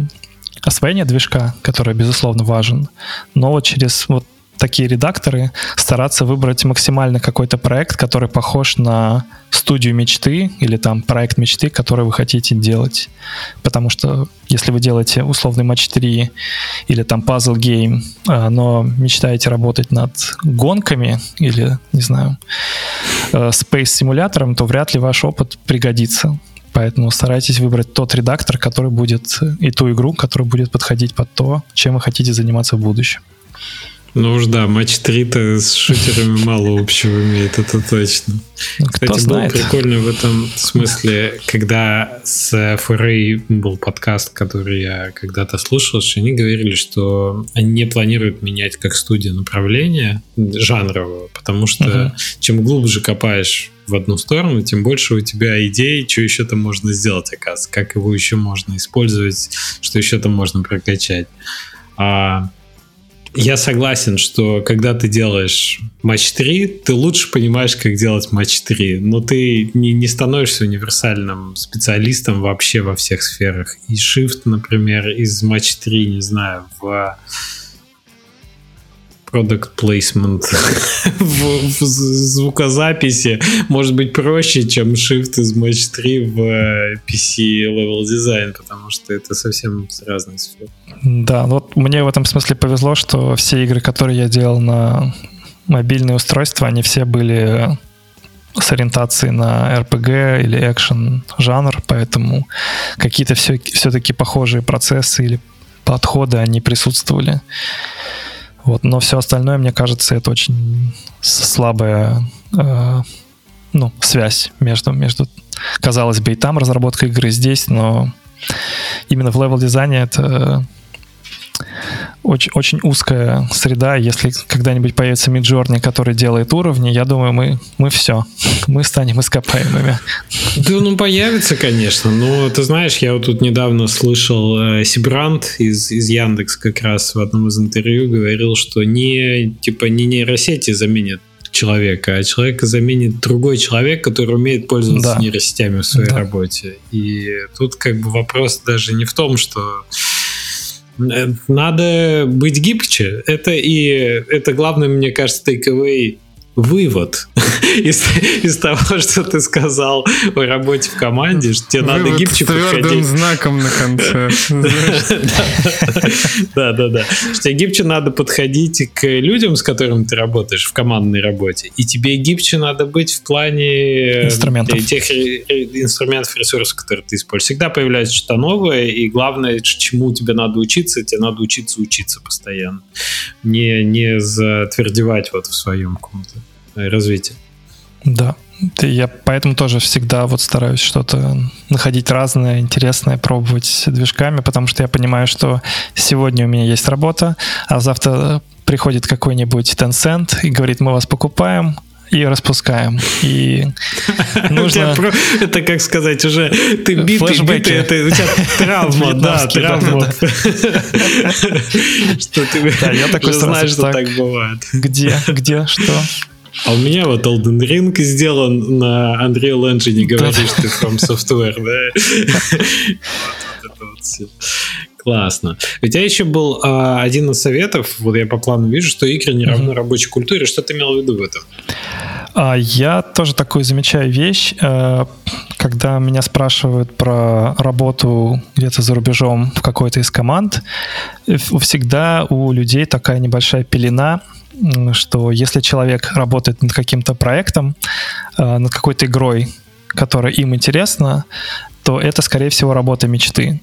освоения движка, который, безусловно, важен, но вот через вот такие редакторы стараться выбрать максимально какой-то проект, который похож на студию мечты или там проект мечты, который вы хотите делать. Потому что если вы делаете условный матч 3 или там puzzle game, а, но мечтаете работать над гонками или, не знаю, э, space симулятором, то вряд ли ваш опыт пригодится. Поэтому старайтесь выбрать тот редактор, который будет и ту игру, которая будет подходить под то, чем вы хотите заниматься в будущем. Ну уж да, матч 3-то с шутерами мало общего имеет, это точно. Ну, Кстати, был знает. прикольно в этом смысле, когда с FRA был подкаст, который я когда-то слушал, что они говорили, что они не планируют менять как студия направление жанрового, потому что uh-huh. чем глубже копаешь в одну сторону, тем больше у тебя идей, что еще там можно сделать, оказывается, как его еще можно использовать, что еще там можно прокачать. А я согласен, что когда ты делаешь матч 3, ты лучше понимаешь, как делать матч 3, но ты не, не становишься универсальным специалистом вообще во всех сферах. И Shift, например, из матч 3, не знаю, в product placement [LAUGHS] в, в звукозаписи может быть проще, чем Shift из Match 3 в э, PC Level Design, потому что это совсем разные сферы. Да, вот мне в этом смысле повезло, что все игры, которые я делал на мобильные устройства, они все были с ориентацией на RPG или экшен жанр, поэтому какие-то все, все-таки похожие процессы или подходы, они присутствовали. Вот, но все остальное, мне кажется, это очень слабая э, ну, связь между, между, казалось бы, и там разработка игры, здесь, но именно в level дизайне это очень, очень узкая среда. Если когда-нибудь появится Midjourney, который делает уровни, я думаю, мы, мы все. Мы станем ископаемыми. Да, ну, появится, конечно. Но ты знаешь, я вот тут недавно слышал э, Себрант из, из Яндекс как раз в одном из интервью говорил, что не, типа, не нейросети заменят человека, а человека заменит другой человек, который умеет пользоваться да. нейросетями в своей да. работе. И тут как бы вопрос даже не в том, что надо быть гибче. Это и это главное, мне кажется, takeaway вывод [LAUGHS] из, из того, что ты сказал о работе в команде, что тебе вывод надо гибче с твердым подходить. знаком на конце. [LAUGHS] Да, да, да. Что тебе гибче надо подходить к людям, с которыми ты работаешь в командной работе, и тебе гибче надо быть в плане инструментов. тех инструментов, ресурсов, которые ты используешь. Всегда появляется что-то новое, и главное, чему тебе надо учиться, тебе надо учиться учиться постоянно. Не, не затвердевать вот в своем каком-то развития. Да, я поэтому тоже всегда вот стараюсь что-то находить разное, интересное, пробовать движками, потому что я понимаю, что сегодня у меня есть работа, а завтра приходит какой-нибудь Tencent и говорит, мы вас покупаем, и распускаем. И [LAUGHS] нужно... Это, как сказать, уже ты битый, битый, это у тебя [LAUGHS] травма, да, травма. [LAUGHS] Что ты я такой знаешь, что так бывает. Где, где, что? А у меня вот Elden Ring сделан на Unreal Engine, говоришь ты From Software, да? Классно. У тебя еще был а, один из советов, вот я по плану вижу, что игры не равны рабочей культуре. Что ты имел в виду в этом? А, я тоже такую замечаю вещь, э, когда меня спрашивают про работу где-то за рубежом в какой-то из команд, всегда у людей такая небольшая пелена что если человек работает над каким-то проектом, э, над какой-то игрой, которая им интересна, то это, скорее всего, работа мечты.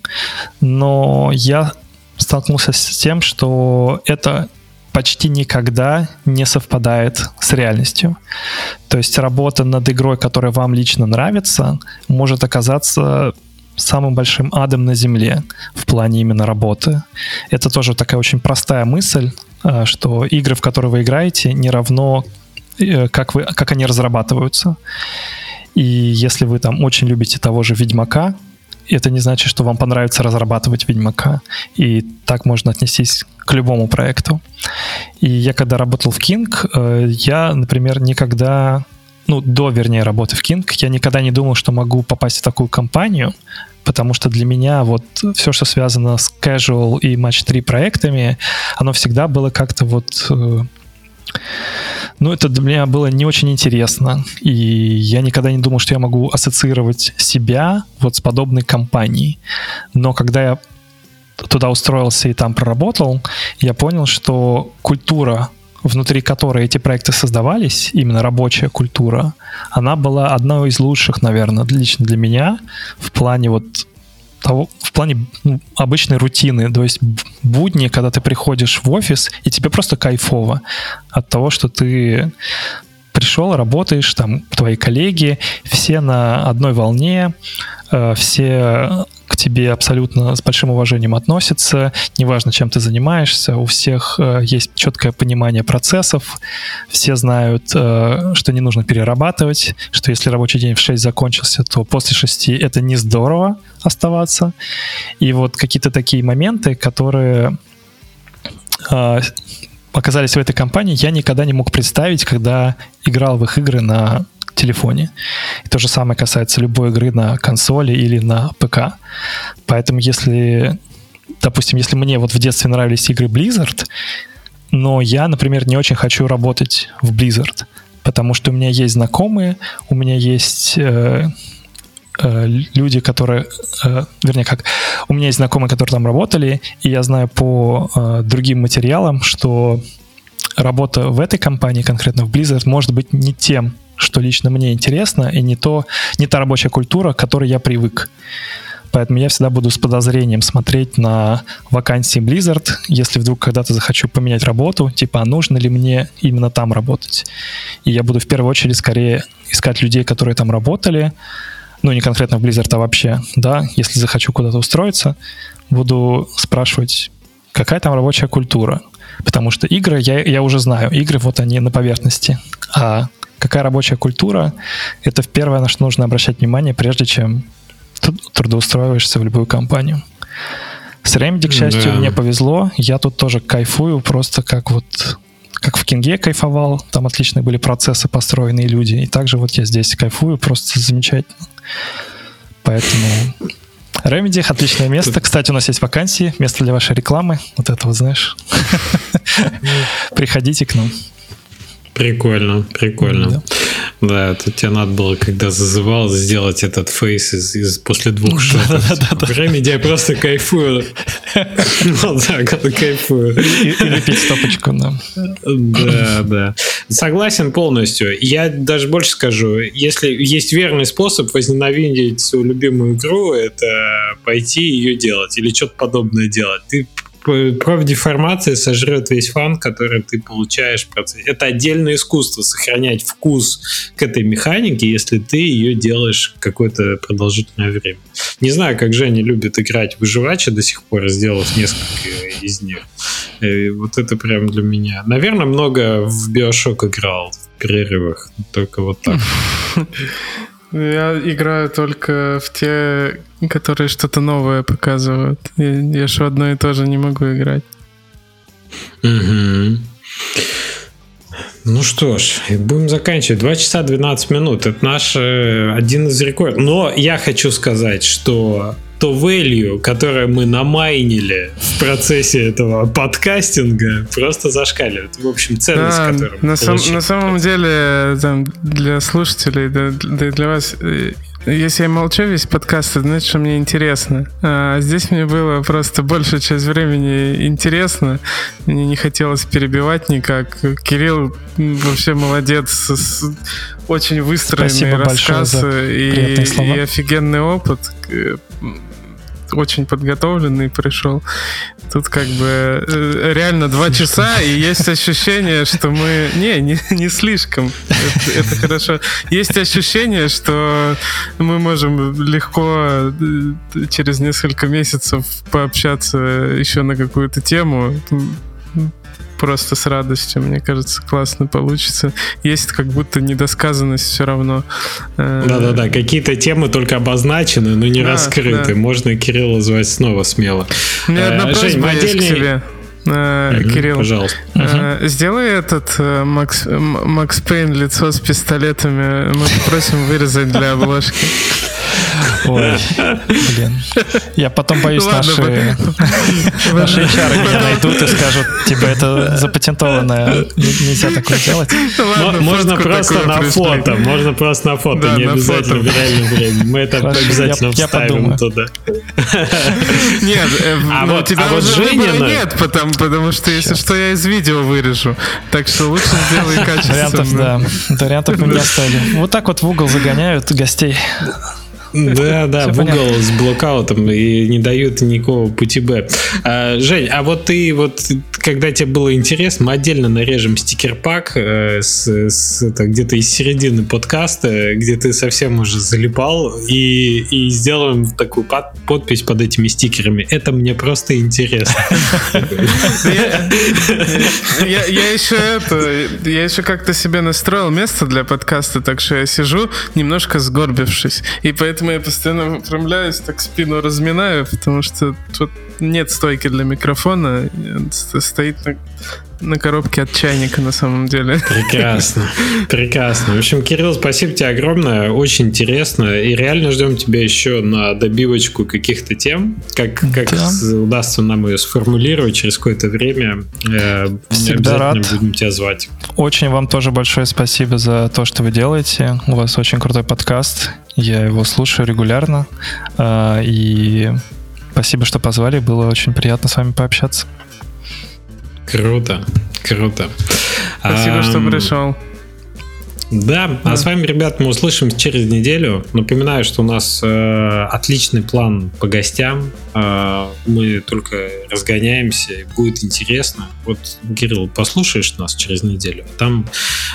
Но я столкнулся с тем, что это почти никогда не совпадает с реальностью. То есть работа над игрой, которая вам лично нравится, может оказаться самым большим адом на Земле в плане именно работы. Это тоже такая очень простая мысль, что игры, в которые вы играете, не равно э, как, вы, как они разрабатываются. И если вы там очень любите того же Ведьмака, это не значит, что вам понравится разрабатывать Ведьмака. И так можно отнестись к любому проекту. И я когда работал в King, э, я, например, никогда, ну, до, вернее, работы в King, я никогда не думал, что могу попасть в такую компанию, потому что для меня вот все, что связано с casual и Match 3 проектами, оно всегда было как-то вот э, ну, это для меня было не очень интересно. И я никогда не думал, что я могу ассоциировать себя вот с подобной компанией. Но когда я туда устроился и там проработал, я понял, что культура, внутри которой эти проекты создавались, именно рабочая культура, она была одной из лучших, наверное, лично для меня в плане вот того, в плане ну, обычной рутины, то есть будни, когда ты приходишь в офис, и тебе просто кайфово от того, что ты пришел, работаешь, там твои коллеги, все на одной волне, э, все к тебе абсолютно с большим уважением относятся, неважно, чем ты занимаешься, у всех э, есть четкое понимание процессов, все знают, э, что не нужно перерабатывать, что если рабочий день в 6 закончился, то после 6 это не здорово оставаться. И вот какие-то такие моменты, которые оказались в этой компании, я никогда не мог представить, когда играл в их игры на телефоне. И то же самое касается любой игры на консоли или на ПК. Поэтому если, допустим, если мне вот в детстве нравились игры Blizzard, но я, например, не очень хочу работать в Blizzard, потому что у меня есть знакомые, у меня есть э, люди, которые, э, вернее, как, у меня есть знакомые, которые там работали, и я знаю по э, другим материалам, что работа в этой компании, конкретно в Blizzard, может быть не тем что лично мне интересно, и не, то, не та рабочая культура, к которой я привык. Поэтому я всегда буду с подозрением смотреть на вакансии Blizzard, если вдруг когда-то захочу поменять работу, типа, а нужно ли мне именно там работать. И я буду в первую очередь скорее искать людей, которые там работали, ну, не конкретно в Blizzard, а вообще, да, если захочу куда-то устроиться, буду спрашивать, какая там рабочая культура. Потому что игры я, я уже знаю, игры вот они на поверхности, а какая рабочая культура, это первое, на что нужно обращать внимание, прежде чем трудоустраиваешься в любую компанию. С Remedy, к счастью, да. мне повезло. Я тут тоже кайфую, просто как вот как в Кинге кайфовал, там отличные были процессы, построенные люди, и также вот я здесь кайфую, просто замечательно. Поэтому Remedy отличное место. Кстати, у нас есть вакансии, место для вашей рекламы. Вот это вот, знаешь. [LAUGHS] Приходите к нам. Прикольно, прикольно. Да. Да, тут тебе надо было, когда зазывал, сделать этот фейс из, из после двух да. Время я просто кайфую. [LAUGHS] Ну да, кайфую. И выпить стопочку, да. Да, да. Согласен полностью. Я даже больше скажу, если есть верный способ возненавидеть свою любимую игру, это пойти ее делать или что-то подобное делать. Ты профдеформация сожрет весь фан, который ты получаешь в процессе. Это отдельное искусство, сохранять вкус к этой механике, если ты ее делаешь какое-то продолжительное время. Не знаю, как Женя любит играть в выживачи до сих пор, сделав несколько из них. И э, вот это прям для меня. Наверное, много в Биошок играл в перерывах, только вот так. [LAUGHS] Я играю только в те, которые что-то новое показывают. Я, я же одно и то же не могу играть. Угу. Ну что ж, будем заканчивать. 2 часа 12 минут. Это наш э, один из рекордов. Но я хочу сказать, что то value, которое мы намайнили в процессе этого подкастинга, просто зашкаливает. В общем, ценность, да, которую на, сам, на самом деле, там, для слушателей, да, для, для вас, э, если я молчу весь подкаст, это значит, что мне интересно. А здесь мне было просто большая часть времени интересно. Мне не хотелось перебивать никак. Кирилл вообще молодец. Очень выстроенный рассказ и, и офигенный опыт очень подготовленный пришел. Тут как бы э, реально два часа, и есть ощущение, что мы... Не, не, не слишком. Это, это хорошо. Есть ощущение, что мы можем легко э, через несколько месяцев пообщаться еще на какую-то тему просто с радостью. Мне кажется, классно получится. Есть как будто недосказанность все равно. Э, Да-да-да, какие-то темы только обозначены, но не да, раскрыты. Да. Можно Кирилла звать снова смело. У меня одна просьба Жень, есть отдельный... к тебе. Угу, Кирилл, пожалуйста. Угу. Сделай этот э, Макс, Макс Пейн лицо с пистолетами. Мы попросим вырезать для [LAUGHS] обложки. Ой, блин. Я потом боюсь, наши, [LAUGHS] наши HR меня найдут и скажут, типа, это запатентованное, нельзя такое делать. можно просто на фото, можно просто на фото, не обязательно в реальном времени. Мы это обязательно вставим туда. Нет, э, а ну, вот, тебя а уже Женя нет, потому, потому что, если что, я из видео вырежу. Так что лучше сделай качественно. Вариантов, да. Вариантов мы не оставили. Вот так вот в угол загоняют гостей. Да, да, в угол с блокаутом и не дают никакого пути Б. А, Жень, а вот ты вот, когда тебе было интересно, мы отдельно нарежем стикер-пак э, с, с, где-то из середины подкаста, где ты совсем уже залипал, и, и сделаем такую под, подпись под этими стикерами. Это мне просто интересно. Я еще это, я еще как-то себе настроил место для подкаста, так что я сижу немножко сгорбившись, и поэтому поэтому я постоянно выпрямляюсь, так спину разминаю, потому что тут нет стойки для микрофона, стоит на коробке от чайника на самом деле. Прекрасно, прекрасно. В общем, Кирилл, спасибо тебе огромное, очень интересно, и реально ждем тебя еще на добивочку каких-то тем, как, как да. удастся нам ее сформулировать через какое-то время. Э, Всегда рад. будем тебя звать. Очень вам тоже большое спасибо за то, что вы делаете. У вас очень крутой подкаст. Я его слушаю регулярно. А, и спасибо, что позвали. Было очень приятно с вами пообщаться. Круто, круто. Спасибо, а, что пришел. Да, а с вами, ребят, мы услышимся через неделю. Напоминаю, что у нас э, отличный план по гостям. Э, мы только разгоняемся, и будет интересно. Вот, Кирилл, послушаешь нас через неделю, а там,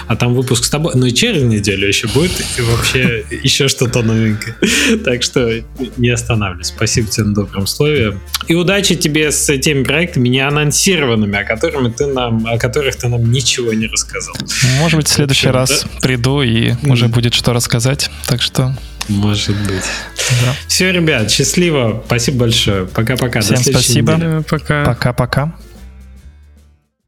а там выпуск с тобой. Ну и через неделю еще будет и вообще [LAUGHS] еще что-то новенькое. Так что не останавливайся. Спасибо тебе на добром слове. И удачи тебе с теми проектами не анонсированными, о, которыми ты нам, о которых ты нам ничего не рассказал. Может быть, в следующий раз? Приду, и mm. уже будет что рассказать. Так что... Может быть. Да. Все, ребят, счастливо. Спасибо большое. Пока-пока. Всем спасибо. Пока. Пока-пока.